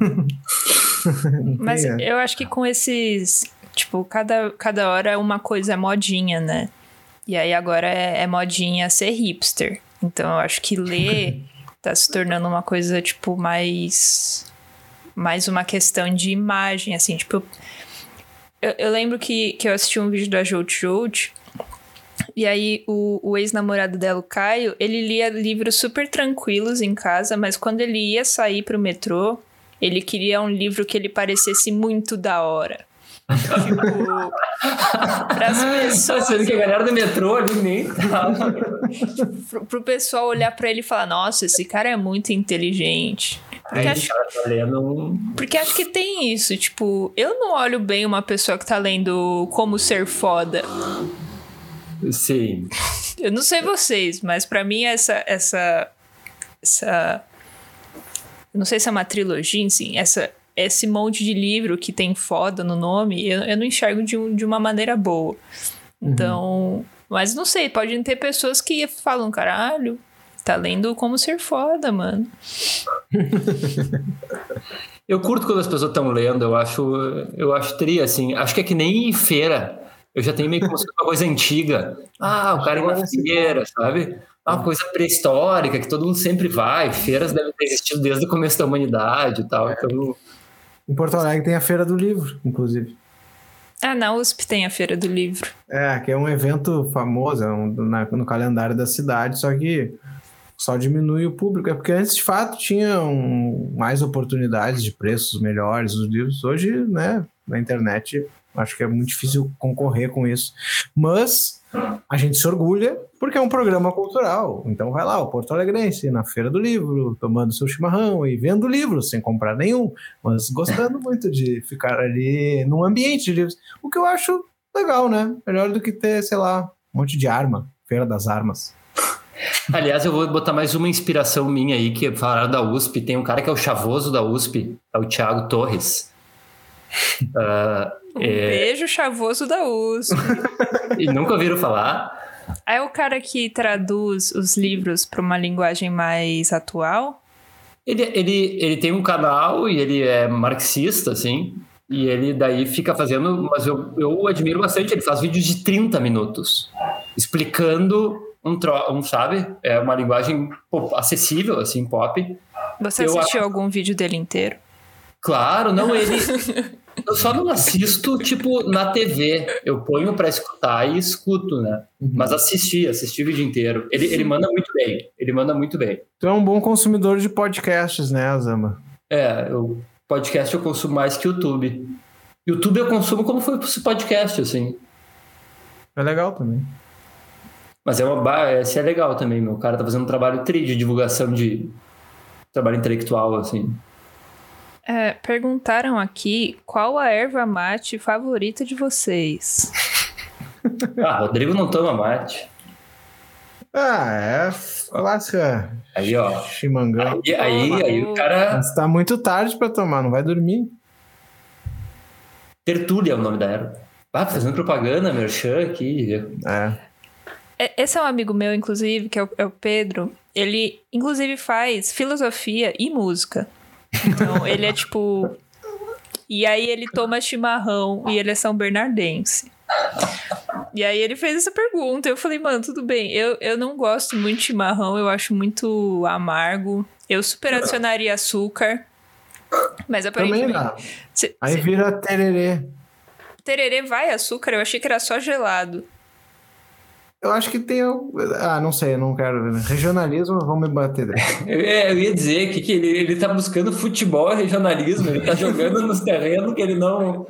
Mas eu acho que com esses. Tipo, cada, cada hora uma coisa é modinha, né? E aí agora é, é modinha ser hipster. Então eu acho que ler tá se tornando uma coisa, tipo, mais. Mais uma questão de imagem, assim, tipo. Eu, eu lembro que, que eu assisti um vídeo da Jout Jout. E aí, o, o ex-namorado dela, o Caio, ele lia livros super tranquilos em casa, mas quando ele ia sair pro metrô, ele queria um livro que ele parecesse muito da hora. Tipo, pras Tá pessoas, sendo que a galera do metrô ali nem tava. pro, pro pessoal olhar pra ele e falar, nossa, esse cara é muito inteligente. Porque, o acho, tá lendo um. porque acho que tem isso, tipo, eu não olho bem uma pessoa que tá lendo Como Ser Foda. Sim. Eu não sei vocês, mas pra mim essa essa essa não sei se é uma trilogia, sim, essa esse monte de livro que tem foda no nome, eu, eu não enxergo de, um, de uma maneira boa. Então, mas não sei, podem ter pessoas que falam, caralho, tá lendo como ser foda, mano. Eu curto quando as pessoas estão lendo, eu acho, eu acho tri, assim. Acho que é que nem em feira. Eu já tenho meio como se fosse uma coisa antiga. Ah, o cara ir na feira, sabe? Ah, Uma coisa pré-histórica que todo mundo sempre vai. Feiras devem ter existido desde o começo da humanidade e tal. Então, Em Porto Alegre tem a Feira do Livro, inclusive. Ah, na USP tem a Feira do Livro. É, que é um evento famoso é um, na, no calendário da cidade, só que só diminui o público. É porque antes, de fato, tinham mais oportunidades de preços melhores dos livros. Hoje, né, na internet, acho que é muito difícil concorrer com isso. Mas a gente se orgulha porque é um programa cultural. Então vai lá, o Porto Alegrense, na Feira do Livro, tomando seu chimarrão e vendo livros, sem comprar nenhum, mas gostando muito de ficar ali num ambiente de livros. O que eu acho legal, né? Melhor do que ter, sei lá, um monte de arma, Feira das Armas. Aliás, eu vou botar mais uma inspiração minha aí, que falaram da USP. Tem um cara que é o chavoso da USP, é o Thiago Torres. Uh, um é... beijo chavoso da USP. e nunca ouviram falar? É o cara que traduz os livros para uma linguagem mais atual? Ele, ele, ele tem um canal e ele é marxista, assim. E ele daí fica fazendo, mas eu, eu admiro bastante, ele faz vídeos de 30 minutos, explicando um, tro, um sabe? É uma linguagem pop, acessível, assim, pop. Você eu assistiu algum vídeo dele inteiro? Claro, não, ele. eu só não assisto, tipo, na TV. Eu ponho para escutar e escuto, né? Uhum. Mas assisti, assisti o vídeo inteiro. Ele, ele manda muito bem. Ele manda muito bem. Tu é um bom consumidor de podcasts, né, Azama? É, eu, podcast eu consumo mais que YouTube. YouTube eu consumo como foi podcast, assim. É legal também. Mas é uma esse é legal também, meu. O cara tá fazendo um trabalho tri de divulgação de trabalho intelectual, assim. É, perguntaram aqui qual a erva mate favorita de vocês. ah, Rodrigo não toma mate. Ah, é clássica. Aí, ó. Chimangão. Aí, aí, aí o cara. Mas tá muito tarde pra tomar, não vai dormir. Tertúlia é o nome da erva. Ah, fazendo propaganda, merchan aqui. É. é. Esse é um amigo meu, inclusive, que é o, é o Pedro. Ele, inclusive, faz filosofia e música. Então, ele é tipo. E aí ele toma chimarrão e ele é São Bernardense. E aí ele fez essa pergunta. Eu falei, mano, tudo bem. Eu, eu não gosto muito de chimarrão, eu acho muito amargo. Eu super adicionaria açúcar. Mas aparentemente. Também dá. Cê, aí cê... vira tererê. Tererê vai açúcar? Eu achei que era só gelado. Eu acho que tem. Ah, não sei, eu não quero. Regionalismo, vamos me bater. É, eu ia dizer que, que ele, ele tá buscando futebol e regionalismo, ele tá jogando nos terrenos que ele não.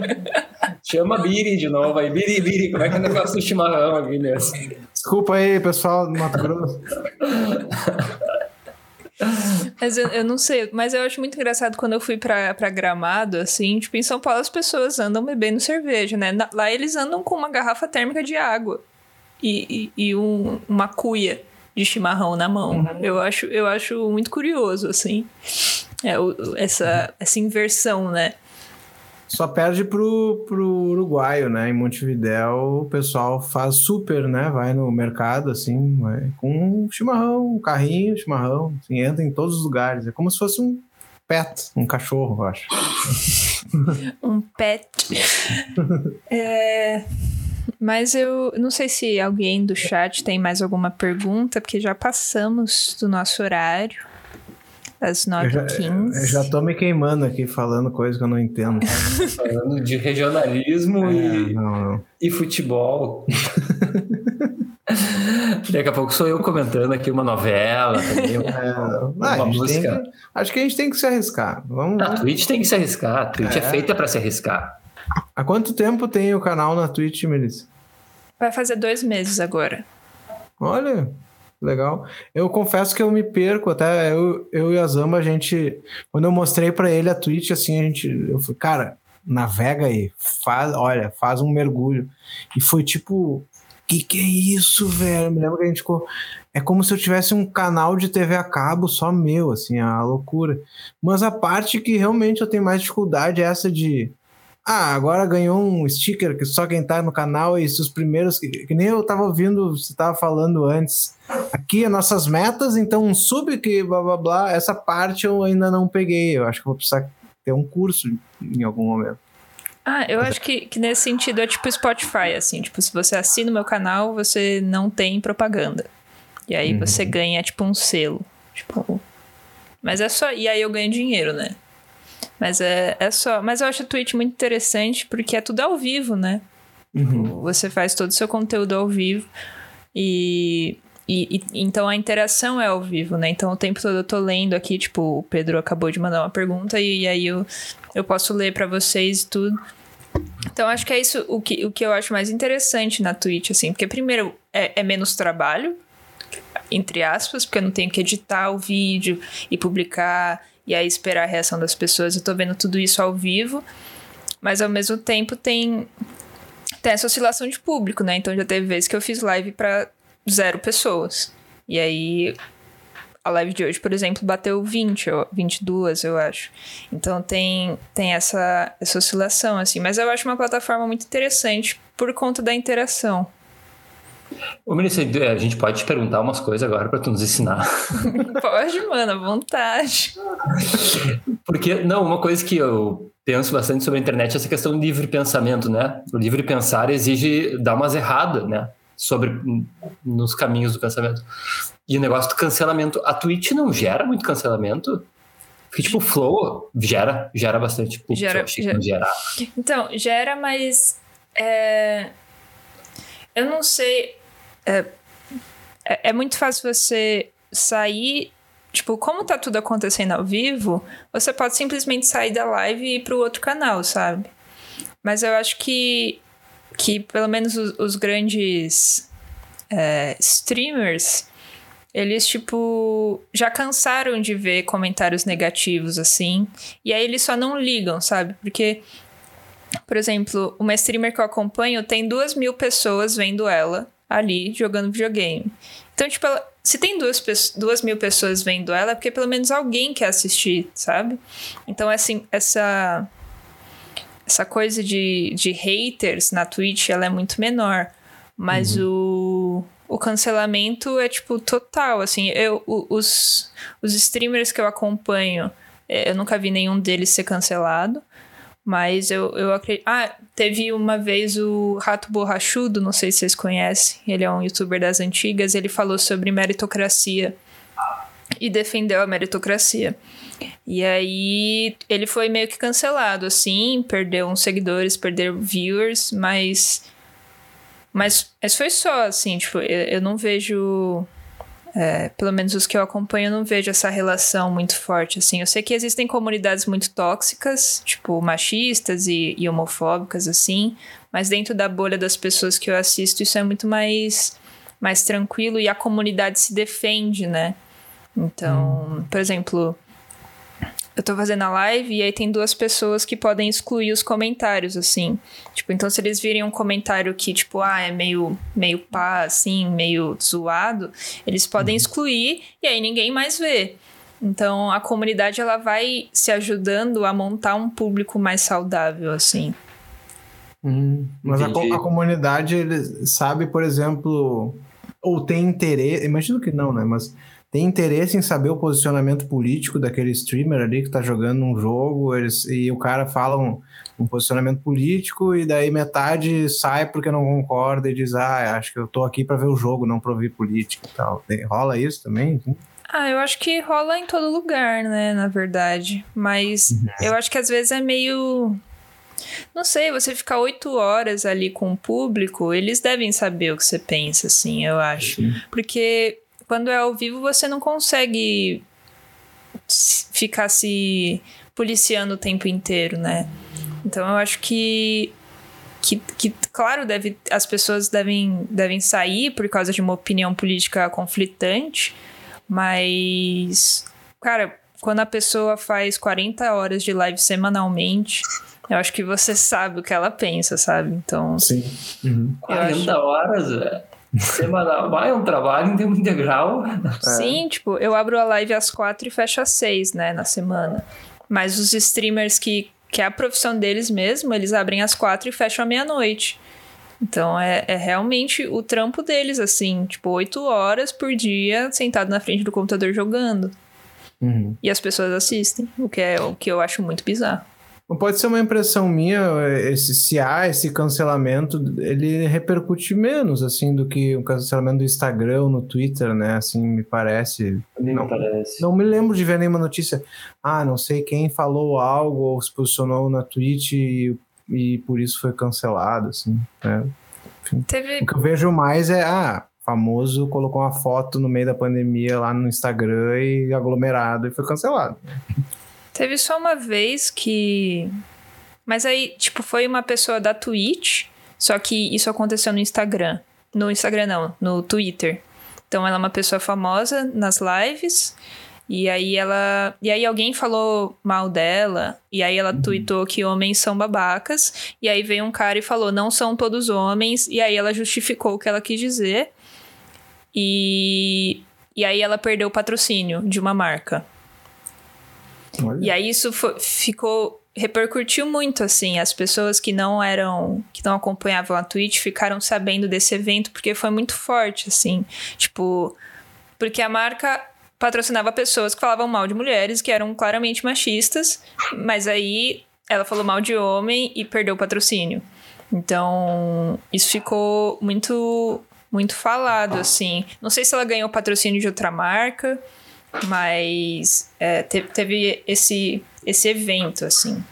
Chama Biri de novo aí. Biri, Biri, como é que é o negócio do chimarrão aqui nesse? Desculpa aí, pessoal do Mato Grosso. Mas eu, eu, não sei, mas eu acho muito engraçado quando eu fui pra, pra Gramado, assim, tipo, em São Paulo as pessoas andam bebendo cerveja, né? Lá eles andam com uma garrafa térmica de água e, e, e um, uma cuia de chimarrão na mão. Uhum. Eu, acho, eu acho muito curioso, assim, é, o, essa, essa inversão, né? Só perde pro, pro uruguaio, né? Em Montevidéu o pessoal faz super, né? Vai no mercado, assim, vai com um chimarrão, um carrinho, chimarrão, assim, entra em todos os lugares. É como se fosse um pet, um cachorro, eu acho. um pet. é... Mas eu não sei se alguém do chat tem mais alguma pergunta, porque já passamos do nosso horário. Às 9h15. Eu já tô me queimando aqui falando coisa que eu não entendo. falando de regionalismo é, e, não, não. e futebol. Daqui a pouco sou eu comentando aqui uma novela também, é, uma, ah, música. Que, acho que a gente tem que se arriscar. Vamos, a Twitch tem que se arriscar. A Twitch é, é feita para se arriscar. Há quanto tempo tem o canal na Twitch, Melissa? Vai fazer dois meses agora. Olha, legal. Eu confesso que eu me perco, até eu, eu e a Zamba, a gente. Quando eu mostrei para ele a Twitch, assim, a gente. Eu falei, cara, navega aí, faz, olha, faz um mergulho. E foi tipo, que que é isso, velho? Me lembro que a gente ficou. É como se eu tivesse um canal de TV a cabo só meu, assim, a loucura. Mas a parte que realmente eu tenho mais dificuldade é essa de ah, agora ganhou um sticker que só quem tá no canal e os primeiros. Que, que nem eu tava ouvindo, você tava falando antes. Aqui as nossas metas, então um sub que blá blá blá. Essa parte eu ainda não peguei. Eu acho que vou precisar ter um curso em algum momento. Ah, eu acho que, que nesse sentido é tipo Spotify, assim. Tipo, se você assina o meu canal, você não tem propaganda. E aí uhum. você ganha, tipo, um selo. Tipo. Mas é só. E aí eu ganho dinheiro, né? Mas é, é só. Mas eu acho a Twitch muito interessante porque é tudo ao vivo, né? Uhum. Você faz todo o seu conteúdo ao vivo. E, e, e, então a interação é ao vivo, né? Então o tempo todo eu tô lendo aqui, tipo, o Pedro acabou de mandar uma pergunta e, e aí eu, eu posso ler para vocês e tudo. Então acho que é isso o que, o que eu acho mais interessante na Twitch, assim, porque primeiro é, é menos trabalho, entre aspas, porque eu não tenho que editar o vídeo e publicar e aí esperar a reação das pessoas. Eu tô vendo tudo isso ao vivo, mas ao mesmo tempo tem, tem essa oscilação de público, né? Então já teve vezes que eu fiz live para zero pessoas. E aí a live de hoje, por exemplo, bateu 20, 22, eu acho. Então tem, tem essa, essa oscilação, assim. Mas eu acho uma plataforma muito interessante por conta da interação. Ô, Melissa, a gente pode te perguntar umas coisas agora para tu nos ensinar. pode, mano, à vontade. Porque, não, uma coisa que eu penso bastante sobre a internet é essa questão do livre pensamento, né? O livre pensar exige dar umas erradas, né? Sobre, nos caminhos do pensamento. E o negócio do cancelamento. A Twitch não gera muito cancelamento? Porque, tipo, o Flow gera, gera bastante. Putz, gera, gera. gera. Então, gera, mas... É... Eu não sei é, é, muito fácil você sair. Tipo, como tá tudo acontecendo ao vivo, você pode simplesmente sair da live e ir pro outro canal, sabe? Mas eu acho que, que pelo menos os, os grandes é, streamers, eles, tipo, já cansaram de ver comentários negativos, assim. E aí eles só não ligam, sabe? Porque, por exemplo, uma streamer que eu acompanho tem duas mil pessoas vendo ela ali jogando videogame. Então, tipo, ela, se tem duas, duas mil pessoas vendo ela, é porque pelo menos alguém quer assistir, sabe? Então, assim, essa, essa coisa de, de haters na Twitch, ela é muito menor. Mas uhum. o, o cancelamento é, tipo, total, assim. Eu, os, os streamers que eu acompanho, é, eu nunca vi nenhum deles ser cancelado. Mas eu, eu acredito. Ah, teve uma vez o Rato Borrachudo, não sei se vocês conhecem. Ele é um youtuber das antigas. Ele falou sobre meritocracia e defendeu a meritocracia. E aí ele foi meio que cancelado, assim, perdeu uns seguidores, perdeu viewers, mas. Mas, mas foi só, assim, tipo, eu, eu não vejo é, pelo menos os que eu acompanho, eu não vejo essa relação muito forte, assim. Eu sei que existem comunidades muito tóxicas, tipo, machistas e, e homofóbicas, assim, mas dentro da bolha das pessoas que eu assisto, isso é muito mais, mais tranquilo e a comunidade se defende, né? Então, hum. por exemplo, eu tô fazendo a live e aí tem duas pessoas que podem excluir os comentários, assim. Tipo, então se eles virem um comentário que, tipo, ah, é meio, meio pá, assim, meio zoado, eles podem uhum. excluir e aí ninguém mais vê. Então a comunidade ela vai se ajudando a montar um público mais saudável, assim. Hum, mas a, a, comunidade ele sabe, por exemplo, ou tem interesse, imagino que não, né? Mas tem interesse em saber o posicionamento político daquele streamer ali que tá jogando um jogo eles, e o cara fala um, um, posicionamento político e daí metade sai porque não concorda e diz, ah, acho que eu tô aqui para ver o jogo, não pra ouvir política e tal. Tem, rola isso também? Ah, eu acho que rola em todo lugar, né, na verdade. Mas uhum. eu acho que às vezes é meio... Não sei, você ficar oito horas ali com o público, eles devem saber o que você pensa, assim, eu acho. Sim. Porque quando é ao vivo, você não consegue ficar se policiando o tempo inteiro, né? Então eu acho que que, que, claro, deve, as pessoas devem, devem sair por causa de uma opinião política conflitante, mas, cara, quando a pessoa faz 40 horas de live semanalmente, eu acho que você sabe o que ela pensa, sabe? Então. Sim. Uhum. 40 acho... horas, velho. Semanal. Vai, é um trabalho em tempo integral. Sim, tipo, eu abro a live às quatro e fecho às seis, né, na semana. Mas os streamers que, que é a profissão deles mesmo, eles abrem às quatro e fecham à meia-noite. Então é, é realmente o trampo deles, assim, tipo, oito horas por dia sentado na frente do computador jogando. Uhum. E as pessoas assistem, o que é o que eu acho muito bizarro. Pode ser uma impressão minha, esse, se há esse cancelamento, ele repercute menos, assim, do que o cancelamento do Instagram ou no Twitter, né? Assim, me parece. Nem não, parece. não me lembro de ver nenhuma notícia. Ah, não sei quem falou algo ou se posicionou na Twitch e, e por isso foi cancelado, assim. Né? Teve. O que eu vejo mais é, ah, famoso colocou uma foto no meio da pandemia lá no Instagram e aglomerado e foi cancelado. Teve só uma vez que. Mas aí, tipo, foi uma pessoa da Twitch, só que isso aconteceu no Instagram. No Instagram não, no Twitter. Então ela é uma pessoa famosa nas lives. E aí ela. E aí alguém falou mal dela. E aí ela tweetou que homens são babacas. E aí veio um cara e falou: não são todos homens. E aí ela justificou o que ela quis dizer. E. E aí ela perdeu o patrocínio de uma marca. Olha. E aí isso ficou repercutiu muito assim, as pessoas que não eram que não acompanhavam a Twitch ficaram sabendo desse evento porque foi muito forte assim, tipo, porque a marca patrocinava pessoas que falavam mal de mulheres que eram claramente machistas, mas aí ela falou mal de homem e perdeu o patrocínio. Então, isso ficou muito muito falado assim. Não sei se ela ganhou patrocínio de outra marca, mas é, te- teve esse, esse evento, assim.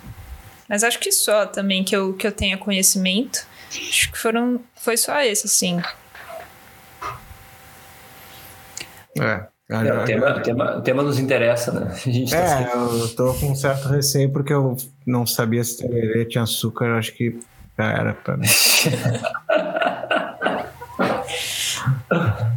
Mas acho que só também que eu, que eu tenha conhecimento. Acho que foram, foi só esse, assim. É. É, o, tema, o, tema, o tema nos interessa, né? A gente tá É, sempre- eu tô com um certo receio porque eu não sabia se tererê tinha açúcar, eu acho que já era pra mim.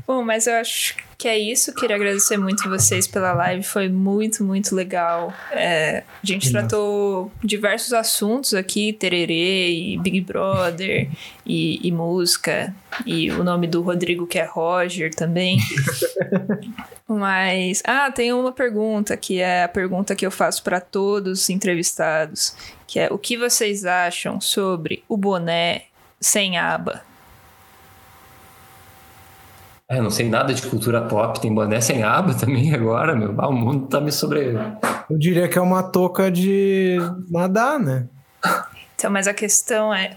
Bom, mas eu acho que é isso. Queria agradecer muito vocês pela live. Foi muito, muito legal. É, a gente tratou diversos assuntos aqui: tererê, e Big Brother, e, e música, e o nome do Rodrigo, que é Roger também. Mas. Ah, tem uma pergunta que é a pergunta que eu faço para todos os entrevistados: que é o que vocês acham sobre o boné sem aba? É, eu não sei nada de cultura pop, tem boné sem aba também agora, meu. Ah, o mundo tá me sobre. Eu diria que é uma touca de nadar, né? Então, mas a questão é.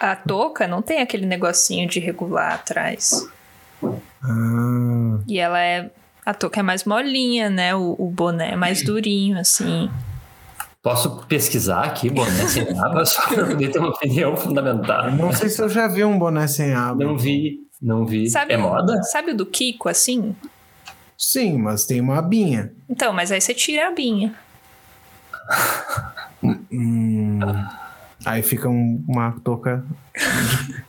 A touca não tem aquele negocinho de regular atrás. Ah, E ela é. A touca é mais molinha, né? O, o boné é mais durinho, assim. Posso pesquisar aqui, boné sem aba, só pra poder ter uma opinião fundamentada. não sei se eu já vi um boné sem aba. Não vi, não vi. Sabe, É moda? Sabe o do Kiko, assim? Sim, mas tem uma abinha. Então, mas aí você tira a abinha. Hum, aí fica um- uma touca.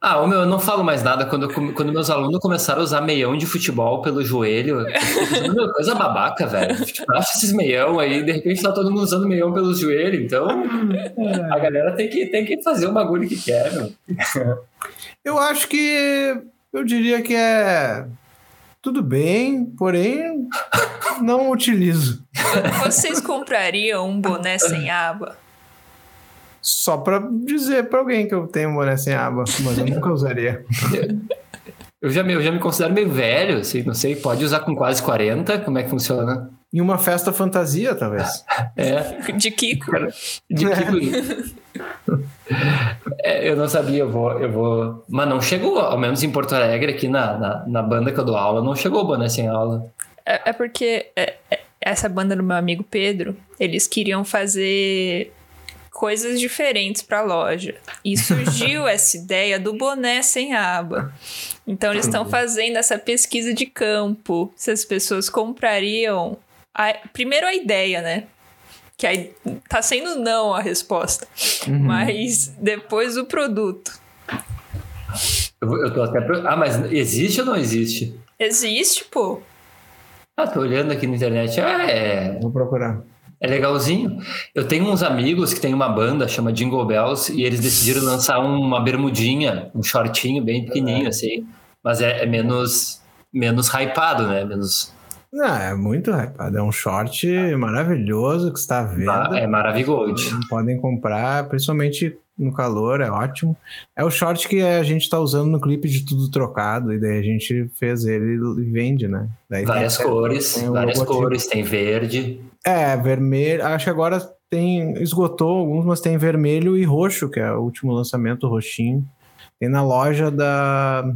Ah, ô, meu, eu não falo mais nada. Quando, eu quando meus alunos começaram a usar meião de futebol pelo joelho, meu, coisa babaca, velho. Tipo, acha esses meião aí, de repente tá todo mundo usando meião pelo joelho, então a galera tem que, tem que fazer o bagulho que quer, meu. Eu acho que eu diria que é tudo bem, porém não utilizo. Vocês comprariam um boné sem aba? Só pra dizer pra alguém que eu tenho um boné sem aba, mas eu nunca usaria. Eu já, me- eu já me considero meio velho, assim, não sei, pode usar com quase 40, como é que funciona? Em uma festa fantasia, talvez. É, De Kiko? de que... É, eu não sabia, eu vou, eu vou... Mas não chegou, ao menos em Porto Alegre, aqui na, na, na banda que eu dou aula, não chegou o boné sem aula. É, é porque é- é- essa banda do meu amigo Pedro, eles queriam fazer coisas diferentes para a loja. E surgiu essa ideia do boné sem aba. Então eles estão fazendo essa pesquisa de campo, se as pessoas comprariam a- primeiro a ideia, né? Que aí tá sendo não a resposta, mas depois o produto. Eu, eu tô até... Ah, mas existe ou não existe? Existe, pô. Ah, tô olhando aqui na internet, ah, é... Vou procurar. É legalzinho. Eu tenho uns amigos que tem uma banda, chama Jingle Bells, e eles decidiram lançar uma bermudinha, um shortinho bem pequenininho, assim. Mas é, é menos, menos hypado, né? Menos... Não, é muito hypado. É um short maravilhoso que está à venda. É maravilhoso. Podem comprar, principalmente no calor, é ótimo. É o short que a gente tá usando no clipe de tudo trocado, e daí a gente fez ele e vende, né? Daí várias tem, cores, tem várias cores, tem verde. É, vermelho. Acho que agora tem. Esgotou alguns, mas tem vermelho e roxo, que é o último lançamento, roxinho. Tem na loja da,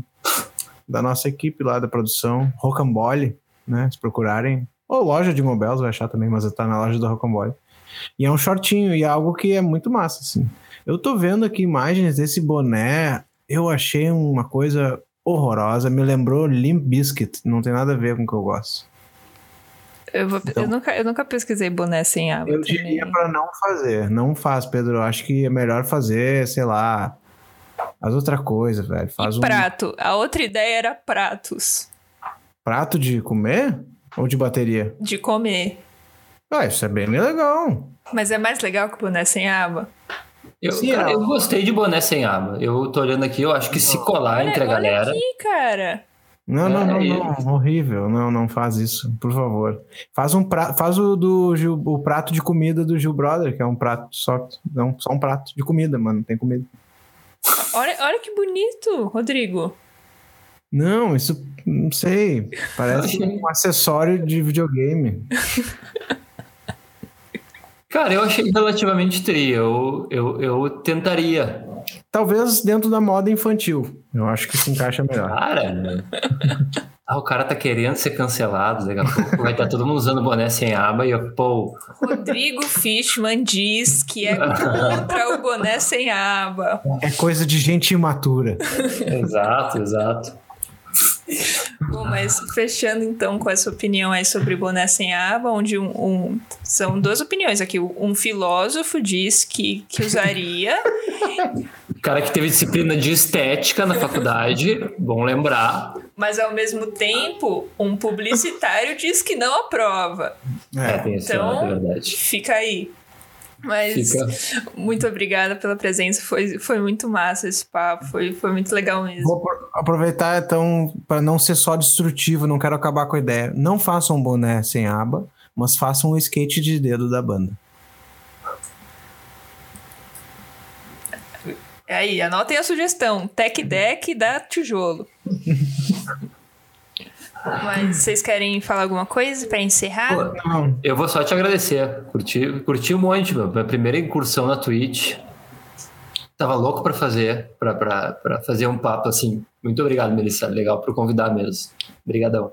da nossa equipe lá da produção, Rocambole, né? Se procurarem. Ou loja de Mobiles vai achar também, mas tá na loja da Rocambole. E é um shortinho, e é algo que é muito massa, assim. Eu tô vendo aqui imagens desse boné, eu achei uma coisa horrorosa, me lembrou Limp Biscuit, não tem nada a ver com o que eu gosto. Eu, vou, então, eu, nunca, eu nunca pesquisei boné sem aba. Eu diria para não fazer, não faz, Pedro. Eu acho que é melhor fazer, sei lá, as outras coisas, velho. Faz e um prato. A outra ideia era pratos. Prato de comer ou de bateria. De comer. Ah, isso é bem legal. Mas é mais legal que o boné sem aba. Eu, Sim, cara, é. eu gostei de boné sem aba. Eu tô olhando aqui, eu acho que se colar entre a olha galera. aqui, cara. Não, não, É, não, não, horrível. Não, não faz isso, por favor. Faz um prato, faz o do Gil- o prato de comida do Gil Brother, que é um prato só, não, só um prato de comida, mano, tem comida. Olha, olha que bonito, Rodrigo. Não, isso não sei, parece um acessório de videogame. Cara, eu achei relativamente tri. Eu, eu, eu tentaria. Talvez dentro da moda infantil. Eu acho que se encaixa melhor. Cara, ah, o cara tá querendo ser cancelado. Daqui a pouco vai estar todo mundo usando boné sem aba e eu, pô, Rodrigo Fishman diz que é contra o boné sem aba. É coisa de gente imatura. exato, exato. Bom, mas fechando então com essa opinião aí sobre boné sem aba, onde um, um- são duas opiniões aqui. Um filósofo diz que, que usaria, O cara que teve disciplina de estética na faculdade, bom lembrar. mas ao mesmo tempo um publicitário diz que não aprova. É, É, tem esse Então- lado, é verdade. Fica aí. Mas Fica. muito obrigada pela presença, foi, foi muito massa esse papo, foi, foi muito legal mesmo. Vou apro- aproveitar então para não ser só destrutivo, não quero acabar com a ideia. Não façam um boné sem aba, mas façam um skate de dedo da banda. Aí, anotem a sugestão: Tech Deck da tijolo. Mas vocês querem falar alguma coisa para encerrar? Pô, Não, Eu vou só te agradecer. Curti, curti um monte, meu. Minha primeira incursão na Twitch. Tava louco pra fazer, pra fazer um papo assim. Muito obrigado, Melissa. Legal por convidar mesmo. Obrigadão.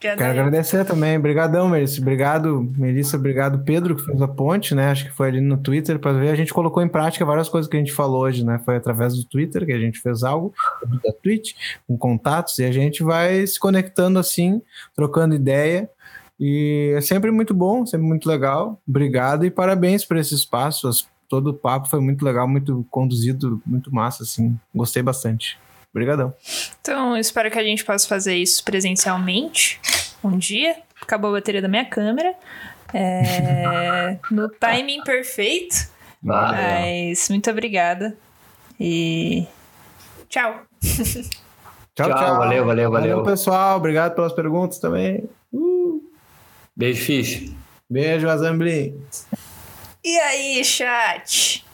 Quero agradecer também. Obrigadão, Melissa. Obrigado, Melissa. Obrigado, Pedro, que fez a ponte, né? Acho que foi ali no Twitter para ver. A gente colocou em prática várias coisas que a gente falou hoje, né? Foi através do Twitter que a gente fez algo, da Twitch, com contatos, e a gente vai se conectando assim, trocando ideia. E é sempre muito bom, sempre muito legal. Obrigado e parabéns por esse espaço. Todo o papo foi muito legal, muito conduzido, muito massa, assim. Gostei bastante. Obrigadão. Então, eu espero que a gente possa fazer isso presencialmente um dia. Acabou a bateria da minha câmera. É, no timing perfeito. Ah, Mas muito obrigada. E tchau. Tchau, Tchau, tchau. valeu, valeu, valeu. pessoal. Obrigado pelas perguntas também. Beijo, Fish. Beijo, Azambli. E aí, chat?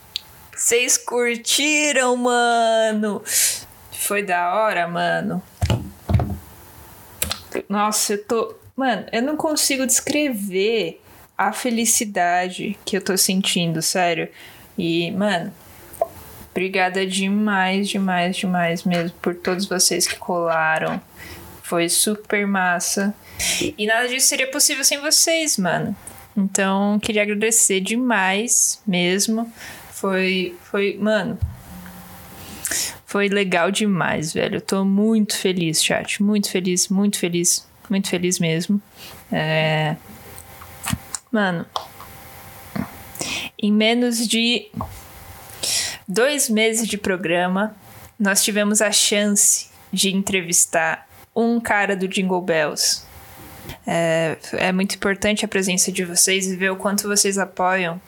Vocês curtiram, mano? Foi da hora, mano. Nossa, eu tô. Mano, eu não consigo descrever a felicidade que eu tô sentindo, sério. E, mano, obrigada demais, demais, demais mesmo por todos vocês que colaram. Foi super massa. E nada disso seria possível sem vocês, mano. Então, queria agradecer demais mesmo. Foi, foi, mano, foi legal demais, velho. Eu tô muito feliz, chat. Muito feliz, muito feliz, muito feliz mesmo. É... Mano, em menos de dois meses de programa, nós tivemos a chance de entrevistar um cara do Jingle Bells. É, é muito importante a presença de vocês e ver o quanto vocês apoiam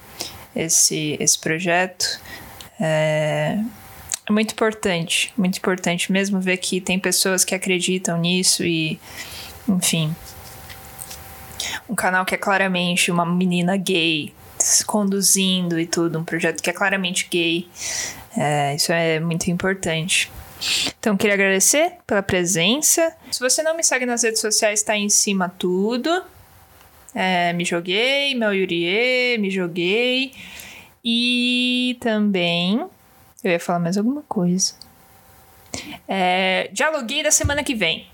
esse, esse projeto. É, é muito importante, muito importante mesmo ver que tem pessoas que acreditam nisso e, enfim. Um canal que é claramente uma menina gay conduzindo e tudo, um projeto que é claramente gay. É, isso é muito importante. Então, queria agradecer pela presença. Se você não me segue nas redes sociais, está em cima tudo. É, me joguei, Mel Yurie, me joguei. E também. Eu ia falar mais alguma coisa. É, dialoguei da semana que vem.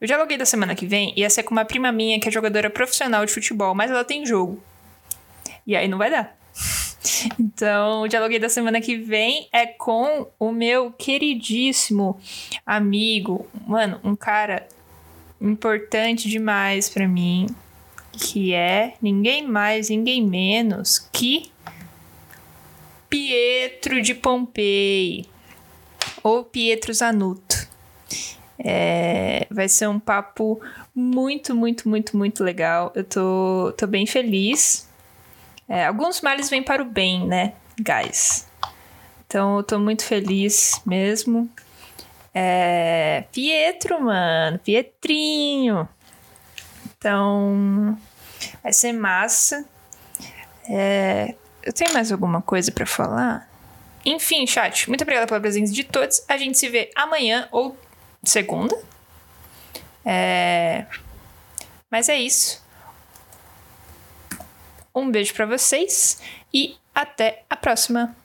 O dialoguei da semana que vem ia ser com uma prima minha que é jogadora profissional de futebol, mas ela tem jogo. E aí não vai dar. Então, o dialoguei da semana que vem é com o meu queridíssimo amigo, mano, um cara importante demais para mim, que é ninguém mais, ninguém menos que Pietro de Pompei ou Pietro Zanuto. É, vai ser um papo muito, muito, muito, muito legal. Eu tô, tô bem feliz. É, alguns males vêm para o bem, né, guys? Então eu tô muito feliz mesmo. É, Pietro, mano, Pietrinho. Então vai ser massa. É, eu tenho mais alguma coisa para falar? Enfim, chat, muito obrigada pela presença de todos. A gente se vê amanhã ou segunda. É... Mas é isso. Um beijo para vocês e até a próxima.